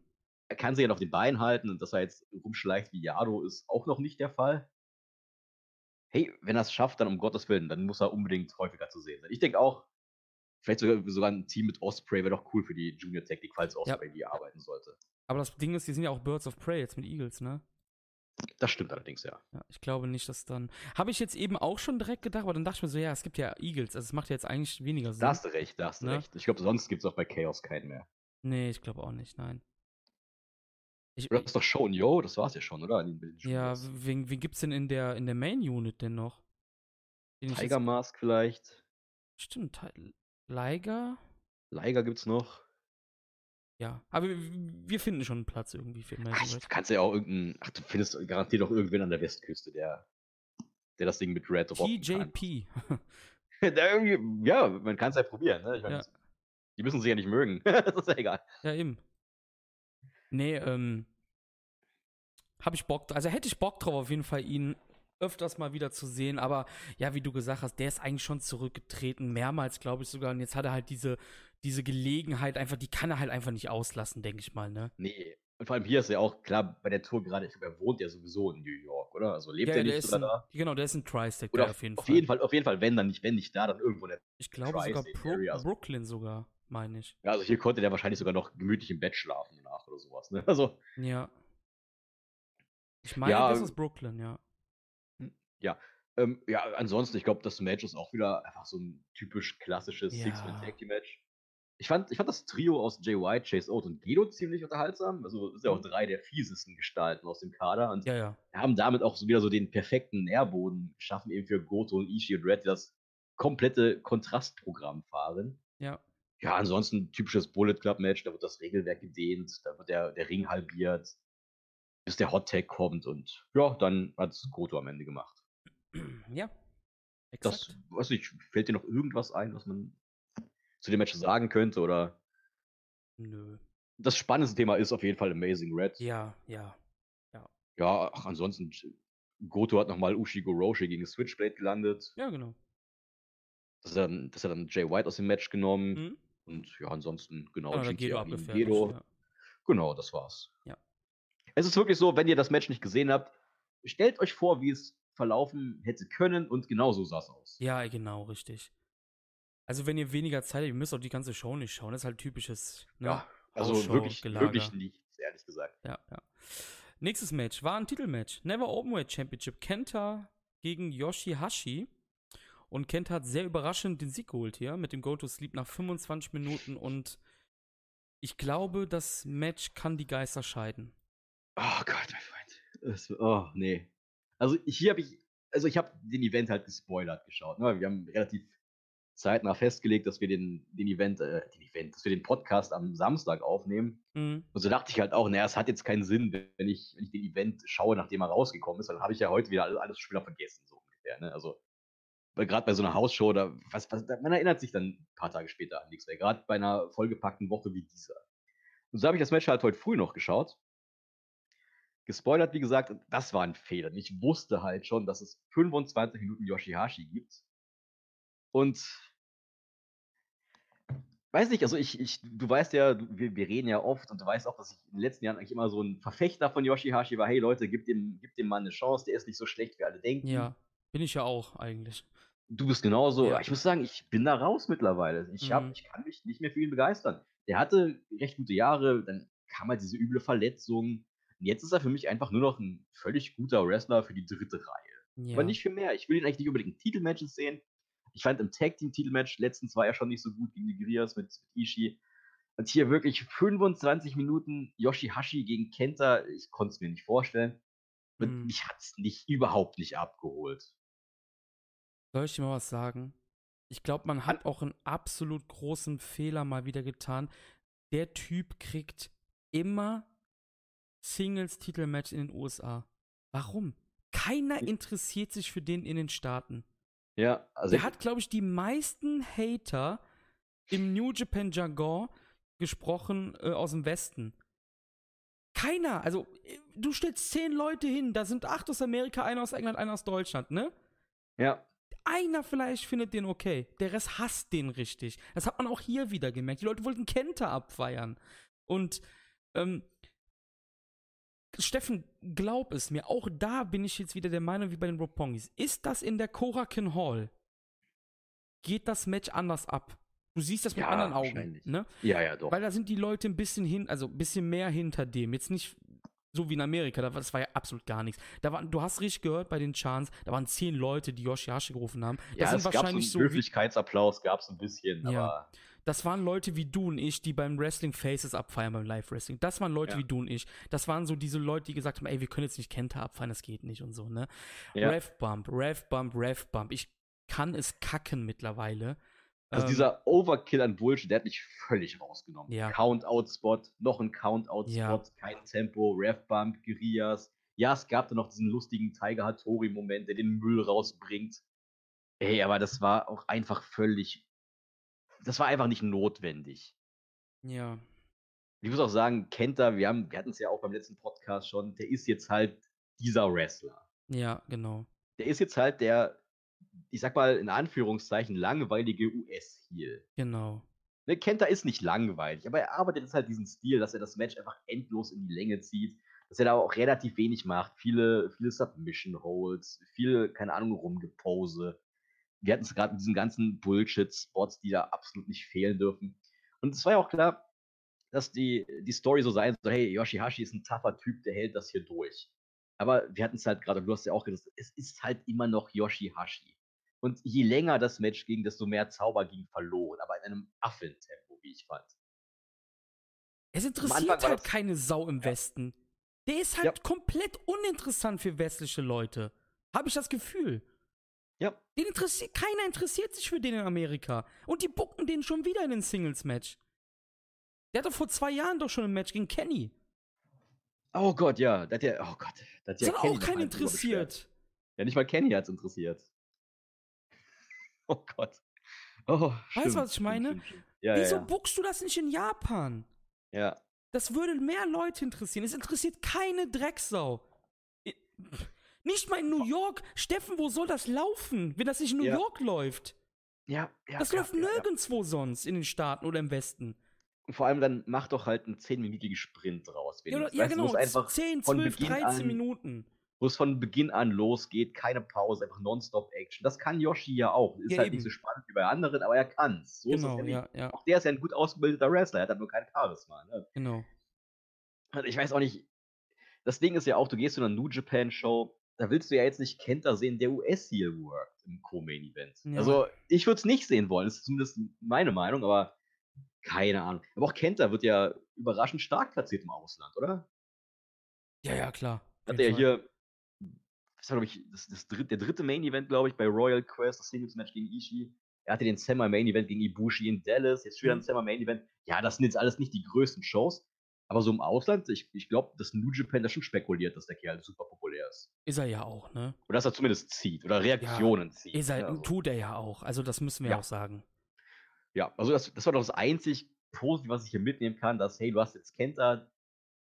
er kann sich ja noch den Bein halten und dass er jetzt rumschleicht wie Yado ist auch noch nicht der Fall. Hey, wenn er es schafft, dann um Gottes Willen, dann muss er unbedingt häufiger zu sehen sein. Ich denke auch, vielleicht sogar, sogar ein Team mit Osprey wäre doch cool für die Junior Technik, falls Osprey die arbeiten sollte. Aber das Ding ist, die sind ja auch Birds of Prey jetzt mit Eagles, ne? Das stimmt allerdings, ja. Ja, ich glaube nicht, dass dann. Habe ich jetzt eben auch schon direkt gedacht, aber dann dachte ich mir so, ja, es gibt ja Eagles, also es macht ja jetzt eigentlich weniger Sinn. Da hast du recht, da hast du Ne? recht. Ich glaube, sonst gibt es auch bei Chaos keinen mehr. Nee, ich glaube auch nicht, nein. Ich, das ist doch Show Yo, das war's ja schon, oder? Ja, wen, wen gibt's denn in der, in der Main Unit denn noch? Den Tiger jetzt, Mask vielleicht. stimmt, Ti- Liger? Liger gibt's noch. Ja, aber wir, finden schon einen Platz irgendwie für Ach, Amazing du Red. kannst ja auch irgendeinen. Ach, du findest garantiert auch irgendwen an der Westküste, der, der das Ding mit Red rocken. TJP. Ja, man kann es ja probieren. Ne? Ich mein, Ja. Die müssen sich ja nicht mögen. das ist ja egal. ja, eben. Nee, ähm. Hab ich Bock, also hätte ich Bock drauf, auf jeden Fall ihn öfters mal wieder zu sehen, aber ja, wie du gesagt hast, der ist eigentlich schon zurückgetreten, mehrmals, glaube ich sogar, und jetzt hat er halt diese, diese Gelegenheit einfach, die kann er halt einfach nicht auslassen, denke ich mal, ne? Nee. Und vor allem hier ist ja auch klar bei der Tour gerade, ich glaube, er wohnt ja sowieso in New York, oder? Also lebt Ja, er ja, nicht sogar da? genau, der ist ein Tri-State auf, jeden auf Fall. jeden Fall, auf jeden Fall, wenn dann nicht, wenn nicht da, dann irgendwo in der Ich glaube sogar Bro Area. Brooklyn sogar, meine ich. ja, also hier konnte der wahrscheinlich sogar noch gemütlich im Bett schlafen danach oder sowas. Ne? Also, Ja. Ich meine, Ja, das ist Brooklyn, ja. ähm, ja, ansonsten, ich glaube, das Match ist auch wieder einfach so ein typisch klassisches Ja. Six-Man-Tag-Team-Match. Ich fand, ich fand das Trio aus Jay White, Chase Oates und Gedo ziemlich unterhaltsam. Also, das sind ja auch Mhm. drei der fiesesten Gestalten aus dem Kader. Und Ja, ja. haben damit auch wieder so den perfekten Nährboden geschaffen, eben für Goto und Ishii und Red, die das komplette Kontrastprogramm fahren. Ja. Ja, ansonsten typisches Bullet Club Match, da wird das Regelwerk gedehnt, da wird der, der Ring halbiert, bis der Hot Tag kommt und ja, dann hat es Goto am Ende gemacht. Ja. Das, Exakt. weiß nicht, fällt dir noch irgendwas ein, was man zu dem Match sagen könnte oder Nö. das spannendste Thema ist auf jeden Fall Amazing Red. Ja, ja. Ja, ach, ansonsten Goto hat nochmal Ushigo Roshi gegen Switchblade gelandet. Ja, genau. Das hat dann, das hat dann Jay White aus dem Match genommen. Mhm. Und ja, ansonsten, genau, Genau, GTR Gedo. Gedo. Ja. Genau, das war's. Ja. Es ist wirklich so, wenn ihr das Match nicht gesehen habt, stellt euch vor, wie es verlaufen hätte können und genau so sah es aus. ja, genau, richtig. Also, wenn ihr weniger Zeit habt, ihr müsst auch die ganze Show nicht schauen. Das ist halt typisches, ne? Ja, also wirklich, Gelager. wirklich nichts, ehrlich gesagt. Ja, ja. Nächstes Match war ein Titelmatch. Never Openweight Championship. Kenta gegen Yoshihashi. Und Kenta hat sehr überraschend den Sieg geholt hier mit dem Go to Sleep nach 25 Minuten. Und ich glaube, das Match kann die Geister scheiden. Oh Gott, mein Freund. Das, oh, nee. Also hier habe ich, also ich habe den Event halt gespoilert geschaut. Ne? Wir haben relativ zeitnah festgelegt, dass wir den, den Event, äh, den Event, dass wir den Podcast am Samstag aufnehmen. Mhm. Und so dachte ich halt auch, naja, es hat jetzt keinen Sinn, wenn ich, wenn ich den Event schaue, nachdem er rausgekommen ist, dann habe ich ja heute wieder alles, alles schon wieder vergessen, so ungefähr. Ne? Also, gerade bei so einer Hausshow, da, was, was, man erinnert sich dann ein paar Tage später an nichts mehr. Gerade bei einer vollgepackten Woche wie dieser. Und so habe ich das Match halt heute früh noch geschaut. Gespoilert, wie gesagt, das war ein Fehler. Ich wusste halt schon, dass es 25 Minuten Yoshihashi gibt. Und weiß nicht, also ich, ich du weißt ja, wir, wir reden ja oft und du weißt auch, dass ich in den letzten Jahren eigentlich immer so ein Verfechter von Yoshihashi war. Hey Leute, gib dem, gib dem Mann eine Chance, der ist nicht so schlecht, wie alle denken. Ja, bin ich ja auch eigentlich. Du bist genauso. Ja. Ich muss sagen, ich bin da raus mittlerweile. Ich, hab, Mhm. ich kann mich nicht mehr für ihn begeistern. Der hatte recht gute Jahre, dann kam halt diese üble Verletzung. Und jetzt ist er für mich einfach nur noch ein völlig guter Wrestler für die dritte Reihe. Ja. Aber nicht für mehr. Ich will ihn eigentlich nicht unbedingt in Titelmatches sehen. Ich fand im Tag Team Titelmatch letztens war er schon nicht so gut gegen die Guerrillas mit, mit Ishii. Und hier wirklich 25 Minuten Yoshihashi gegen Kenta. Ich konnte es mir nicht vorstellen. Und Mhm. mich hat es nicht, überhaupt nicht abgeholt. Soll ich dir mal was sagen? Ich glaube, man hat auch einen absolut großen Fehler mal wieder getan. Der Typ kriegt immer Singles-Titelmatch in den USA. Warum? Keiner interessiert sich für den in den Staaten. Ja, also Der hat, glaube ich, die meisten Hater im New Japan Jargon gesprochen äh, aus dem Westen. Keiner. Also, äh, du stellst zehn Leute hin, da sind acht aus Amerika, einer aus England, einer aus Deutschland, ne? ja, Einer vielleicht findet den okay. Der Rest hasst den richtig. Das hat man auch hier wieder gemerkt. Die Leute wollten Kenta abfeiern. Und, ähm, Steffen, glaub es mir, auch da bin ich jetzt wieder der Meinung wie bei den Ropongis. Ist das in der Korakin Hall? Geht das Match anders ab? Du siehst das mit Ja, anderen Augen, ne? ja, ja, doch. Weil da sind die Leute ein bisschen hin, also ein bisschen mehr hinter dem. Jetzt nicht so wie in Amerika, da war- das war ja absolut gar nichts. Da waren, du hast richtig gehört bei den Chants, da waren zehn Leute, die Yoshihashi gerufen haben. Das ja, es gab wahrscheinlich so einen Höflichkeitsapplaus, gab es ein bisschen, Ja. aber das waren Leute wie du und ich, die beim Wrestling Faces abfeiern, beim Live Wrestling. Das waren Leute Ja. wie du und ich. Das waren so diese Leute, die gesagt haben, ey, wir können jetzt nicht Kenta abfeiern, das geht nicht und so, ne? ja. Rev Bump, Rev Bump, Rev Bump. Ich kann es kacken mittlerweile. Also Ähm, dieser Overkill an Bullshit, der hat mich völlig rausgenommen. Ja. Count-Out-Spot, noch ein Count-Out-Spot, Ja. kein Tempo, Rev-Bump, Guerillas. Ja, es gab dann noch diesen lustigen Tiger Hattori-Moment, der den Müll rausbringt. Ey, aber das war auch einfach völlig. Das war einfach nicht notwendig. Ja. Ich muss auch sagen, Kenta, wir, haben, wir hatten es ja auch beim letzten Podcast schon, der ist jetzt halt dieser Wrestler. Ja, genau. Der ist jetzt halt der, ich sag mal in Anführungszeichen, langweilige US-Heel. Genau. Ne, Kenta ist nicht langweilig, aber er arbeitet jetzt halt diesen Stil, dass er das Match einfach endlos in die Länge zieht, dass er da auch relativ wenig macht. Viele, viele Submission Holds, viel, keine Ahnung, Rumgepose. Wir hatten es gerade mit diesen ganzen Bullshit-Spots, die da absolut nicht fehlen dürfen. Und es war ja auch klar, dass die, die Story so sein soll, hey, Yoshihashi ist ein tougher Typ, der hält das hier durch. Aber wir hatten es halt gerade, du hast ja auch gesagt, es ist halt immer noch Yoshihashi. Und je länger das Match ging, desto mehr Zauber ging verloren, aber in einem Affentempo, wie ich fand. Es interessiert halt keine Sau im ja. Westen. Der ist halt ja. komplett uninteressant für westliche Leute. Habe ich das Gefühl. Ja. Den interessiert, keiner interessiert sich für den in Amerika. Und die bucken den schon wieder in den Singles-Match. Der hatte vor zwei Jahren doch schon ein Match gegen Kenny. Oh Gott, ja. Das hat ja, oh Gott. Das, das hat auch keinen interessiert. Ja, nicht mal Kenny hat es interessiert. Oh Gott. Oh, weißt du, was ich meine? Stimmt, stimmt. Ja, Wieso ja. buchst du das nicht in Japan? Ja. Das würde mehr Leute interessieren. Es interessiert keine Drecksau. Nicht mal in New York. Steffen, wo soll das laufen, wenn das nicht in New ja. York läuft? Ja, ja. Das läuft nirgendwo sonst in den Staaten oder im Westen. Und vor allem dann mach doch halt einen 10-minütigen Sprint draus. Ja, oder, ja genau, einfach 10, 12, 13 an, Minuten. Wo es von Beginn an losgeht, keine Pause, einfach Nonstop-Action. Das kann Yoshi ja auch. Ist ja, halt eben. nicht so spannend wie bei anderen, aber er kann's. So genau, ja, ja. Auch der ist ja ein gut ausgebildeter Wrestler, er hat halt nur kein Charisma. Ne? Genau. Und ich weiß auch nicht, das Ding ist ja auch, du gehst zu einer New Japan Show, da willst du ja jetzt nicht Kenta sehen, der US-Heel worked im Co-Main-Event. Ja. Also, ich würde es nicht sehen wollen, das ist zumindest meine Meinung, aber keine Ahnung. Aber auch Kenta wird ja überraschend stark platziert im Ausland, oder? Ja, ja, klar. Hat er ja hier, das war, glaube ich, das, das dritte, der dritte Main-Event, glaube ich, bei Royal Quest, das Singles-Match gegen Ishii. Er hatte den Summer Main-Event gegen Ibushi in Dallas, jetzt wieder ein mhm. Summer Main-Event. Ja, das sind jetzt alles nicht die größten Shows, aber so im Ausland, ich, ich glaube, dass New Japan da schon spekuliert, dass der Kerl super populär ist. Ist er ja auch, ne? Oder dass er zumindest zieht oder Reaktionen ja, zieht. Ist er, also. Tut er ja auch. Also das müssen wir ja. auch sagen. Ja, also das, das war doch das einzig Positive, was ich hier mitnehmen kann, dass, hey, du hast jetzt Kenta,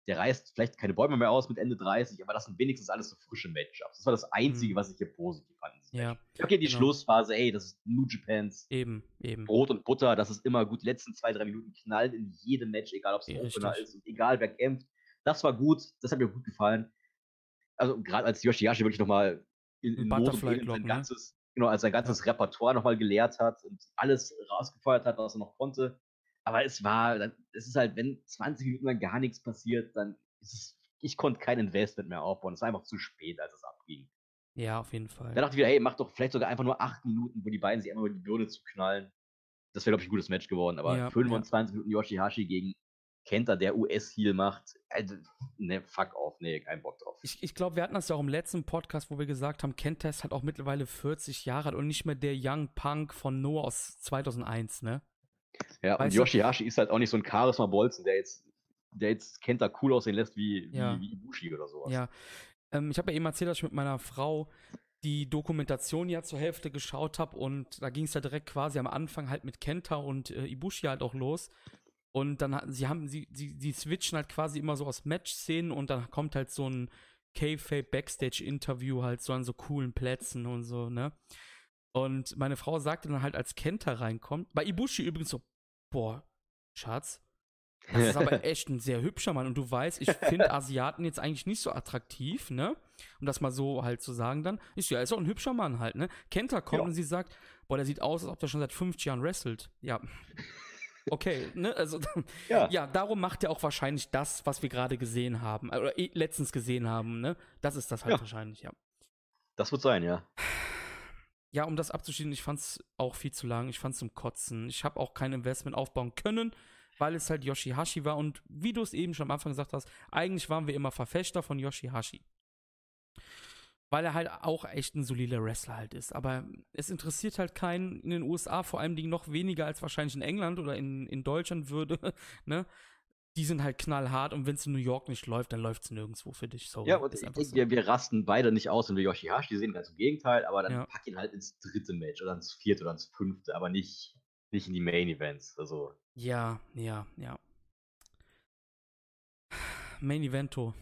der reißt vielleicht keine Bäume mehr aus mit Ende 30, aber das sind wenigstens alles so frische Matchups. Das war das Einzige, mhm. was ich hier positiv fand. Ja. Okay, die genau. Schlussphase, ey, das ist New Japans eben, eben. Brot und Butter, das ist immer gut. Die letzten zwei, drei Minuten knallen in jedem Match, egal ob es ein Opener ist und egal wer kämpft. Das war gut, das hat mir gut gefallen. Also gerade als Yoshihashi wirklich nochmal in, in Butterfly sein ne? ganzes, genau, als sein ganzes. Repertoire nochmal gelehrt hat und alles rausgefeuert hat, was er noch konnte. Aber es war, es ist halt, wenn 20 Minuten lang gar nichts passiert, dann ist es, ich konnte kein Investment mehr aufbauen. Es war einfach zu spät, als es abging. Ja, auf jeden Fall. Da dachte ich wieder, hey, mach doch vielleicht sogar einfach nur acht Minuten, wo die beiden sich einmal über die Birne zu knallen. Das wäre, glaube ich, ein gutes Match geworden. Aber ja, 25 ja. Minuten Yoshihashi gegen Kenta, der US-Heal macht. Also, ne, fuck off, ne, kein Bock drauf. Ich, ich glaube, wir hatten das ja auch im letzten Podcast, wo wir gesagt haben, Kenta ist halt auch mittlerweile 40 Jahre alt und nicht mehr der Young Punk von Noah aus 2001, ne? Ja, weißt und Yoshihashi ist halt auch nicht so ein Charisma-Bolzen, der jetzt, der jetzt Kenta cool aussehen lässt wie, ja. wie, wie Ibushi oder sowas. Ja. Ähm, ich habe ja eben erzählt, dass ich mit meiner Frau die Dokumentation ja zur Hälfte geschaut habe und da ging es ja direkt quasi am Anfang halt mit Kenta und äh, Ibushi halt auch los. Und dann sie haben, sie, sie, sie switchen halt quasi immer so aus Match-Szenen und dann kommt halt so ein K-Fape Backstage-Interview halt so an so coolen Plätzen und so, ne? Und meine Frau sagte dann halt, als Kenta reinkommt, bei Ibushi übrigens so, boah, Schatz, das ist aber echt ein sehr hübscher Mann. Und du weißt, ich finde Asiaten jetzt eigentlich nicht so attraktiv, ne? Um das mal so halt zu sagen dann. Ist ja, ist auch ein hübscher Mann halt, ne? Kenta kommt ja. und sie sagt, boah, der sieht aus, als ob der schon seit 50 Jahren wrestelt. Ja. Okay, ne? Also, ja. ja, darum macht er auch wahrscheinlich das, was wir gerade gesehen haben, oder eh letztens gesehen haben, ne? Das ist das halt ja. wahrscheinlich, ja. Das wird sein, ja ja, um das abzuschließen, ich fand es auch viel zu lang. Ich fand es zum Kotzen. Ich habe auch kein Investment aufbauen können, weil es halt Yoshihashi war. Und wie du es eben schon am Anfang gesagt hast, eigentlich waren wir immer Verfechter von Yoshihashi. Weil er halt auch echt ein solider Wrestler halt ist. Aber es interessiert halt keinen in den USA, vor allem noch weniger als wahrscheinlich in England oder in, in Deutschland würde, ne? Die sind halt knallhart und wenn es in New York nicht läuft, dann läuft es nirgendwo für dich. So, ja, und ich so. wir, wir rasten beide nicht aus, wenn wir Yoshihashi sehen, ganz im Gegenteil, aber dann ja. pack ihn halt ins dritte Match oder ins vierte oder ins fünfte, aber nicht, nicht in die Main Events. Also. Ja, ja, ja. Main Evento.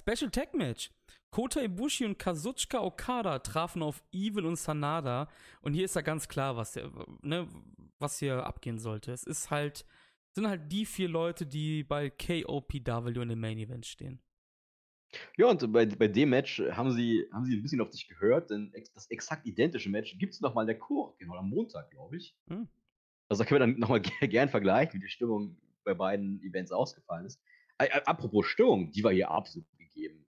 Special Tech Match. Kota Ibushi und Kazuchika Okada trafen auf Evil und Sanada. Und hier ist ja ganz klar, was, ne, was hier abgehen sollte. Es ist halt, sind halt die vier Leute, die bei KOPW in dem Main Event stehen. Ja, und bei, bei dem Match haben sie, haben sie ein bisschen auf dich gehört, denn das exakt identische Match gibt es nochmal in der Chor, genau am Montag, glaube ich. Hm. Also da können wir dann nochmal gern vergleichen, wie die Stimmung bei beiden Events ausgefallen ist. Apropos Stimmung, die war hier absolut gegeben.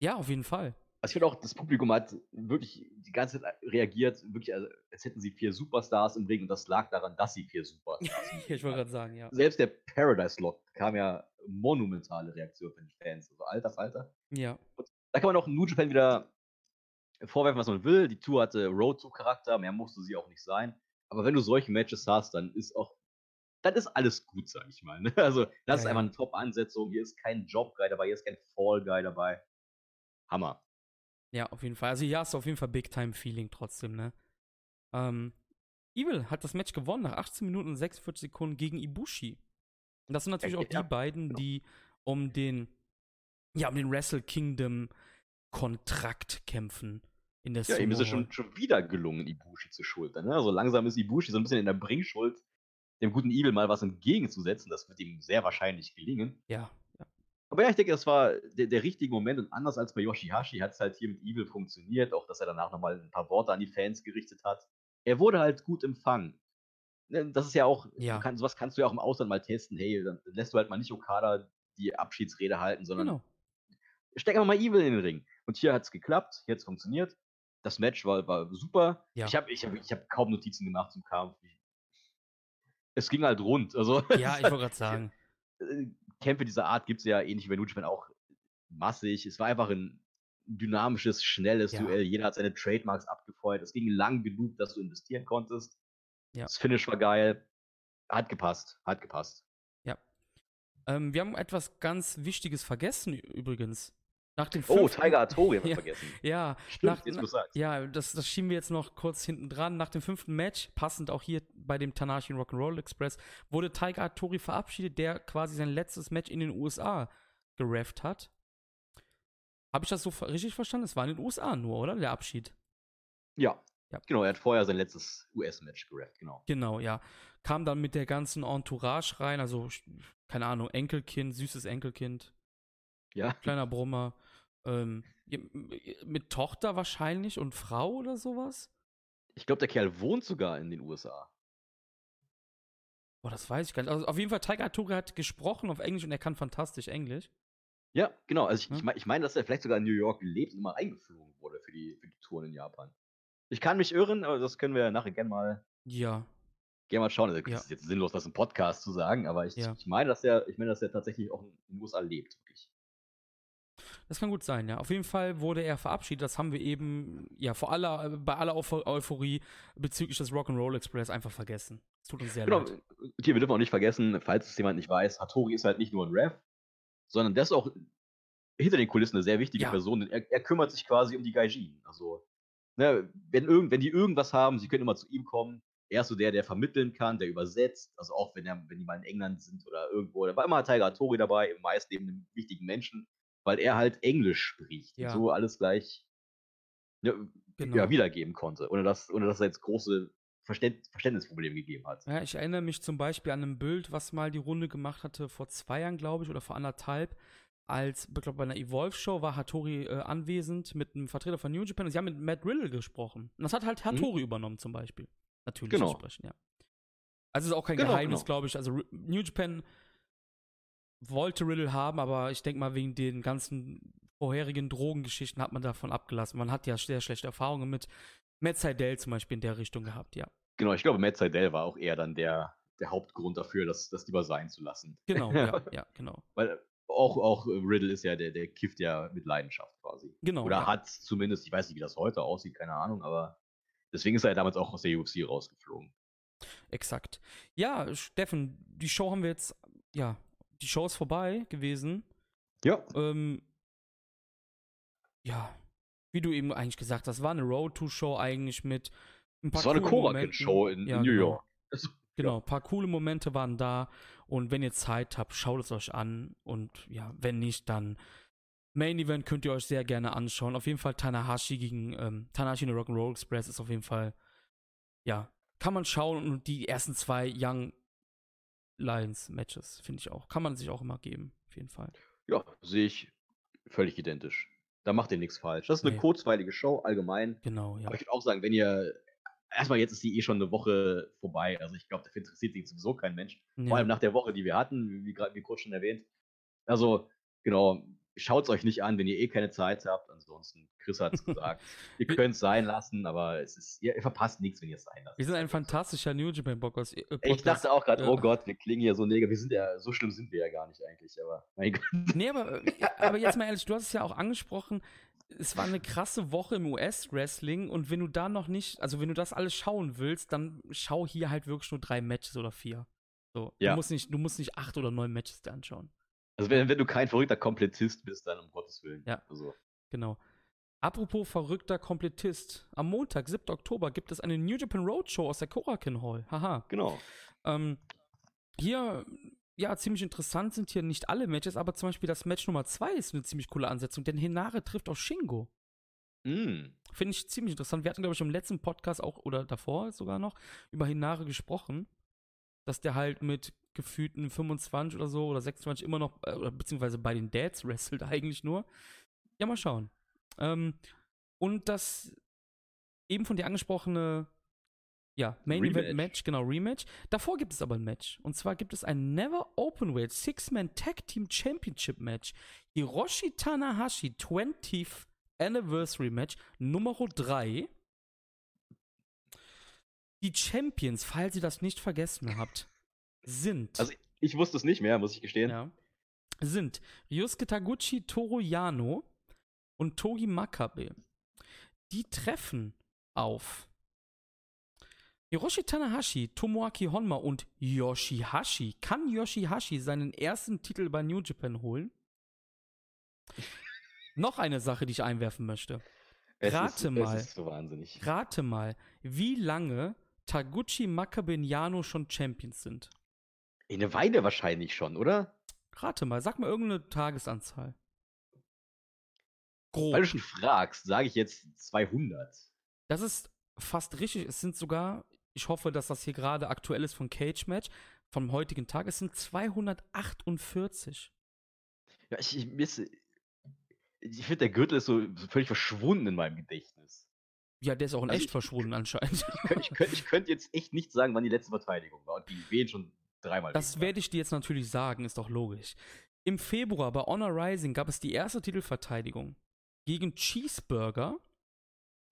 Ja, auf jeden Fall. Also ich finde auch, das Publikum hat wirklich die ganze Zeit reagiert, wirklich, also, als hätten sie vier Superstars im Ring und das lag daran, dass sie vier Superstars im Ich wollte gerade sagen, ja. Selbst der Paradise Lock kam ja monumentale Reaktion von den Fans. Also alter Falter. Ja. Und da kann man auch New Japan wieder vorwerfen, was man will. Die Tour hatte Road to Charakter, mehr musste sie auch nicht sein. Aber wenn du solche Matches hast, dann ist auch, dann ist alles gut, sag ich mal. Ne? Also, das ja, ist einfach eine Top-Ansetzung. Hier ist kein Job-Guy dabei, hier ist kein Fall-Guy dabei. Hammer. Ja, auf jeden Fall. Also hier hast du auf jeden Fall Big-Time-Feeling trotzdem, ne? Ähm, Evil hat das Match gewonnen nach 18 Minuten und 46 Sekunden gegen Ibushi. Und das sind natürlich auch die beiden, genau. die um den, ja, um den Wrestle Kingdom Kontrakt kämpfen. In der ja, ihm ist es schon, schon wieder gelungen, Ibushi zu schultern. Ne? Also langsam ist Ibushi so ein bisschen in der Bringschuld, dem guten Evil mal was entgegenzusetzen. Das wird ihm sehr wahrscheinlich gelingen. Ja. Aber ja, ich denke, das war der, der richtige Moment und anders als bei Yoshihashi hat es halt hier mit Evil funktioniert, auch dass er danach nochmal ein paar Worte an die Fans gerichtet hat. Er wurde halt gut empfangen. Ne, das ist ja auch, ja. Kann, sowas kannst du ja auch im Ausland mal testen. Hey, dann lässt du halt mal nicht Okada die Abschiedsrede halten, sondern genau. steck einfach mal Evil in den Ring. Und hier hat es geklappt, hier hat es funktioniert. Das Match war, war super. Ja. Ich habe ich hab, ich hab kaum Notizen gemacht zum Kampf. es ging halt rund. Also, ja, ich wollte gerade sagen. Kämpfe dieser Art gibt es ja ähnlich wie bei New Japan auch massig. Es war einfach ein dynamisches, schnelles ja. Duell. Jeder hat seine Trademarks abgefeuert. Es ging lang genug, dass du investieren konntest. Ja. Das Finish war geil. Hat gepasst. Hat gepasst. Ja. Ähm, wir haben etwas ganz Wichtiges vergessen übrigens. Nach dem oh, Tiger Atori haben wir ja, vergessen. Ja, Stimmt, nach, nach, ja das, das schieben wir jetzt noch kurz hinten dran. Nach dem fünften Match, passend auch hier bei dem Tanashi Rock'n'Roll Express, wurde Tiger Atori verabschiedet, der quasi sein letztes Match in den USA gerefft hat. Habe ich das so richtig verstanden? Es war in den USA nur, oder? Der Abschied. Ja, ja. Genau, er hat vorher sein letztes US-Match gerefft, genau. Genau, ja. Kam dann mit der ganzen Entourage rein, also, keine Ahnung, Enkelkind, süßes Enkelkind. Ja. Kleiner Brummer. Ähm, mit Tochter wahrscheinlich und Frau oder sowas? Ich glaube, der Kerl wohnt sogar in den USA. Boah, das weiß ich gar nicht. Also auf jeden Fall, Tiger Arturi hat gesprochen auf Englisch und er kann fantastisch Englisch. Ja, genau. Also ich, ja. ich meine, ich mein, dass er vielleicht sogar in New York lebt und mal eingeflogen wurde für die, für die Touren in Japan. Ich kann mich irren, aber das können wir nachher gerne mal, Ja. gerne mal schauen. Also, es Ja. ist jetzt sinnlos, das im Podcast zu sagen, aber ich, Ja. ich meine, dass er, ich meine, dass er tatsächlich auch in den USA lebt, wirklich. Das kann gut sein, ja. Auf jeden Fall wurde er verabschiedet. Das haben wir eben, ja, vor aller, bei aller Eupho- Euphorie bezüglich des Rock'n'Roll Express einfach vergessen. Es tut uns sehr Genau, leid. hier, wir dürfen auch nicht vergessen, falls es jemand nicht weiß, Hattori ist halt nicht nur ein Ref, sondern der ist auch hinter den Kulissen eine sehr wichtige Ja. Person. denn Er, er kümmert sich quasi um die Gaijin. Also ne, wenn, irgend, wenn die irgendwas haben, sie können immer zu ihm kommen. Er ist so der, der vermitteln kann, der übersetzt. Also auch wenn, er, wenn die mal in England sind oder irgendwo. Da war immer Tiger Tori dabei, meist neben einem wichtigen Menschen, weil er halt Englisch spricht. Ja. Und so alles gleich ja, Genau. ja, wiedergeben konnte. Ohne dass, ohne dass er jetzt große Verständ, Verständnisprobleme gegeben hat. Ja, ich erinnere mich zum Beispiel an ein Bild, was mal die Runde gemacht hatte vor zwei Jahren, glaube ich, oder vor anderthalb. Als, ich glaube, bei einer Evolve-Show war Hattori äh, anwesend mit einem Vertreter von New Japan und sie haben mit Matt Riddle gesprochen. Und das hat halt Hattori mhm. übernommen, zum Beispiel. Natürlich genau. sprechen, ja. Also ist auch kein genau, Geheimnis, genau. glaube ich. Also New Japan wollte Riddle haben, aber ich denke mal, wegen den ganzen vorherigen Drogengeschichten hat man davon abgelassen. Man hat ja sehr schlechte Erfahrungen mit Matt Seidel zum Beispiel in der Richtung gehabt, ja. Genau, ich glaube, Matt Seidel war auch eher dann der, der Hauptgrund dafür, das, das lieber sein zu lassen. Genau, ja, ja, genau. Weil auch, auch Riddle ist ja, der, der kifft ja mit Leidenschaft quasi. Genau. Oder ja. hat zumindest, ich weiß nicht, wie das heute aussieht, keine Ahnung, aber deswegen ist er ja damals auch aus der UFC rausgeflogen. Exakt. Ja, Steffen, die Show haben wir jetzt, ja, die Show ist vorbei gewesen. Ja. Ähm, ja, wie du eben eigentlich gesagt hast, war eine Road-to-Show eigentlich mit ein paar Das war eine Korakin-Show in, Ja, in New genau. York. Also, Genau, ein paar coole Momente waren da. Und wenn ihr Zeit habt, schaut es euch an. Und ja, wenn nicht, dann Main Event könnt ihr euch sehr gerne anschauen. Auf jeden Fall Tanahashi gegen ähm, Tanahashi in der Rock'n'Roll Express ist auf jeden Fall, ja, kann man schauen. Und die ersten zwei Young Lions Matches, finde ich auch. Kann man sich auch immer geben, auf jeden Fall. Ja, sehe ich völlig identisch. Da macht ihr nichts falsch. Das ist eine Nee. kurzweilige Show, allgemein. Genau, ja. Aber ich würde auch sagen, wenn ihr. Erstmal, jetzt ist die eh schon eine Woche vorbei. Also, ich glaube, dafür interessiert sich sowieso kein Mensch. Ja. Vor allem nach der Woche, die wir hatten, wie, wie gerade wie kurz schon erwähnt. Also, genau, schaut es euch nicht an, wenn ihr eh keine Zeit habt. Ansonsten, Chris hat es gesagt. ihr könnt es sein lassen, aber es ist, ihr, ihr verpasst nichts, wenn ihr es sein lasst. Wir sind ein fantastischer New Japan Podcast. äh, Ich dachte auch gerade, Ja. oh Gott, wir klingen hier so negativ. Wir sind ja, so schlimm sind wir ja gar nicht eigentlich, aber mein Gott. Nee, aber, äh, aber jetzt mal ehrlich, du hast es ja auch angesprochen, es war eine krasse Woche im US-Wrestling und wenn du da noch nicht, also wenn du das alles schauen willst, dann schau hier halt wirklich nur drei Matches oder vier. So, Ja. du, musst nicht, du musst nicht acht oder neun Matches dir anschauen. Also, wenn, wenn du kein verrückter Komplettist bist, dann um Gottes Willen. Ja. Also, Genau. Apropos verrückter Komplettist. Am Montag, 7. Oktober, gibt es eine New Japan Roadshow aus der Korakuen Hall. Haha. genau. Ähm, hier, ja, ziemlich interessant sind hier nicht alle Matches, aber zum Beispiel das Match Nummer 2 ist eine ziemlich coole Ansetzung, denn Hinare trifft auf Shingo. Mm. Finde ich ziemlich interessant. Wir hatten, glaube ich, im letzten Podcast auch, oder davor sogar noch, über Hinare gesprochen, dass der halt mit gefühlten 25 oder so oder 26 immer noch, äh, oder beziehungsweise bei den Dads wrestelt eigentlich nur. Ja, mal schauen. Ähm, und das eben von dir angesprochene, ja, Main Event Rematch. Match, genau, Rematch. Davor gibt es aber ein Match. Und zwar gibt es ein Never Openweight Six-Man Tag Team Championship Match. Hiroshi Tanahashi 20th Anniversary Match Nummer 3. Die Champions, falls ihr das nicht vergessen habt, sind, Also, ich wusste es nicht mehr, muss ich gestehen. ja, sind Ryusuke Taguchi, Toru Yano und Togi Makabe. Die treffen auf Hiroshi Tanahashi, Tomoaki Honma und Yoshihashi. Kann Yoshihashi seinen ersten Titel bei New Japan holen? Noch eine Sache, die ich einwerfen möchte. Es Rate ist, mal. Es ist so wahnsinnig. Rate mal, wie lange Taguchi, Makabe und Yano schon Champions sind. Eine Weile wahrscheinlich schon, oder? Rate mal, sag mal irgendeine Tagesanzahl. Grob. Weil du schon fragst, sage ich jetzt 200. Das ist fast richtig. Es sind sogar, ich hoffe, dass das hier gerade aktuell ist von Cage Match, vom heutigen Tag. Es sind 248. Ja, ich, ich, mir ist- ich finde, der Gürtel ist so völlig verschwunden in meinem Gedächtnis. Ja, der ist auch in Also echt ich- verschwunden anscheinend. Ich könnte ich könnt, ich könnt jetzt echt nicht sagen, wann die letzte Verteidigung war. Und die wählen schon dreimal. Das werde ich dir jetzt natürlich sagen, ist doch logisch. Im Februar bei Honor Rising gab es die erste Titelverteidigung gegen Cheeseburger,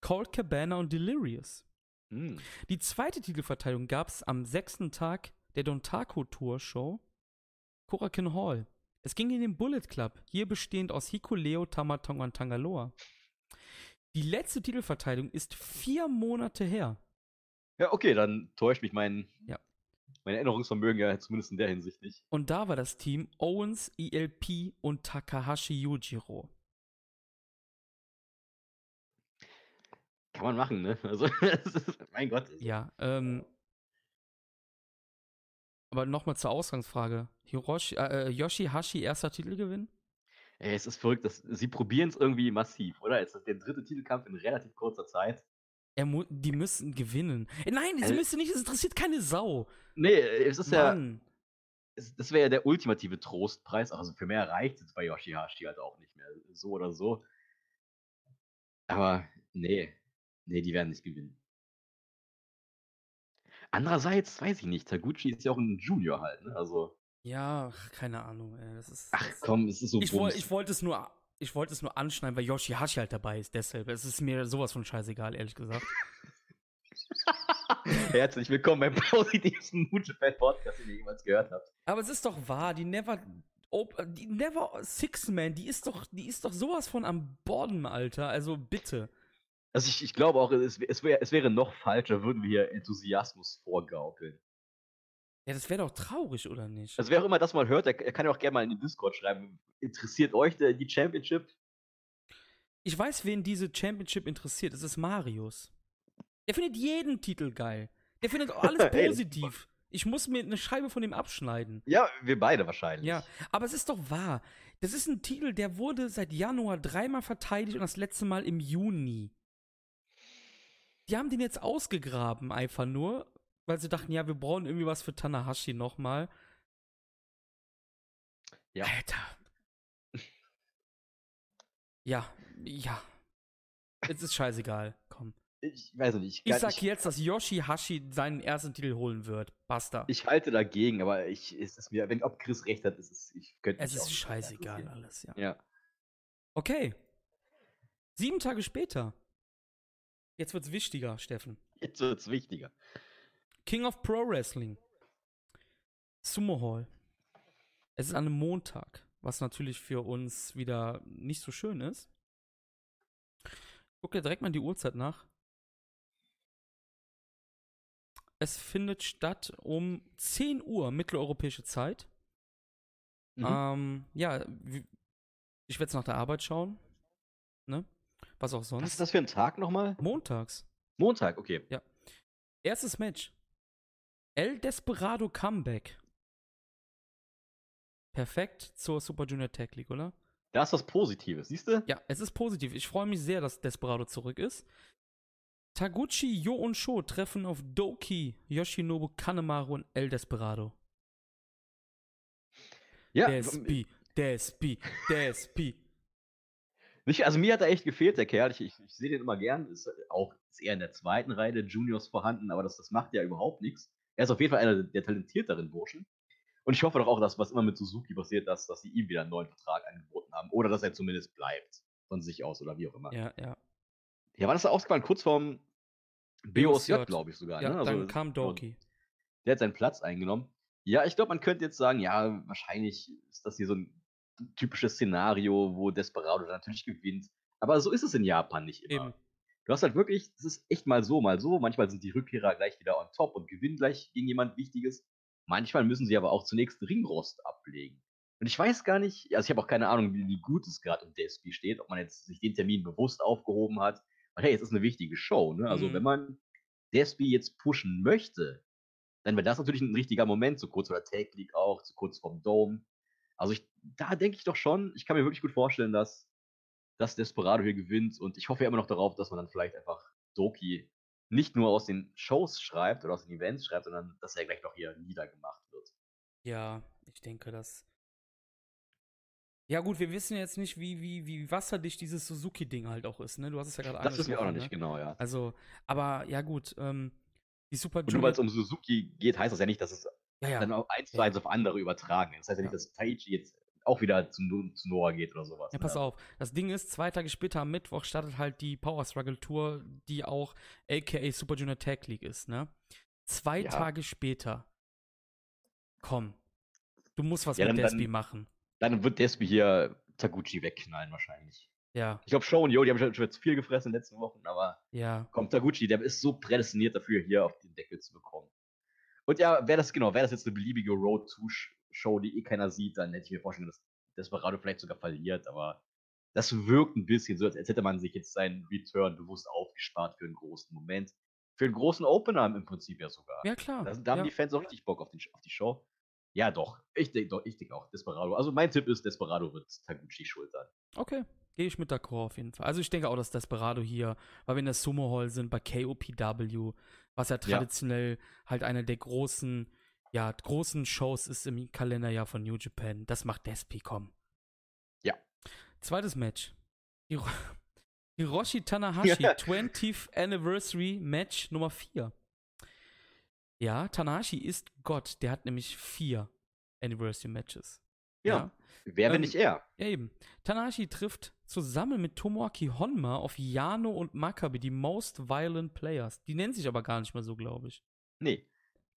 Cold Cabana und Delirious. Hm. Die zweite Titelverteidigung gab es am sechsten Tag der Dontaku Tour Show Korakuen Hall. Es ging in den Bullet Club, hier bestehend aus Hikuleo, Tamatonga und Tangaloa. Die letzte Titelverteidigung ist vier Monate her. Ja, okay, dann täuscht mich mein, Ja. Mein Erinnerungsvermögen ja zumindest in der Hinsicht nicht. Und da war das Team Owens, ELP und Takahashi Yujiro. Kann man machen, ne? Also, ist, mein Gott. Ja, ähm. Aber nochmal zur Ausgangsfrage. Hiroshi, äh, Yoshihashi erster Titelgewinn? Ey, es ist verrückt, dass, sie probieren es irgendwie massiv, oder? Es ist der dritte Titelkampf in relativ kurzer Zeit. Er mu die müssen gewinnen. Äh, nein, sie Also- müssen nicht, es interessiert keine Sau. Nee, es ist ja, Mann. es, das wäre ja der ultimative Trostpreis. Also für mehr reicht es bei Yoshihashi halt auch nicht mehr. So oder so. Aber nee, nee, die werden nicht gewinnen. Andererseits weiß ich nicht, Taguchi ist ja auch ein Junior halt, ne? Also, Ja, keine Ahnung, ey, das ist. ach komm, es ist so ich, woll, ich wollte es nur. Ich wollte es nur anschneiden, weil Yoshihashi halt dabei ist, deshalb. Es ist mir sowas von scheißegal, ehrlich gesagt. Herzlich willkommen beim positivsten Japan Podcast, den ihr jemals gehört habt. Aber es ist doch wahr, die Never. Op die Never Six Man, die ist doch, die ist doch sowas von am Borden, Alter. Also bitte. Also ich, ich glaube auch, es, es, wär, es wäre noch falscher, würden wir hier Enthusiasmus vorgaukeln. Ja, das wäre doch traurig, oder nicht? Also wer auch immer das mal hört, der, der kann ja auch gerne mal in den Discord schreiben. Interessiert euch der, die Championship? Ich weiß, wen diese Championship interessiert. Es ist Marius. Der findet jeden Titel geil. Der findet alles positiv. Ich Ich muss mir eine Scheibe von dem abschneiden. Ja, wir beide wahrscheinlich. Ja, aber es ist doch wahr. Das ist ein Titel, der wurde seit Januar dreimal verteidigt und das letzte Mal im Juni. Die haben den jetzt ausgegraben, einfach nur, weil sie dachten, ja, wir brauchen irgendwie was für Tanahashi nochmal. Ja. Alter. Ja, ja. Es ist scheißegal. Komm. Ich weiß nicht. Ich, Ich sag jetzt, dass Yoshihashi seinen ersten Titel holen wird. Basta. ich halte dagegen, aber ich, es ist mir, wenn ob Chris recht hat, ist es, ich könnte es ist scheißegal alles, ja. Ja. Okay. Sieben Tage später. Jetzt wird's wichtiger, Steffen. Jetzt wird es wichtiger. King of Pro Wrestling. Sumo Hall. Es ist an einem Montag, was natürlich für uns wieder nicht so schön ist. Guck dir direkt mal die Uhrzeit nach. Es findet statt um 10 Uhr mitteleuropäische Zeit. Mhm. Ähm, ja, ich werde es nach der Arbeit schauen. Ne? Was auch Was sonst. ist das für ein Tag nochmal? Montags. Montag, okay. Erstes Match. El Desperado Comeback. Perfekt zur Super Junior Tag League, oder? Da ist was Positives, siehst du? Ja, es ist positiv. Ich freue mich sehr, dass Desperado zurück ist. Taguchi, Yo und Sho treffen auf Doki, Yoshinobu Kanemaru und El Desperado. Ja, Despi, Despi, Despi. Nicht, also mir hat er echt gefehlt, der Kerl. Ich, ich, ich sehe den immer gern. Ist auch ist eher in der zweiten Reihe der Juniors vorhanden, aber das, das macht ja überhaupt nichts. Er ist auf jeden Fall einer der talentierteren Burschen. Und ich hoffe doch auch, dass was immer mit Suzuki passiert, dass, dass sie ihm wieder einen neuen Vertrag angeboten haben. Oder dass er zumindest bleibt. Von sich aus oder wie auch immer. Ja, Ja, ja. war das da ausgefallen? Kurz vorm BOSJ, glaube ich sogar. Ja, ne? Also, dann kam Doki. Der hat seinen Platz eingenommen. Ja, ich glaube, man könnte jetzt sagen, ja, wahrscheinlich ist das hier so ein typisches Szenario, wo Desperado dann natürlich gewinnt. Aber so ist es in Japan nicht immer. Eben. Du hast halt wirklich, das ist echt mal so, mal so. Manchmal sind die Rückkehrer gleich wieder on top und gewinnen gleich gegen jemand Wichtiges. Manchmal müssen sie aber auch zunächst Ringrost ablegen. Und ich weiß gar nicht, also ich habe auch keine Ahnung, wie, wie gut es gerade im DSP steht, ob man jetzt sich den Termin bewusst aufgehoben hat. Weil hey, es ist eine wichtige Show, ne? Also Mhm. wenn man DSP jetzt pushen möchte, dann wäre das natürlich ein richtiger Moment, so kurz vor der Tag League auch, so kurz vorm Dome. Also ich, da denke ich doch schon, ich kann mir wirklich gut vorstellen, dass, dass Desperado hier gewinnt und ich hoffe ja immer noch darauf, dass man dann vielleicht einfach Doki nicht nur aus den Shows schreibt oder aus den Events schreibt, sondern dass er gleich noch hier niedergemacht wird. Ja, ich denke, dass. Ja, gut, wir wissen jetzt nicht, wie, wie, wie wasserdicht dieses Suzuki-Ding halt auch ist, ne? Du hast es ja gerade Das wissen wir auch noch angesprochen, nicht ne? genau, ja. Also, aber ja, gut, ähm, die Super Und nur weil es um Suzuki geht, heißt das ja nicht, dass es ja, ja, dann auch eins zu eins auf andere übertragen ist. Das heißt ja Ja. nicht, dass Taichi jetzt auch wieder zu, zu Noah geht oder sowas. Ja, ne? pass auf. Das Ding ist, zwei Tage später am Mittwoch startet halt die Power Struggle Tour, die auch aka Super Junior Tag League ist, ne? Zwei Ja. Tage später. Komm. Du musst was Ja, mit dann- Despi dann- machen. Dann wird Despi hier Taguchi wegknallen wahrscheinlich. Ja, Ich glaube, Show und Yo, die haben schon, schon jetzt viel gefressen in den letzten Wochen, aber ja. kommt Taguchi, der ist so prädestiniert dafür, hier auf den Deckel zu bekommen. Und ja, wäre das genau, wäre das jetzt eine beliebige Road to Show, die eh keiner sieht, dann hätte ich mir vorstellen, dass Desperado vielleicht sogar verliert, aber das wirkt ein bisschen so, als hätte man sich jetzt seinen Return bewusst aufgespart für einen großen Moment. Für einen großen Opener im Prinzip ja sogar. Ja, klar. Da, da haben ja. die Fans auch richtig Bock auf, den, auf die Show. Ja, doch. Ich denke doch, ich denke auch Desperado. Also mein Tipp ist, Desperado wird Taguchi schultern. Okay, gehe ich mit d'accord auf jeden Fall. Also ich denke auch, dass Desperado hier, weil wir in der Sumo Hall sind, bei KOPW, was ja Ja. traditionell halt eine der großen, ja, großen Shows ist im Kalenderjahr von New Japan. Das macht Despi, komm. Ja. Zweites Match. Hiro Hiroshi Tanahashi, 20th Anniversary Match Nummer 4. Ja, Tanahashi ist Gott. Der hat nämlich vier Anniversary Matches. Ja. Wer, wenn Ähm, nicht er? Ja, eben. Tanahashi trifft zusammen mit Tomoaki Honma auf Yano und Makabe, die Most Violent Players. Die nennen sich aber gar nicht mehr so, glaube ich. Nee.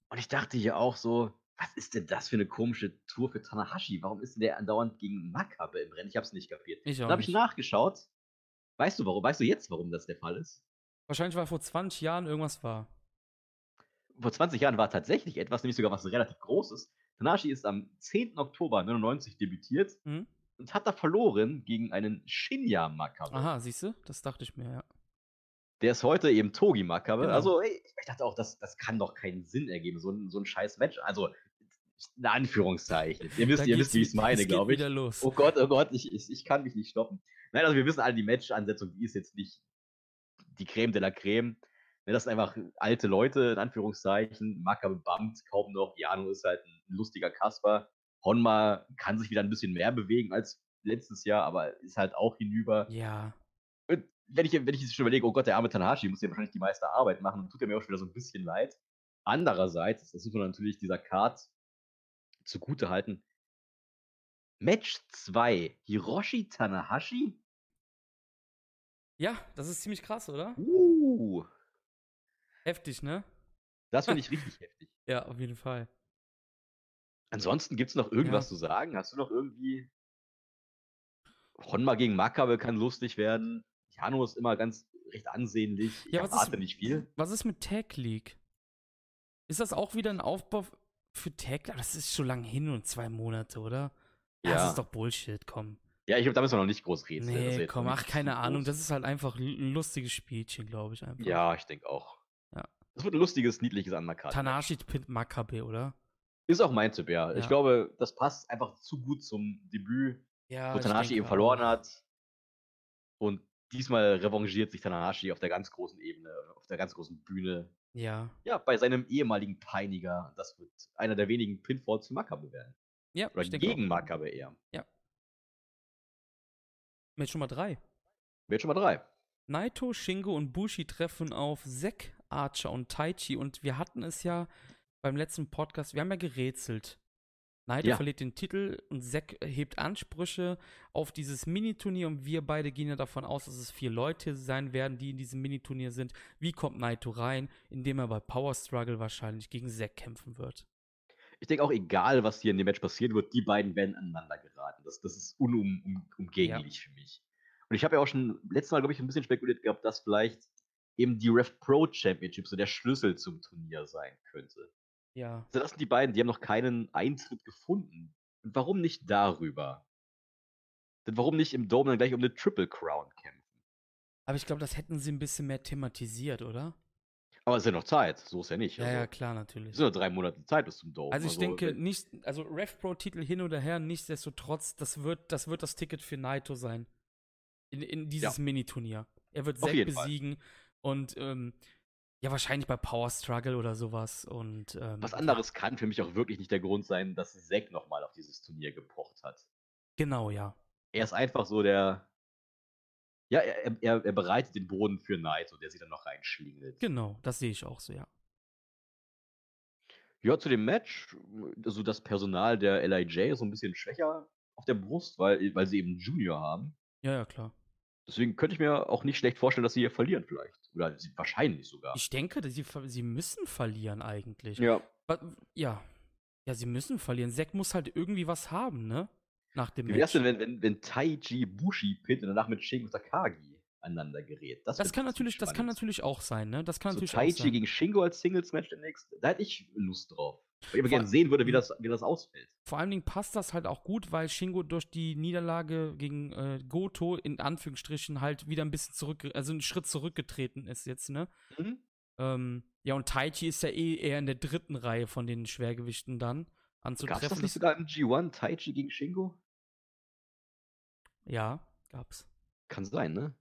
Und ich dachte hier auch so, was ist denn das für eine komische Tour für Tanahashi? Warum ist denn der andauernd gegen Makabe im Rennen? Ich hab's nicht kapiert. Ich auch Dann habe ich nachgeschaut. Weißt du warum? Weißt du jetzt, warum das der Fall ist? Wahrscheinlich, weil vor 20 Jahren irgendwas war. Vor 20 Jahren war tatsächlich etwas, nämlich sogar was relativ Großes. Tanahashi ist am 10. Oktober 99 debütiert Mhm. und hat da verloren gegen einen Shinya Makabe. Aha, siehst du? Das dachte ich mir, ja. Der ist heute eben Togi Makabe. Genau. Also, ey, ich dachte auch, das, das kann doch keinen Sinn ergeben, so ein, so ein scheiß Match. Also, in Anführungszeichen. Ihr wisst, ihr wisst, wie ich es meine, glaube ich. Oh Gott, oh Gott, ich, ich, ich kann mich nicht stoppen. Nein, also wir wissen alle, die Match-Ansetzung, die ist jetzt nicht die Creme de la Creme. Ne, Das sind einfach alte Leute, in Anführungszeichen. Makabe bumpt kaum noch. Jano ist halt ein lustiger Kasper. Honma kann sich wieder ein bisschen mehr bewegen als letztes Jahr, aber ist halt auch hinüber. Ja. Wenn ich, wenn ich jetzt schon überlege, oh Gott, der arme Tanahashi muss ja wahrscheinlich die meiste Arbeit machen, dann tut er mir auch schon wieder so ein bisschen leid. Andererseits, das muss man natürlich dieser Card zugute halten. Match 2, Hiroshi Tanahashi? Ja, das ist ziemlich krass, oder? Uh, Heftig, ne? das finde ich richtig heftig. Ja, auf jeden Fall. Ansonsten gibt es noch irgendwas Ja. zu sagen? Hast du noch irgendwie. Honma gegen Makabe kann lustig werden. Jano ist immer ganz recht ansehnlich. Ich Ja, was erwarte ist, nicht viel. was ist mit Tag League? Ist das auch wieder ein Aufbau für Tag League? Das ist schon lange hin und zwei Monate, oder? Ja. Das ist doch Bullshit, komm. Ja, ich glaube, da müssen wir noch nicht groß reden. Nee, komm, ach, keine Ahnung. Das ist halt einfach ein lustiges Spielchen, glaube ich einfach. Ja, ich denke auch. Ja. Das wird ein lustiges, niedliches Undercard. Tanashi pinnt Makabe, oder? Ist auch mein Tipp, ja. Ja. Ich glaube, das passt einfach zu gut zum Debüt, Ja. wo denke eben verloren hat. Und diesmal revanchiert sich Tanahashi auf der ganz großen Ebene, auf der ganz großen Bühne. Ja. Ja, bei seinem ehemaligen Peiniger. Das wird einer der wenigen Pinfalls für Makabe werden. Ja, Oder gegen. Makabe eher. Match Nummer drei. Wird schon mal drei. Naito, Shingo und Bushi treffen auf Zack, Archer und Taichi und wir hatten es ja beim letzten Podcast, wir haben ja gerätselt. Naito Ja. verliert den Titel und Zack hebt Ansprüche auf dieses Miniturnier und wir beide gehen ja davon aus, dass es vier Leute sein werden, die in diesem Miniturnier sind. Wie kommt Naito rein? Indem er bei Power Struggle wahrscheinlich gegen Zack kämpfen wird. Ich denke auch, egal was hier in dem Match passieren wird, die beiden werden aneinander geraten. Das, das ist unumgänglich für mich. Und ich habe ja auch schon letztes Mal, glaube ich, ein bisschen spekuliert gehabt, dass vielleicht eben die Rev Pro Championship so der Schlüssel zum Turnier sein könnte. Ja. Also das sind die beiden, die haben noch keinen Eintritt gefunden. Und warum nicht darüber? Denn warum nicht im Dome dann gleich um eine Triple Crown kämpfen? Aber ich glaube, das hätten sie ein bisschen mehr thematisiert, oder? Aber es ist ja noch Zeit, so ist ja nicht. Ja, also, ja, klar, natürlich. Es sind nur drei Monate Zeit bis zum Dome. Also ich denke wenn- nicht, also Rev Pro Titel hin oder her, nichtsdestotrotz, das wird, das wird das Ticket für Naito sein. In, in dieses Mini-Turnier. Er wird Zack jeden Fall. besiegen und ähm, ja, wahrscheinlich bei Power Struggle oder sowas. Und ähm, Was anderes kann für mich auch wirklich nicht der Grund sein, dass Zack nochmal auf dieses Turnier gepocht hat. Genau, ja. Er ist einfach so der. Ja, er, er, er bereitet den Boden für Naito, der sich dann noch reinschlingelt. Genau, das sehe ich auch so, ja. Ja, zu dem Match, also das Personal der LIJ ist so ein bisschen schwächer auf der Brust, weil, weil sie eben Junior haben. Ja, ja, klar. Deswegen könnte ich mir auch nicht schlecht vorstellen, dass sie hier verlieren vielleicht. Oder sie, wahrscheinlich sogar. Ich denke, sie, sie müssen verlieren eigentlich. ja. Ja. Ja, sie müssen verlieren. Zack muss halt irgendwie was haben, ne? Nach dem Wie wär's denn, wenn, wenn, wenn Taiji Bushi pit und danach mit Shingo Takagi aneinander gerät? Das wär kann natürlich, das kann spannend. natürlich auch sein, ne? Das kann so natürlich sein. gegen Shingo als Singles-Match demnächst. Da hätte ich Lust drauf. Weil ich aber gerne sehen würde, wie Mhm. das, wie das ausfällt. Vor allen Dingen passt das halt auch gut, weil Shingo durch die Niederlage gegen äh, Goto in Anführungsstrichen halt wieder ein bisschen zurück, also einen Schritt zurückgetreten ist jetzt, ne? Mhm. Ähm, ja, und Taichi ist ja eh eher in der dritten Reihe von den Schwergewichten dann Gab es anzutreffen. das nicht sogar im G1 Taichi gegen Shingo? ja, gab's. Kann sein, ne?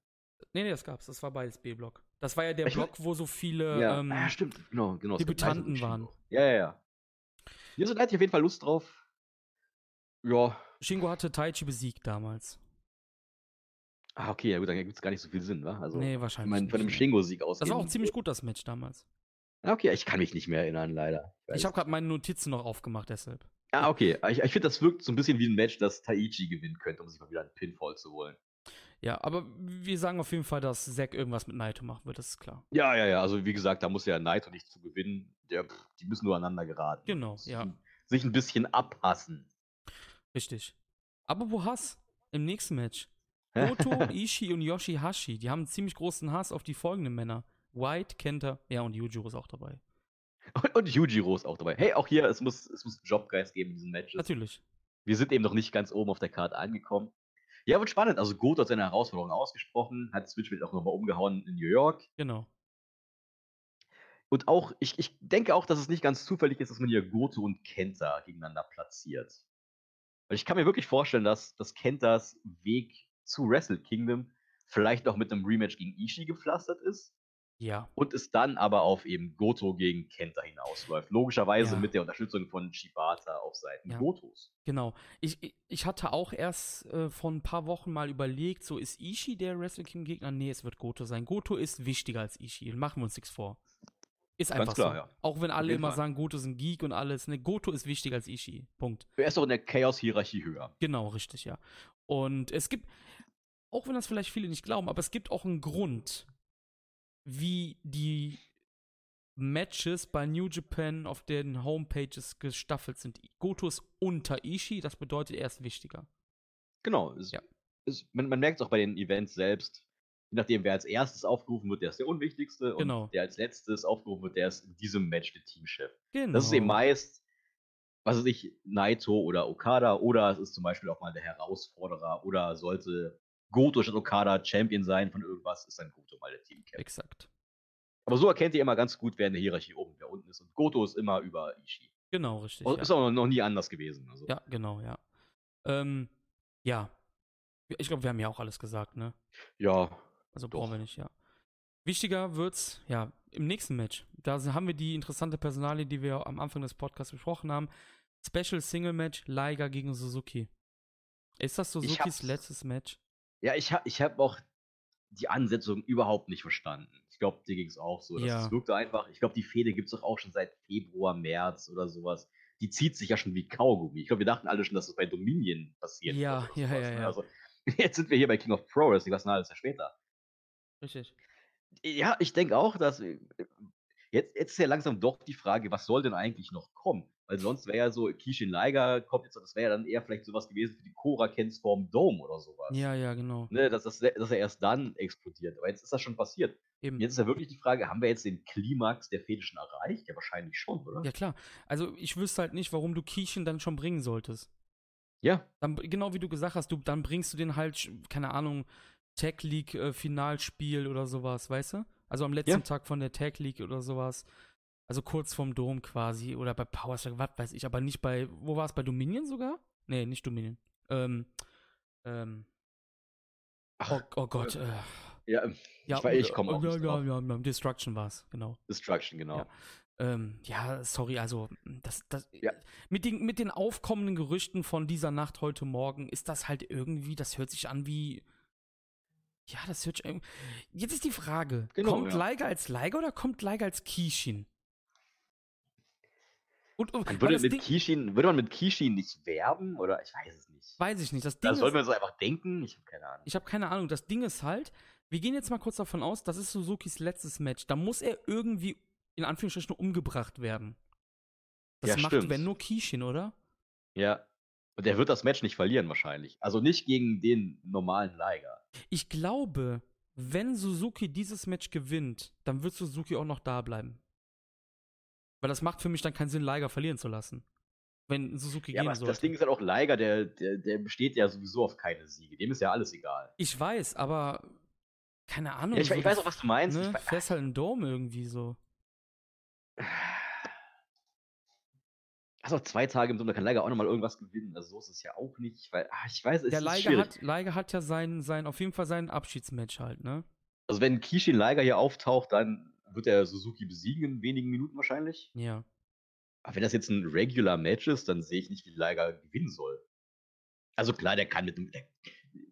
Nee, nee, das gab's. Das war beides B-Block. Das war ja der Ich Block, wo so viele ja. ähm, ah, stimmt. Genau, genau. Debütanten waren. Ja, ja, ja. Ja, so da hätte ich auf jeden Fall Lust drauf. Ja. Shingo hatte Taichi besiegt damals. Ah, okay, ja gut, dann gibt es gar nicht so viel Sinn, wa? Also, nee, ich wahrscheinlich. meine, von dem nicht, ne? Shingo-Sieg aus. Das war auch ziemlich gut, das Match damals. Ah, okay, ich kann mich nicht mehr erinnern, leider. Ich habe gerade meine Notizen noch aufgemacht, deshalb. Ah, okay. Ich, ich finde, das wirkt so ein bisschen wie ein Match, das Taichi gewinnen könnte, um sich mal wieder einen Pinfall zu holen. Ja, aber wir sagen auf jeden Fall, dass Zack irgendwas mit Naito machen wird, das ist klar. Ja, ja, ja. Also wie gesagt, da muss ja Naito nicht zu gewinnen. Der, die müssen nur aneinander geraten. Genau, Muss ja. Sich ein bisschen abpassen. Richtig. Aber wo Hass? Im nächsten Match. Goto, Ishii und Yoshihashi, die haben einen ziemlich großen Hass auf die folgenden Männer. White, Kenta, ja, und Yujiro ist auch dabei. und, und Yujiro ist auch dabei. Hey, auch hier, es muss, es muss Jobgeist geben in diesen Matches. Natürlich. Wir sind eben noch nicht ganz oben auf der Karte angekommen. Ja, wird spannend. Also Goto hat seine Herausforderung ausgesprochen, hat Switchblade auch nochmal umgehauen in New York. Genau. Und auch, ich, ich denke auch, dass es nicht ganz zufällig ist, dass man hier Goto und Kenta gegeneinander platziert. Weil ich kann mir wirklich vorstellen, dass, dass Kentas Weg zu Wrestle Kingdom vielleicht auch mit einem Rematch gegen Ishii gepflastert ist. Ja. Und es dann aber auf eben Goto gegen Kenta hinausläuft. Logischerweise Ja. mit der Unterstützung von Shibata auf Seiten Ja. Gotos. Genau. Ich, ich- hatte auch erst äh, vor ein paar Wochen mal überlegt, so ist Ishii der Wrestle King Gegner? Nee, es wird Goto sein. Goto ist wichtiger als Ishii. Machen wir uns nichts vor. Ist einfach klar, so. ja. Auch wenn alle immer Fall. sagen, Goto ist ein Geek und alles. Ne, Goto ist wichtiger als Ishii. Punkt. Er ist auch in der Chaos-Hierarchie höher. Genau, richtig, ja. Und es gibt, auch wenn das vielleicht viele nicht glauben, aber es gibt auch einen Grund, wie die Matches bei New Japan auf den Homepages gestaffelt sind. Goto ist unter Ishii, das bedeutet, er ist wichtiger. Genau. Es, Ja. es, man man merkt es auch bei den Events selbst. Je nachdem, wer als erstes aufgerufen wird, der ist der unwichtigste. Genau. Und der als letztes aufgerufen wird, der ist in diesem Match der Teamchef. Genau. Das ist eben meist, was weiß ich, Naito oder Okada oder es ist zum Beispiel auch mal der Herausforderer oder sollte Goto statt Okada Champion sein von irgendwas, ist dann Goto mal der Teamcap. Exakt. Aber so erkennt ihr immer ganz gut, wer in der Hierarchie oben, wer unten ist. Und Goto ist immer über Ishii. Genau, richtig. Und ja. Ist auch noch nie anders gewesen. Also. ja, genau, ja. Ähm, ja. Ich glaube, wir haben ja auch alles gesagt, ne? ja. Also Doch. brauchen wir nicht, ja. Wichtiger wird's, ja, im nächsten Match. Da haben wir die interessante Personalie, die wir am Anfang des Podcasts besprochen haben. Special Single Match, Liger gegen Suzuki. Ist das Suzukis letztes Match? Ja, ich habe ich hab auch die Ansetzung überhaupt nicht verstanden. Ich glaube, dir ging es auch so. Ja. Es wirkte einfach, ich glaube, die Fehde gibt es doch auch schon seit Februar, März oder sowas. Die zieht sich ja schon wie Kaugummi. Ich glaube, wir dachten alle schon, dass das bei Dominion passiert. Ja, ja, ja, ne? ja. Also, jetzt sind wir hier bei King of Pro Wrestling, was ein halbes Jahr später. Richtig. Ja, ich denke auch, dass. äh, Jetzt, jetzt ist ja langsam doch die Frage, was soll denn eigentlich noch kommen? Weil sonst wäre ja so, Kishin Liger kommt jetzt, das wäre ja dann eher vielleicht sowas gewesen für die Cora Kens vorm Dome oder sowas. Ja, ja, genau. Ne, dass, das, dass er erst dann explodiert. Aber jetzt ist das schon passiert. Eben. Jetzt ist ja wirklich die Frage, haben wir jetzt den Klimax der Fehde schon erreicht? Ja, wahrscheinlich schon, oder? Ja, klar. Also, ich wüsste halt nicht, warum du Kishin dann schon bringen solltest. Ja. Dann, genau wie du gesagt hast, du, dann bringst du den halt, keine Ahnung, Tag League äh, Finalspiel oder sowas, weißt du? Also am letzten Ja. Tag von der Tag League oder sowas. Also kurz vorm Dom quasi. Oder bei Power Strike, was weiß ich, aber nicht bei, wo war es, bei Dominion sogar? Nee, nicht Dominion. Ähm, ähm, oh, oh Gott, äh, ja, ja, ich, weiß, ich komme äh, auch ja, ja, ja, ja, Destruction war es, genau. Destruction, genau. Ja. Ähm, ja, sorry, also das, das Ja. mit, den, mit den aufkommenden Gerüchten von dieser Nacht heute Morgen ist das halt irgendwie, das hört sich an wie. Ja, das hört sich irgendwie. Jetzt ist die Frage: Genau, Kommt ja. Liger als Liger oder kommt Liger als Kishin? Und, und würde, das mit Ding, Kishin, würde man mit Kishin nicht werben? Oder ich weiß es nicht. weiß ich nicht. Das Ding Da soll ist, man so einfach denken? Ich habe keine Ahnung. ich habe keine Ahnung. Das Ding ist halt, wir gehen jetzt mal kurz davon aus, das ist Suzukis letztes Match. Da muss er irgendwie in Anführungsstrichen umgebracht werden. Das Ja, macht, stimmt. wenn nur Kishin, oder? Ja. Und der wird das Match nicht verlieren, wahrscheinlich. Also nicht gegen den normalen Liger. Ich glaube, wenn Suzuki dieses Match gewinnt, dann wird Suzuki auch noch da bleiben. Weil das macht für mich dann keinen Sinn, Liger verlieren zu lassen. Wenn Suzuki Ja, gehen aber sollte. das Ding ist halt auch Liger, der, der, der besteht ja sowieso auf keine Siege. Dem ist ja alles egal. ich weiß, aber keine Ahnung. Ja, ich, so ich weiß das- auch, was du meinst. Ne? Ich, Fährst halt einen Dome irgendwie so. also zwei Tage im Sommer kann Liger auch nochmal irgendwas gewinnen. Also so ist es ja auch nicht, weil, ah, ich weiß, es Der ist Liger schwierig. hat, Liger hat ja sein, sein, auf jeden Fall sein Abschiedsmatch halt, ne? Also wenn Kishin Liger hier auftaucht, dann wird er Suzuki besiegen in wenigen Minuten wahrscheinlich. Ja. Aber wenn das jetzt ein Regular Match ist, dann sehe ich nicht, wie Liger gewinnen soll. Also klar, der kann mit dem, der,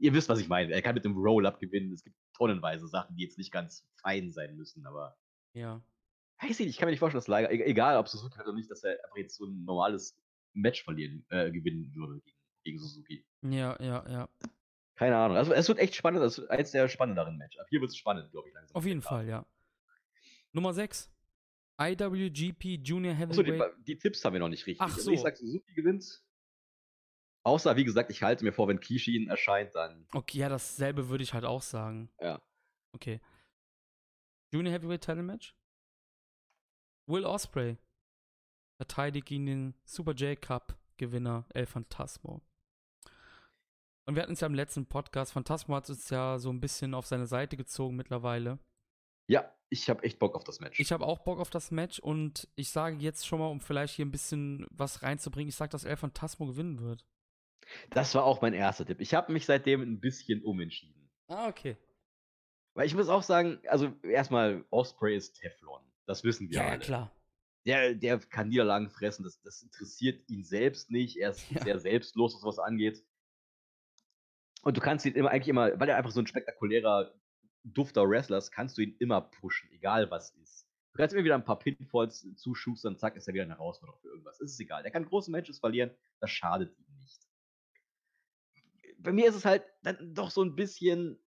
ihr wisst, was ich meine, er kann mit dem Roll-Up gewinnen. Es gibt tonnenweise Sachen, die jetzt nicht ganz fein sein müssen, aber Ja. weiß ich nicht, ich kann mir nicht vorstellen, dass Liger, e- egal ob Suzuki hat oder nicht, dass er einfach jetzt so ein normales Match verlieren, äh, gewinnen würde gegen, gegen Suzuki. Ja, ja, ja. Keine Ahnung. Also es wird echt spannend, das ist eins der spannenderen Match. Ab hier wird es spannend, glaube ich, langsam. Auf jeden Fall, ja. Nummer 6. IWGP Junior Achso, die, Heavyweight. die Tipps haben wir noch nicht richtig. Ach Also ich so. sag, Suzuki gewinnt. Außer, wie gesagt, ich halte mir vor, wenn Kishin erscheint, dann. Okay, ja, dasselbe würde ich halt auch sagen. Ja. Okay. Junior Heavyweight Title Match. Will Osprey verteidigt gegen den Super J Cup Gewinner El Phantasmo. Und wir hatten es ja im letzten Podcast. Phantasmo hat es ja so ein bisschen auf seine Seite gezogen mittlerweile. Ja, ich habe echt Bock auf das Match. Ich habe auch Bock auf das Match und ich sage jetzt schon mal, um vielleicht hier ein bisschen was reinzubringen, ich sage, dass El Phantasmo gewinnen wird. Das war auch mein erster Tipp. Ich habe mich seitdem ein bisschen umentschieden. Ah, okay. Weil ich muss auch sagen, also erstmal, Osprey ist Teflon. Das wissen wir Ja, ja, klar. Der, der kann Niederlagen fressen. Das, das interessiert ihn selbst nicht. Er ist Ja. sehr selbstlos, was sowas angeht. Und du kannst ihn immer eigentlich immer, weil er einfach so ein spektakulärer, dufter Wrestler ist, kannst du ihn immer pushen, egal was ist. Du kannst immer wieder ein paar Pinfalls zuschustern, zack, ist er wieder eine Herausforderung für irgendwas. Es ist egal. Der kann große Matches verlieren, das schadet ihm nicht. Bei mir ist es halt dann doch so ein bisschen.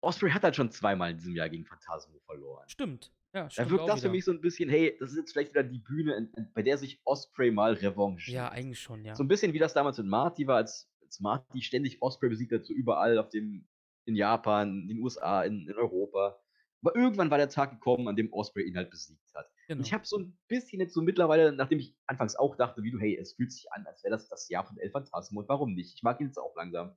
Osprey hat halt schon zweimal in diesem Jahr gegen Phantasmo verloren. Stimmt. Ja, Da stimmt wirkt auch das für wieder. mich so ein bisschen, hey, das ist jetzt vielleicht wieder die Bühne, bei der sich Osprey mal revanchiert. Ja, eigentlich schon, ja. So ein bisschen wie das damals mit Marty war, als, als Marty ständig Osprey besiegt hat, so überall auf dem, in Japan, in den USA, in, in Europa. Aber irgendwann war der Tag gekommen, an dem Osprey ihn halt besiegt hat. Genau. Und ich habe so ein bisschen jetzt so mittlerweile, nachdem ich anfangs auch dachte, wie du, hey, es fühlt sich an, als wäre das das Jahr von El Phantasmo und warum nicht? Ich mag ihn jetzt auch langsam.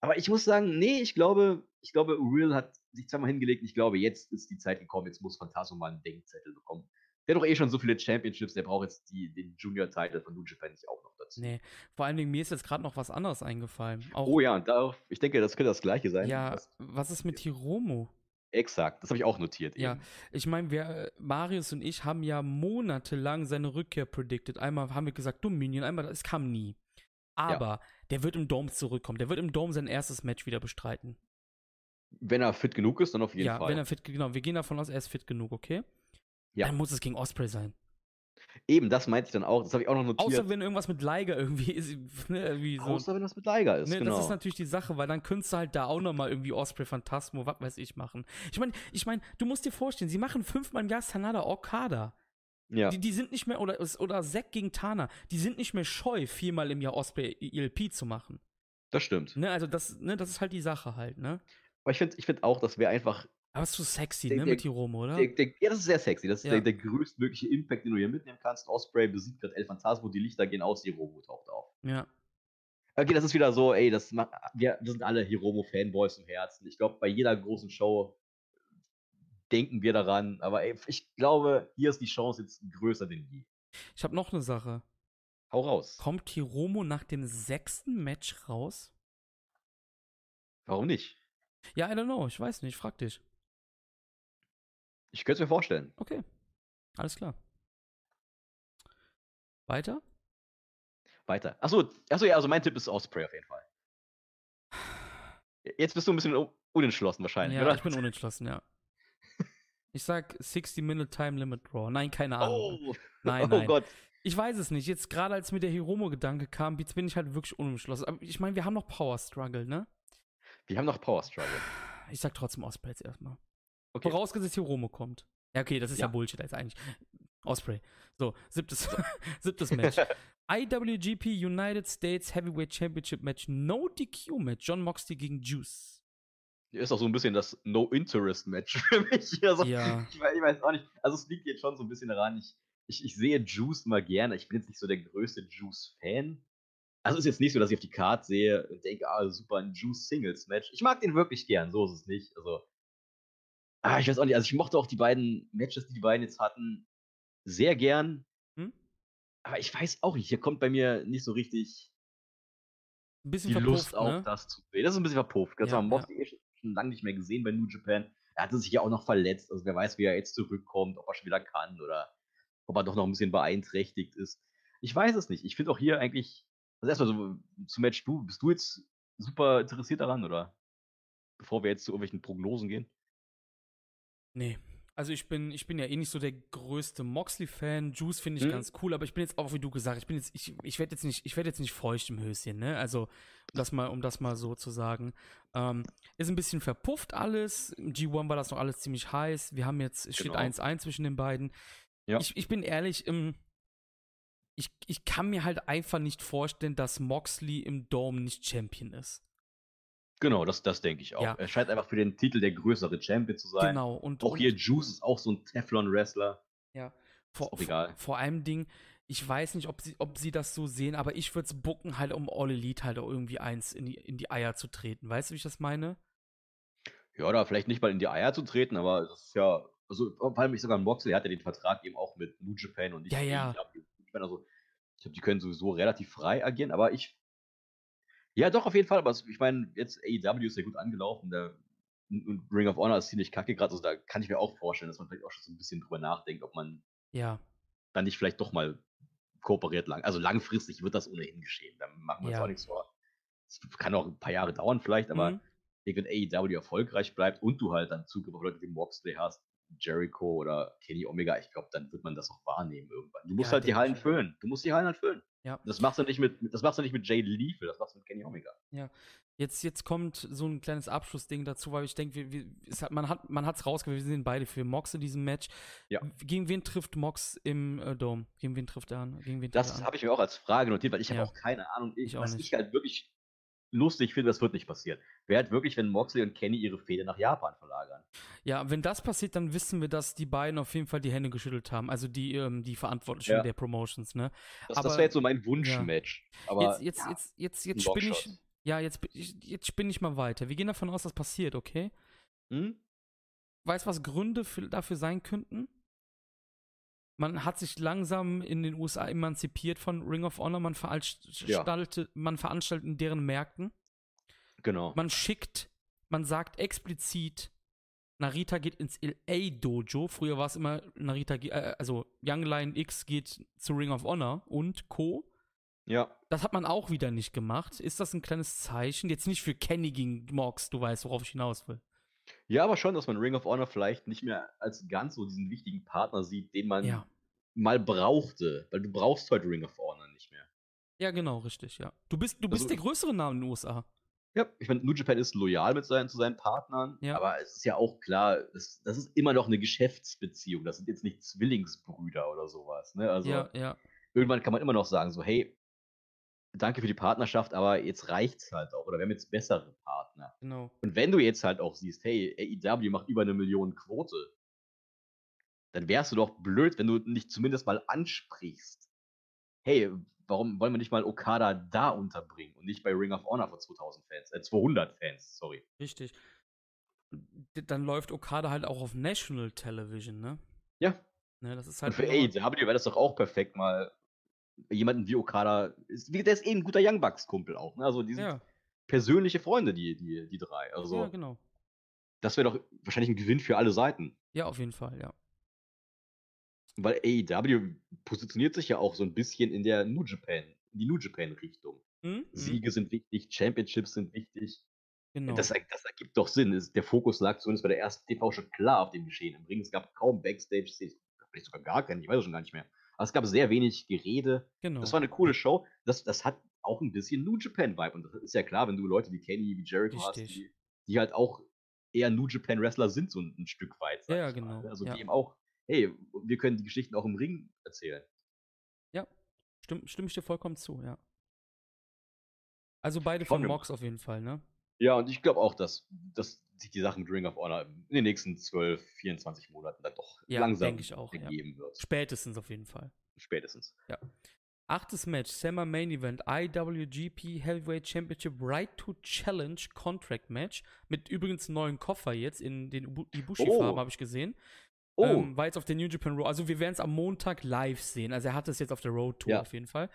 Aber ich muss sagen, nee, ich glaube, ich glaube, Will hat sich zweimal hingelegt ich glaube, jetzt ist die Zeit gekommen, jetzt muss Phantasmo mal einen Denkzettel bekommen. Der hat doch eh schon so viele Championships, der braucht jetzt die, den Junior-Title von New Japan nicht auch noch dazu. Nee, vor allen Dingen, mir ist jetzt gerade noch was anderes eingefallen. Auch, Oh ja, darauf, ich denke, das könnte das gleiche sein. ja, Was, was ist mit Hiromo? exakt, das habe ich auch notiert. Ja, eben. ich meine, wir, Marius und ich haben ja monatelang seine Rückkehr predicted. Einmal haben wir gesagt Dominion, einmal, es kam nie. Aber der wird im Dome zurückkommen. Der wird im Dome sein erstes Match wieder bestreiten. Wenn er fit genug ist, dann auf jeden ja, Fall. wenn er fit, genau, wir gehen davon aus, er ist fit genug, okay? Ja. Dann muss es gegen Osprey sein. Eben, das meinte ich dann auch. Das habe ich auch noch notiert. Außer wenn irgendwas mit Liger irgendwie ist, ne, irgendwie so. Außer wenn das mit Liger ist, Ne, genau. Das ist natürlich die Sache, weil dann könntest du halt da auch nochmal irgendwie Osprey Phantasmo, was weiß ich, machen. Ich meine, ich meine, du musst dir vorstellen, sie machen fünfmal im Jahr Sanada Okada. ja. Die, die sind nicht mehr, oder, oder Zack gegen Tana, die sind nicht mehr scheu, viermal im Jahr Osprey ELP zu machen. das stimmt. Ne, also das, ne, das ist halt die Sache halt, ne? Aber ich finde ich find auch, das wäre einfach. Aber es ist so sexy, Der- ne, der- mit Hiromo, oder? Der, ja, das ist sehr sexy. Das ist Ja. der, der größtmögliche Impact, den du hier mitnehmen kannst. Osprey besiegt gerade El Phantasmo, die Lichter gehen aus, Hiromo taucht auf. ja. Okay, das ist wieder so, ey, das macht, wir, wir sind alle Hiromo-Fanboys im Herzen. Ich glaube, bei jeder großen Show denken wir daran. Aber ey, ich glaube, hier ist die Chance jetzt größer denn je. Ich habe noch eine Sache. Hau raus. Kommt Hiromo nach dem sechsten Match raus? Warum nicht? Ja, I don't know, ich weiß nicht, frag dich. Ich könnte es mir vorstellen. Okay, alles klar. Weiter? Weiter. Achso, achso, ja, also mein Tipp ist Osprey auf jeden Fall. Jetzt bist du ein bisschen un- unentschlossen wahrscheinlich, Ja, oder? ich bin unentschlossen, ja. Ich sag 60-Minute Time Limit Draw. Nein, keine Ahnung. Oh, Nein, oh nein. Gott. Ich weiß es nicht. Jetzt gerade als mir der Hiromo-Gedanke kam, jetzt bin ich halt wirklich unentschlossen. Aber ich meine, wir haben noch Power Struggle, ne? Wir haben noch Power Struggle. Ich sag trotzdem Osprey jetzt erstmal. Okay. Vorausgesetzt Hiromo kommt. Ja, okay, das ist ja, Ja. Bullshit jetzt eigentlich. Osprey. So, siebtes, siebtes Match. IWGP United States Heavyweight Championship Match. No DQ Match. John Moxley gegen Juice. Hier ist auch so ein bisschen das No-Interest-Match für mich. Also, Ja. ich, weiß, ich weiß auch nicht. Also, es liegt jetzt schon so ein bisschen daran, ich, ich, ich sehe Juice immer gerne. Ich bin jetzt nicht so der größte Juice-Fan. Also, es ist jetzt nicht so, dass ich auf die Card sehe und denke, ah, super, ein Juice-Singles-Match. Ich mag den wirklich gern, so ist es nicht. Also, ah, ich weiß auch nicht. Also, ich mochte auch die beiden Matches, die die beiden jetzt hatten, sehr gern. Hm? Aber ich weiß auch nicht, hier kommt bei mir nicht so richtig Ein bisschen die verpufft, Lust auf ne? das zu sehen. Das ist ein bisschen verpufft. Das Ja, haben Moxley eh schon schon lange nicht mehr gesehen bei New Japan. Er hatte sich ja auch noch verletzt. Also wer weiß, wie er jetzt zurückkommt, ob er schon wieder kann oder ob er doch noch ein bisschen beeinträchtigt ist. Ich weiß es nicht. Ich finde auch hier eigentlich, also erstmal so zum Match, du, bist du jetzt super interessiert daran oder? Bevor wir jetzt zu irgendwelchen Prognosen gehen. Nee. Also ich bin, ich bin ja eh nicht so der größte Moxley-Fan. Juice finde ich Hm. ganz cool, aber ich bin jetzt auch, wie du gesagt, ich bin jetzt, ich, ich werde jetzt nicht, ich werde jetzt nicht feucht im Höschen, ne? Also, um das mal, um das mal so zu sagen. Ähm, ist ein bisschen verpufft alles. Im G1 war das noch alles ziemlich heiß. Wir haben jetzt, es steht Genau. 1-1 zwischen den beiden. Ja. Ich, ich bin ehrlich, im, ich, ich kann mir halt einfach nicht vorstellen, dass Moxley im Dome nicht Champion ist. Genau, das, das denke ich auch. Ja. Er scheint einfach für den Titel der größere Champion zu sein. Genau. Und, Auch und, hier Juice ist auch so ein Teflon-Wrestler. Ja. Vor, vor, egal. vor allem Ding, ich weiß nicht, ob sie, ob sie das so sehen, aber ich würde es bucken, halt um All Elite halt irgendwie eins in die, in die Eier zu treten. Weißt du, wie ich das meine? Ja, oder vielleicht nicht mal in die Eier zu treten, aber das ist ja, also vor allem ich sogar Moxley hat ja den Vertrag eben auch mit New Japan und nicht ja, ja. Ich meine, also, ich glaube, die können sowieso relativ frei agieren, aber ich. Ja, doch, auf jeden Fall, aber ich meine, jetzt AEW ist ja gut angelaufen, der und Ring of Honor ist ziemlich kacke gerade, also da kann ich mir auch vorstellen, dass man vielleicht auch schon so ein bisschen drüber nachdenkt, ob man ja. dann nicht vielleicht doch mal kooperiert lang. Also langfristig wird das ohnehin geschehen. Da machen wir ja. uns auch nichts vor. Es kann auch ein paar Jahre dauern vielleicht, aber mhm. wenn AEW erfolgreich bleibt und du halt dann Zugriff auf Leute wie Moxley hast, Jericho oder Kenny Omega, ich glaube, dann wird man das auch wahrnehmen irgendwann. Du musst ja, halt die Hallen füllen. Du musst die Hallen halt füllen. Ja. Das machst du nicht mit, das machst du nicht mit Jay Lethal, das machst du mit Kenny Omega. Ja. Jetzt, jetzt kommt so ein kleines Abschlussding dazu, weil ich denke, man hat man hat's rausgewählt, wir sind beide für Mox in diesem Match. Ja. Gegen wen trifft Mox im äh, Dome? Gegen wen trifft er an? Gegen wen das habe ich mir auch als Frage notiert, weil ich ja. habe auch keine Ahnung. Ich, ich was nicht. ich halt wirklich lustig finde, das wird nicht passieren. Wer hat wirklich, wenn Moxley und Kenny ihre Fehde nach Japan verlagern? Ja, wenn das passiert, dann wissen wir, dass die beiden auf jeden Fall die Hände geschüttelt haben. Also die, ähm, die Verantwortlichen ja. der Promotions, ne? Das, das wäre jetzt so mein Wunschmatch. Ja. Aber jetzt, jetzt, ja, jetzt, jetzt, jetzt spinne ich. Ja, jetzt, jetzt spinne ich mal weiter. Wir gehen davon aus, dass passiert, okay? Hm? Weißt du, was Gründe für, dafür sein könnten? Man hat sich langsam in den USA emanzipiert von Ring of Honor. Man veranstaltet, ja. man veranstaltet in deren Märkten. Genau. Man schickt, man sagt explizit, Narita geht ins LA Dojo. Früher war es immer Narita, äh, also Young Lion X geht zu Ring of Honor und Co. Ja. Das hat man auch wieder nicht gemacht. Ist das ein kleines Zeichen? Jetzt nicht für Kenny gegen Mox, du weißt, worauf ich hinaus will. Ja, aber schon, dass man Ring of Honor vielleicht nicht mehr als ganz so diesen wichtigen Partner sieht, den man ja. mal brauchte. Weil du brauchst heute Ring of Honor nicht mehr. Ja, genau, richtig, ja. Du bist, du bist also, der größere Name in den USA. Ja, ich meine, New Japan ist loyal mit seinen, zu seinen Partnern, ja. aber es ist ja auch klar, das, das ist immer noch eine Geschäftsbeziehung. Das sind jetzt nicht Zwillingsbrüder oder sowas. Ne? Also ja, ja. irgendwann kann man immer noch sagen, so, hey, danke für die Partnerschaft, aber jetzt reicht's halt auch. Oder wir haben jetzt bessere Partner. Genau. Und wenn du jetzt halt auch siehst, hey, AEW macht über eine Million Quote, dann wärst du doch blöd, wenn du nicht zumindest mal ansprichst. Hey, warum wollen wir nicht mal Okada da unterbringen und nicht bei Ring of Honor für 2000 Fans, äh, 200 Fans, sorry. Richtig. Dann läuft Okada halt auch auf National Television, ne? Ja. Ne, das ist halt und für AEW wäre das doch auch perfekt, mal jemanden wie Okada, ist, der ist eh ein guter Young Bucks-Kumpel auch. Ne? Also die sind ja. persönliche Freunde, die, die, die drei. Also, ja, genau. Das wäre doch wahrscheinlich ein Gewinn für alle Seiten. Ja, auf jeden Fall, ja. Weil AEW positioniert sich ja auch so ein bisschen in der New Japan, in die New Japan-Richtung. Mhm. Siege sind wichtig, Championships sind wichtig. Genau. Das, das ergibt doch Sinn. Der Fokus lag zumindest bei der ersten TV schon klar auf dem Geschehen im Ring. Es gab kaum Backstage, vielleicht sogar gar keinen, ich weiß es schon gar nicht mehr. Aber es gab sehr wenig Gerede. Genau. Das war eine coole Show. Das, das hat auch ein bisschen New Japan-Vibe. Und das ist ja klar, wenn du Leute wie Kenny, wie Jericho Richtig. hast, die, die, halt auch eher New Japan-Wrestler sind, so ein, ein, Stück weit. Ja, ja genau. Ne? Also ja. die eben auch, hey, wir können die Geschichten auch im Ring erzählen. Ja, stimme stimm ich dir vollkommen zu, ja. Also beide von Mox auf jeden Fall, ne? Ja, und ich glaube auch, dass, dass sich die Sachen mit Ring of Honor in den nächsten 12, 24 Monaten dann doch ja, langsam ich auch, ergeben ja. wird. Spätestens auf jeden Fall. Spätestens. Ja. Achtes Match, Summer Main Event, IWGP Heavyweight Championship Right to Challenge Contract Match. Mit übrigens neuen Koffer jetzt in den Ibushi-Farben, oh. habe ich gesehen. Oh. Ähm, war jetzt auf der New Japan Road. Also wir werden es am Montag live sehen. Also er hat es jetzt auf der Road Tour ja. auf jeden Fall.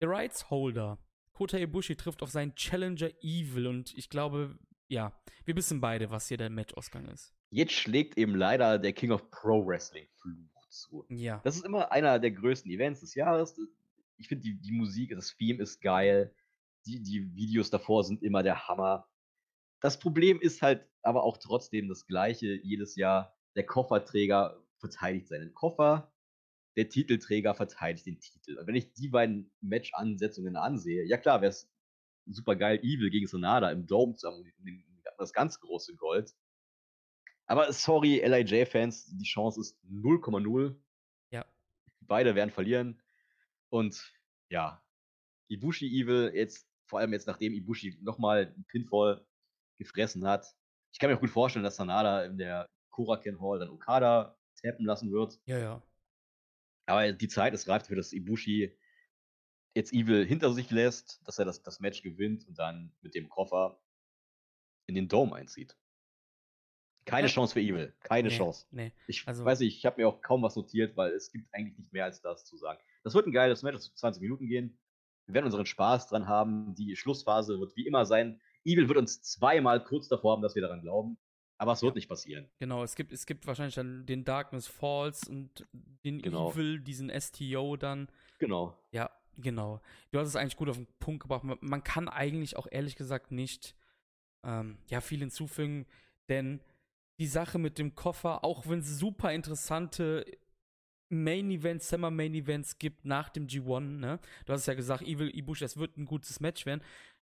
Der Rights Holder, Kota Ibushi, trifft auf seinen Challenger Evil und ich glaube, ja, wir wissen beide, was hier der Match-Ausgang ist. Jetzt schlägt eben leider der King of Pro Wrestling Fluch zu. Ja. Das ist immer einer der größten Events des Jahres. Ich finde, die, die Musik, das Theme ist geil. Die, die Videos davor sind immer der Hammer. Das Problem ist halt aber auch trotzdem das gleiche jedes Jahr. Der Kofferträger verteidigt seinen Koffer, der Titelträger verteidigt den Titel. Und wenn ich die beiden Match-Ansetzungen ansehe, ja klar, wäre es super geil, Evil gegen Sonada im Dome zusammen, das ganz große Gold. Aber sorry, LIJ-Fans, die Chance ist 0,0. Ja. Beide werden verlieren. Und ja, Ibushi Evil, jetzt, vor allem jetzt, nachdem Ibushi nochmal Pinfall gefressen hat. Ich kann mir auch gut vorstellen, dass Sanada in der Koraken Hall dann Okada tappen lassen wird. Ja, ja. Aber die Zeit ist reif dafür, dass Ibushi jetzt Evil hinter sich lässt, dass er das, das Match gewinnt und dann mit dem Koffer in den Dome einzieht. Keine Ja. Chance für Evil. Keine Nee, Chance. Nee. Ich Also- weiß nicht, ich habe mir auch kaum was notiert, weil es gibt eigentlich nicht mehr als das zu sagen. Das wird ein geiles Match, das wird 20 Minuten gehen. Wir werden unseren Spaß dran haben. Die Schlussphase wird wie immer sein. Evil wird uns zweimal kurz davor haben, dass wir daran glauben. Aber es wird Ja. nicht passieren. Genau, es gibt, es gibt wahrscheinlich dann den Darkness Falls und den Genau. Evil, diesen STO dann. Genau. Ja, genau. Du hast es eigentlich gut auf den Punkt gebracht. Man, kann eigentlich auch ehrlich gesagt nicht ähm, ja, viel hinzufügen, denn die Sache mit dem Koffer, auch wenn es super interessante Main Events, Summer Main Events gibt nach dem G1, ne? Du hast es ja gesagt, Evil Ibushi, das wird ein gutes Match werden.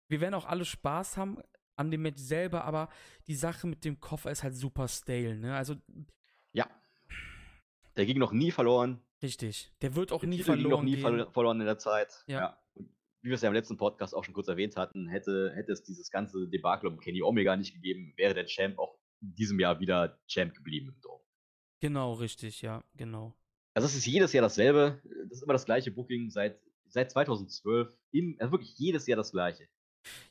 Wir werden auch alle Spaß haben an dem Match selber, aber die Sache mit dem Koffer ist halt super stale, ne? Also Ja. Der ging noch nie verloren. Richtig, der wird auch Der nie Titel ging noch verloren nie gehen. verloren in der Zeit. Ja. Und wie wir es ja im letzten Podcast auch schon kurz erwähnt hatten, hätte, hätte es dieses ganze Debakel um Kenny Omega nicht gegeben, wäre der Champ auch in diesem Jahr wieder Champ geblieben im Dorf. Genau, richtig, ja, genau. Also es ist jedes Jahr dasselbe. Das ist immer das gleiche Booking seit, seit 2012. Im, also wirklich jedes Jahr das gleiche.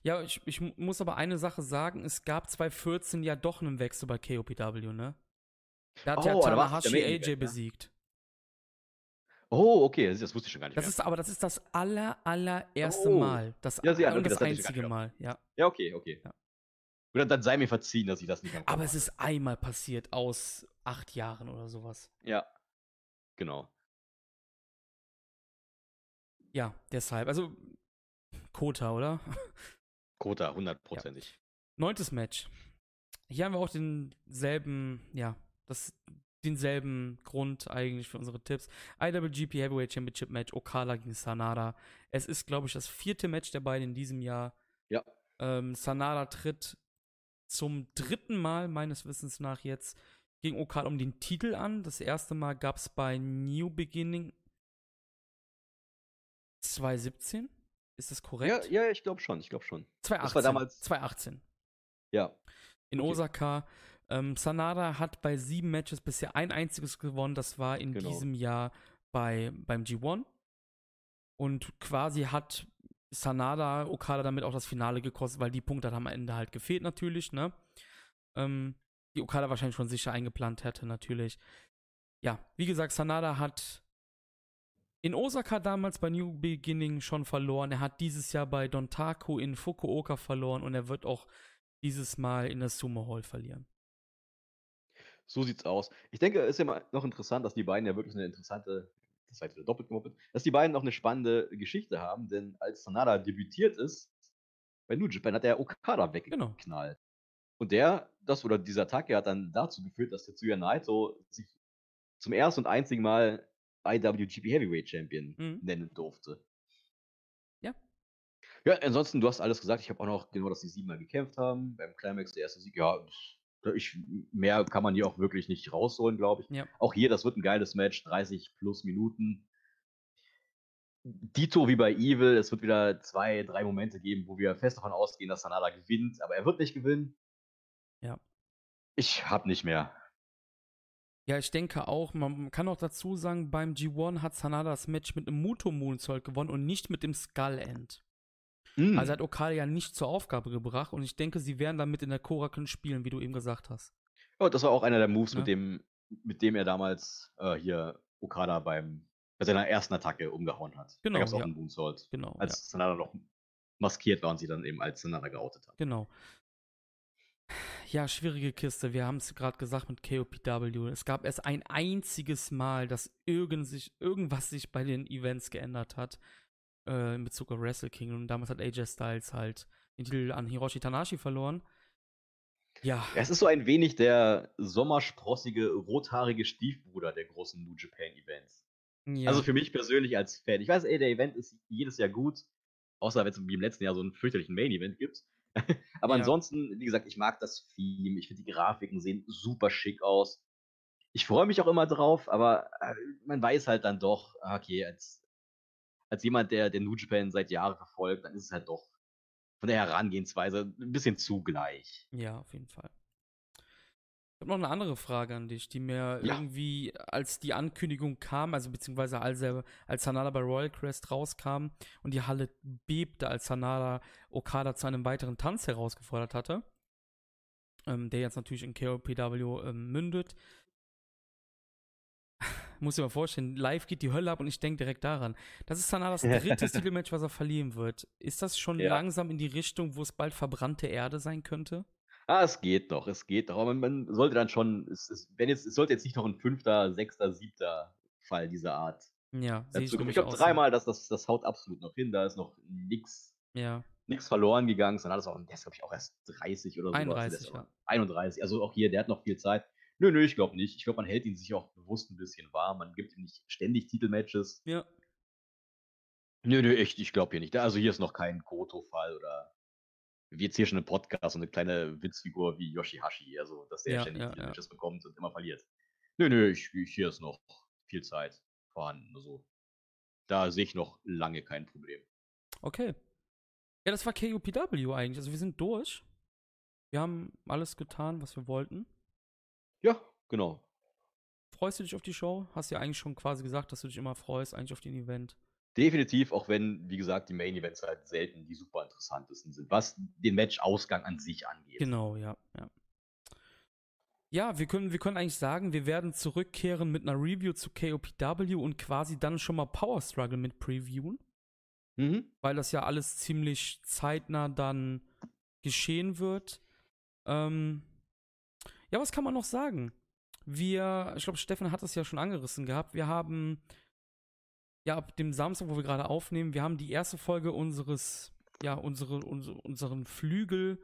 Ja, ich, ich mu- muss aber eine Sache sagen, es gab 2014 ja doch einen Wechsel bei KOPW, ne? Da hat ja Oh, war's Tanahashi AJ Event, ja. Oh, okay, das, das wusste ich schon gar nicht Das mehr. ist, aber das ist das aller, allererste Oh. Mal. Das, Ja, sehr, und okay, das, das einzige Mal, ja. ja, okay, okay. Ja. Gut, dann, sei mir verziehen, dass ich das nicht Kopf Aber es ist einmal passiert aus acht Jahren oder sowas. Ja, genau. Ja, deshalb. Also, Kota, oder? Kota, hundertprozentig. Neuntes Match. Hier haben wir auch denselben, ja, das, denselben Grund eigentlich für unsere Tipps. IWGP Heavyweight Championship Match, Okada gegen Sanada. Es ist, glaube ich, das vierte Match der beiden in diesem Jahr. Ja. Ähm, Sanada tritt zum dritten Mal meines Wissens nach jetzt gegen Okada um den Titel an. Das erste Mal gab es bei New Beginning 2017. Ist das Ja, korrekt? ja, ich glaube schon, ich glaube schon. 2018. war damals- 2018 Ja. in Okay. Osaka. Ähm, Sanada hat bei sieben Matches bisher ein einziges gewonnen. Das war in Genau. diesem Jahr bei, beim G1. Und quasi hat Sanada Okada damit auch das Finale gekostet, weil die Punkte haben am Ende halt gefehlt natürlich, ne? Ähm, die Okada wahrscheinlich schon sicher eingeplant hätte, natürlich. Ja, wie gesagt, Sanada hat in Osaka damals bei New Beginning schon verloren. Er hat dieses Jahr bei Dontaku in Fukuoka verloren und er wird auch dieses Mal in der Sumo Hall verlieren. So sieht's aus. Ich denke, es ist ja mal noch interessant, dass die beiden ja wirklich eine interessante, das war jetzt wieder doppelt gemoppelt, dass die beiden noch eine spannende Geschichte haben, denn als Sanada debütiert ist, bei New Japan hat er Okada Genau. weggeknallt. Und der, das oder dieser Attacke hat dann dazu geführt, dass Tetsuya Naito sich zum ersten und einzigen Mal IWGP Heavyweight Champion Mhm. nennen durfte. Ja. Ja, ansonsten, du hast alles gesagt. Ich habe auch noch genau, dass sie siebenmal gekämpft haben. Beim Climax der erste Sieg, ja, ich, mehr kann man hier auch wirklich nicht rausholen, glaube ich. Ja. Auch hier, das wird ein geiles Match, 30 plus Minuten. Dito wie bei Evil, es wird wieder zwei, drei Momente geben, wo wir fest davon ausgehen, dass Sanada gewinnt, aber er wird nicht gewinnen. Ja. Ich habe nicht mehr. Ja, ich denke auch, man kann auch dazu sagen, beim G1 hat Sanada das Match mit einem Muto Moonsault gewonnen und nicht mit dem Skull End. Mm. Also hat Okada ja nicht zur Aufgabe gebracht und ich denke, sie werden damit in der Korakuen spielen, wie du eben gesagt hast. Ja, das war auch einer der Moves, Ja. mit, dem, mit dem er damals äh, hier Okada beim, bei seiner ersten Attacke umgehauen hat. Genau, Da gab es auch ja. einen Moonsault. Genau. Als Sanada noch maskiert war und sie dann eben als Sanada geoutet hat. Genau. Ja, schwierige Kiste. Wir haben es gerade gesagt mit KOPW. Es gab erst ein einziges Mal, dass irgend sich, irgendwas sich bei den Events geändert hat. Äh, in Bezug auf Wrestle Kingdom. Und damals hat AJ Styles halt den Titel an Hiroshi Tanashi verloren. Ja. Es ist so ein wenig der sommersprossige, rothaarige Stiefbruder der großen New Japan Events. ja. Also für mich persönlich als Fan. Ich weiß, ey, der Event ist jedes Jahr gut. Außer wenn es wie im letzten Jahr so einen fürchterlichen Main-Event gibt. Aber Ja. ansonsten, wie gesagt, ich mag das Theme. Ich finde, die Grafiken sehen super schick aus. Ich freue mich auch immer drauf, aber äh, man weiß halt dann doch, ah, okay, als, als jemand, der den New Japan seit Jahren verfolgt, dann ist es halt doch von der Herangehensweise ein bisschen zugleich. Ja, auf jeden Fall. Ich habe noch eine andere Frage an dich, die mir Ja. irgendwie, als die Ankündigung kam, also beziehungsweise als, er, als Sanada bei Royal Crest rauskam und die Halle bebte, als Sanada Okada zu einem weiteren Tanz herausgefordert hatte, ähm, der jetzt natürlich in KOPW ähm, mündet. Muss dir mal vorstellen, live geht die Hölle ab und ich denke direkt daran. Das ist Sanadas drittes Titelmatch, was er verlieren wird. Ist das schon Ja. langsam in die Richtung, wo es bald verbrannte Erde sein könnte? Ah, es geht noch, es geht noch. Aber man, man sollte dann schon, es, es, wenn jetzt, es sollte jetzt nicht noch ein fünfter, sechster, siebter Fall dieser Art Ja, ich. Ich glaube, dreimal, das, das, das haut absolut noch hin. Da ist noch nix, Ja, nix verloren gegangen. Dann hat es auch, der ist, glaube ich, auch erst 30 oder so. 31, ja. 31. Also auch hier, der hat noch viel Zeit. Nö, nö, ich glaube nicht. Ich glaube, man hält ihn sich auch bewusst ein bisschen warm. Man gibt ihm nicht ständig Titelmatches. ja, Nö, nö, echt, ich glaube hier nicht. Also hier ist noch kein Koto-Fall oder wie jetzt hier schon im Podcast so eine kleine Witzfigur wie Yoshihashi, also dass der Ja, ständig ja, Titelmatches bekommt und immer verliert. Nö, nö, ich, ich, hier ist noch viel Zeit vorhanden. Also da sehe ich noch lange kein Problem. okay. Ja, das war KUPW eigentlich. Also wir sind durch. Wir haben alles getan, was wir wollten. Ja, genau. Freust du dich auf die Show? Hast ja eigentlich schon quasi gesagt, dass du dich immer freust, eigentlich auf den Event. Definitiv, auch wenn, wie gesagt, die Main Events halt selten die super interessantesten sind, was den Match-Ausgang an sich angeht. Genau, ja, ja. Ja, wir können, wir können eigentlich sagen, wir werden zurückkehren mit einer Review zu KOPW und quasi dann schon mal Power Struggle mit previewen, Mhm. weil das ja alles ziemlich zeitnah dann geschehen wird. Ähm, ja, was kann man noch sagen? Wir, ich glaube, Stefan hat das ja schon angerissen gehabt. Wir haben ja ab dem Samstag, wo wir gerade aufnehmen, wir haben die erste Folge unseres, ja, unsere, unsere, unseren Flügel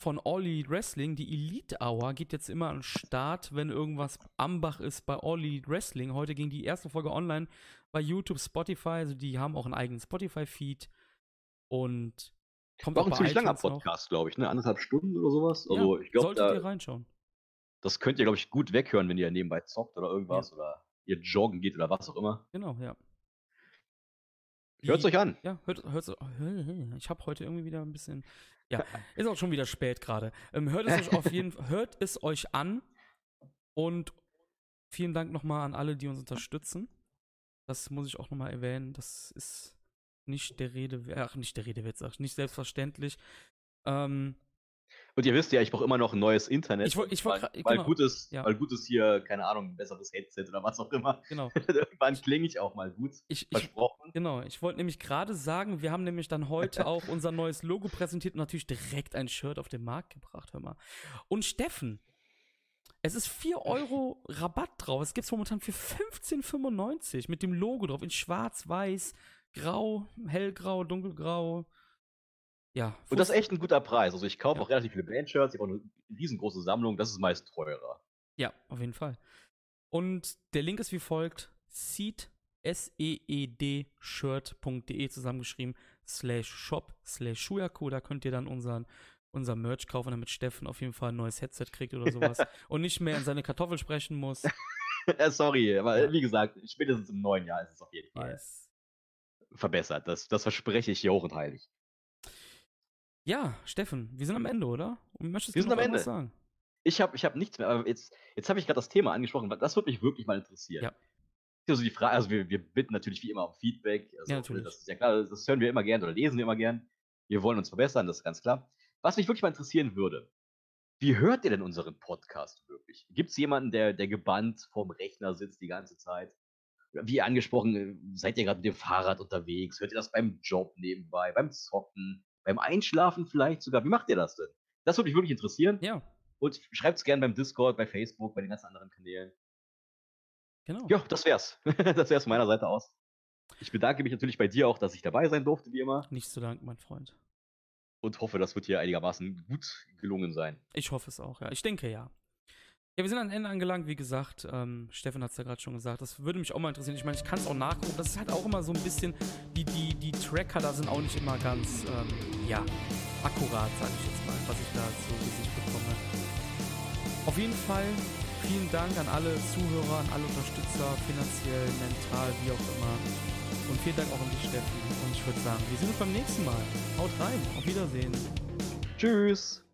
von All Elite Wrestling. Die Elite Hour geht jetzt immer an den Start, wenn irgendwas am Bach ist bei All Elite Wrestling. Heute ging die erste Folge online bei YouTube, Spotify. Also die haben auch einen eigenen Spotify-Feed. Und kommt War auch ein ziemlich langer. Podcast, glaube ich, ne? Anderthalb Stunden oder sowas. Ja, Also ich glaube, solltet da, ihr reinschauen. Das könnt ihr, glaube ich, gut weghören, wenn ihr nebenbei zockt oder irgendwas oder ihr joggen geht oder was auch immer. Genau, ja. Hört's euch an. Ja, hört, hört, ich habe heute irgendwie wieder ein bisschen. Ja, ist auch schon wieder spät gerade. Ähm, hört es euch auf jeden Fall, hört es euch an und vielen Dank nochmal an alle, die uns unterstützen. Das muss ich auch nochmal erwähnen. Das ist nicht der Rede, ach, nicht der Rede ich, nicht selbstverständlich. Ähm, Und ihr wisst ja, ich brauche immer noch ein neues Internet. Ich ich weil, gra- weil genau, gutes, ja. weil gutes hier, keine Ahnung, ein besseres Headset oder was auch immer. genau. Irgendwann klinge ich auch mal gut. Ich, ich, Versprochen. Genau, ich wollte nämlich gerade sagen, wir haben nämlich dann heute auch unser neues Logo präsentiert und natürlich direkt ein Shirt auf den Markt gebracht, hör mal. Und Steffen, es ist 4 Euro Rabatt drauf. Es gibt es momentan für 15,95 mit dem Logo drauf in schwarz, weiß, grau, hellgrau, dunkelgrau. Ja. Und das ist echt ein guter Preis. Also ich kaufe Ja. auch relativ viele Bandshirts, ich habe auch eine riesengroße Sammlung, das ist meist teurer. Ja, auf jeden Fall. Und der Link ist wie folgt: seed, S-E-E-D, shirt.de zusammengeschrieben, slash shop, slash Shuyaku. Da könnt ihr dann unseren, unser Merch kaufen, damit Steffen auf jeden Fall ein neues Headset kriegt oder sowas. und nicht mehr in seine Kartoffel sprechen muss. Äh, Sorry, aber Ja. wie gesagt, spätestens im neuen Jahr ist es auf jeden Fall Yes. verbessert. Das, das verspreche ich hier hoch und heilig. Ja, Steffen, wir sind am Ende, oder? Und möchtest Wir sind noch am Ende. sagen? Ich habe ich hab nichts mehr, aber jetzt, jetzt habe ich gerade das Thema angesprochen, weil das würde mich wirklich mal interessieren. Ja. Also die Frage, also wir, wir bitten natürlich wie immer um Feedback. Also Ja, natürlich. Das ist ja klar, das hören wir immer gern oder lesen wir immer gern. Wir wollen uns verbessern, das ist ganz klar. Was mich wirklich mal interessieren würde, wie hört ihr denn unseren Podcast wirklich? Gibt es jemanden, der, der gebannt vorm Rechner sitzt die ganze Zeit? Wie angesprochen, äh, seid ihr gerade mit dem Fahrrad unterwegs? Hört ihr das beim Job nebenbei, beim Zocken, beim Einschlafen vielleicht sogar? Wie macht ihr das denn? Das würde mich wirklich interessieren. Ja, Und schreibt es gerne beim Discord, bei Facebook, bei den ganzen anderen Kanälen. genau. Ja, das wär's. das wär's von meiner Seite aus. Ich bedanke mich natürlich bei dir auch, dass ich dabei sein durfte, wie immer. Nicht zu danken, mein Freund. Und hoffe, das wird hier einigermaßen gut gelungen sein. Ich hoffe es auch, ja. Ich denke ja. Ja, wir sind am Ende angelangt, wie gesagt. Ähm, Steffen hat es ja gerade schon gesagt. Das würde mich auch mal interessieren. Ich meine, ich kann es auch nachgucken. Das ist halt auch immer so ein bisschen, die, die, die Tracker da sind auch nicht immer ganz, ähm, ja, akkurat, sage ich jetzt mal, was ich da zu Gesicht bekomme. Auf jeden Fall vielen Dank an alle Zuhörer, an alle Unterstützer, finanziell, mental, wie auch immer. Und vielen Dank auch an dich, Steffen. Und ich würde sagen, wir sehen uns beim nächsten Mal. Haut rein. Auf Wiedersehen. Tschüss!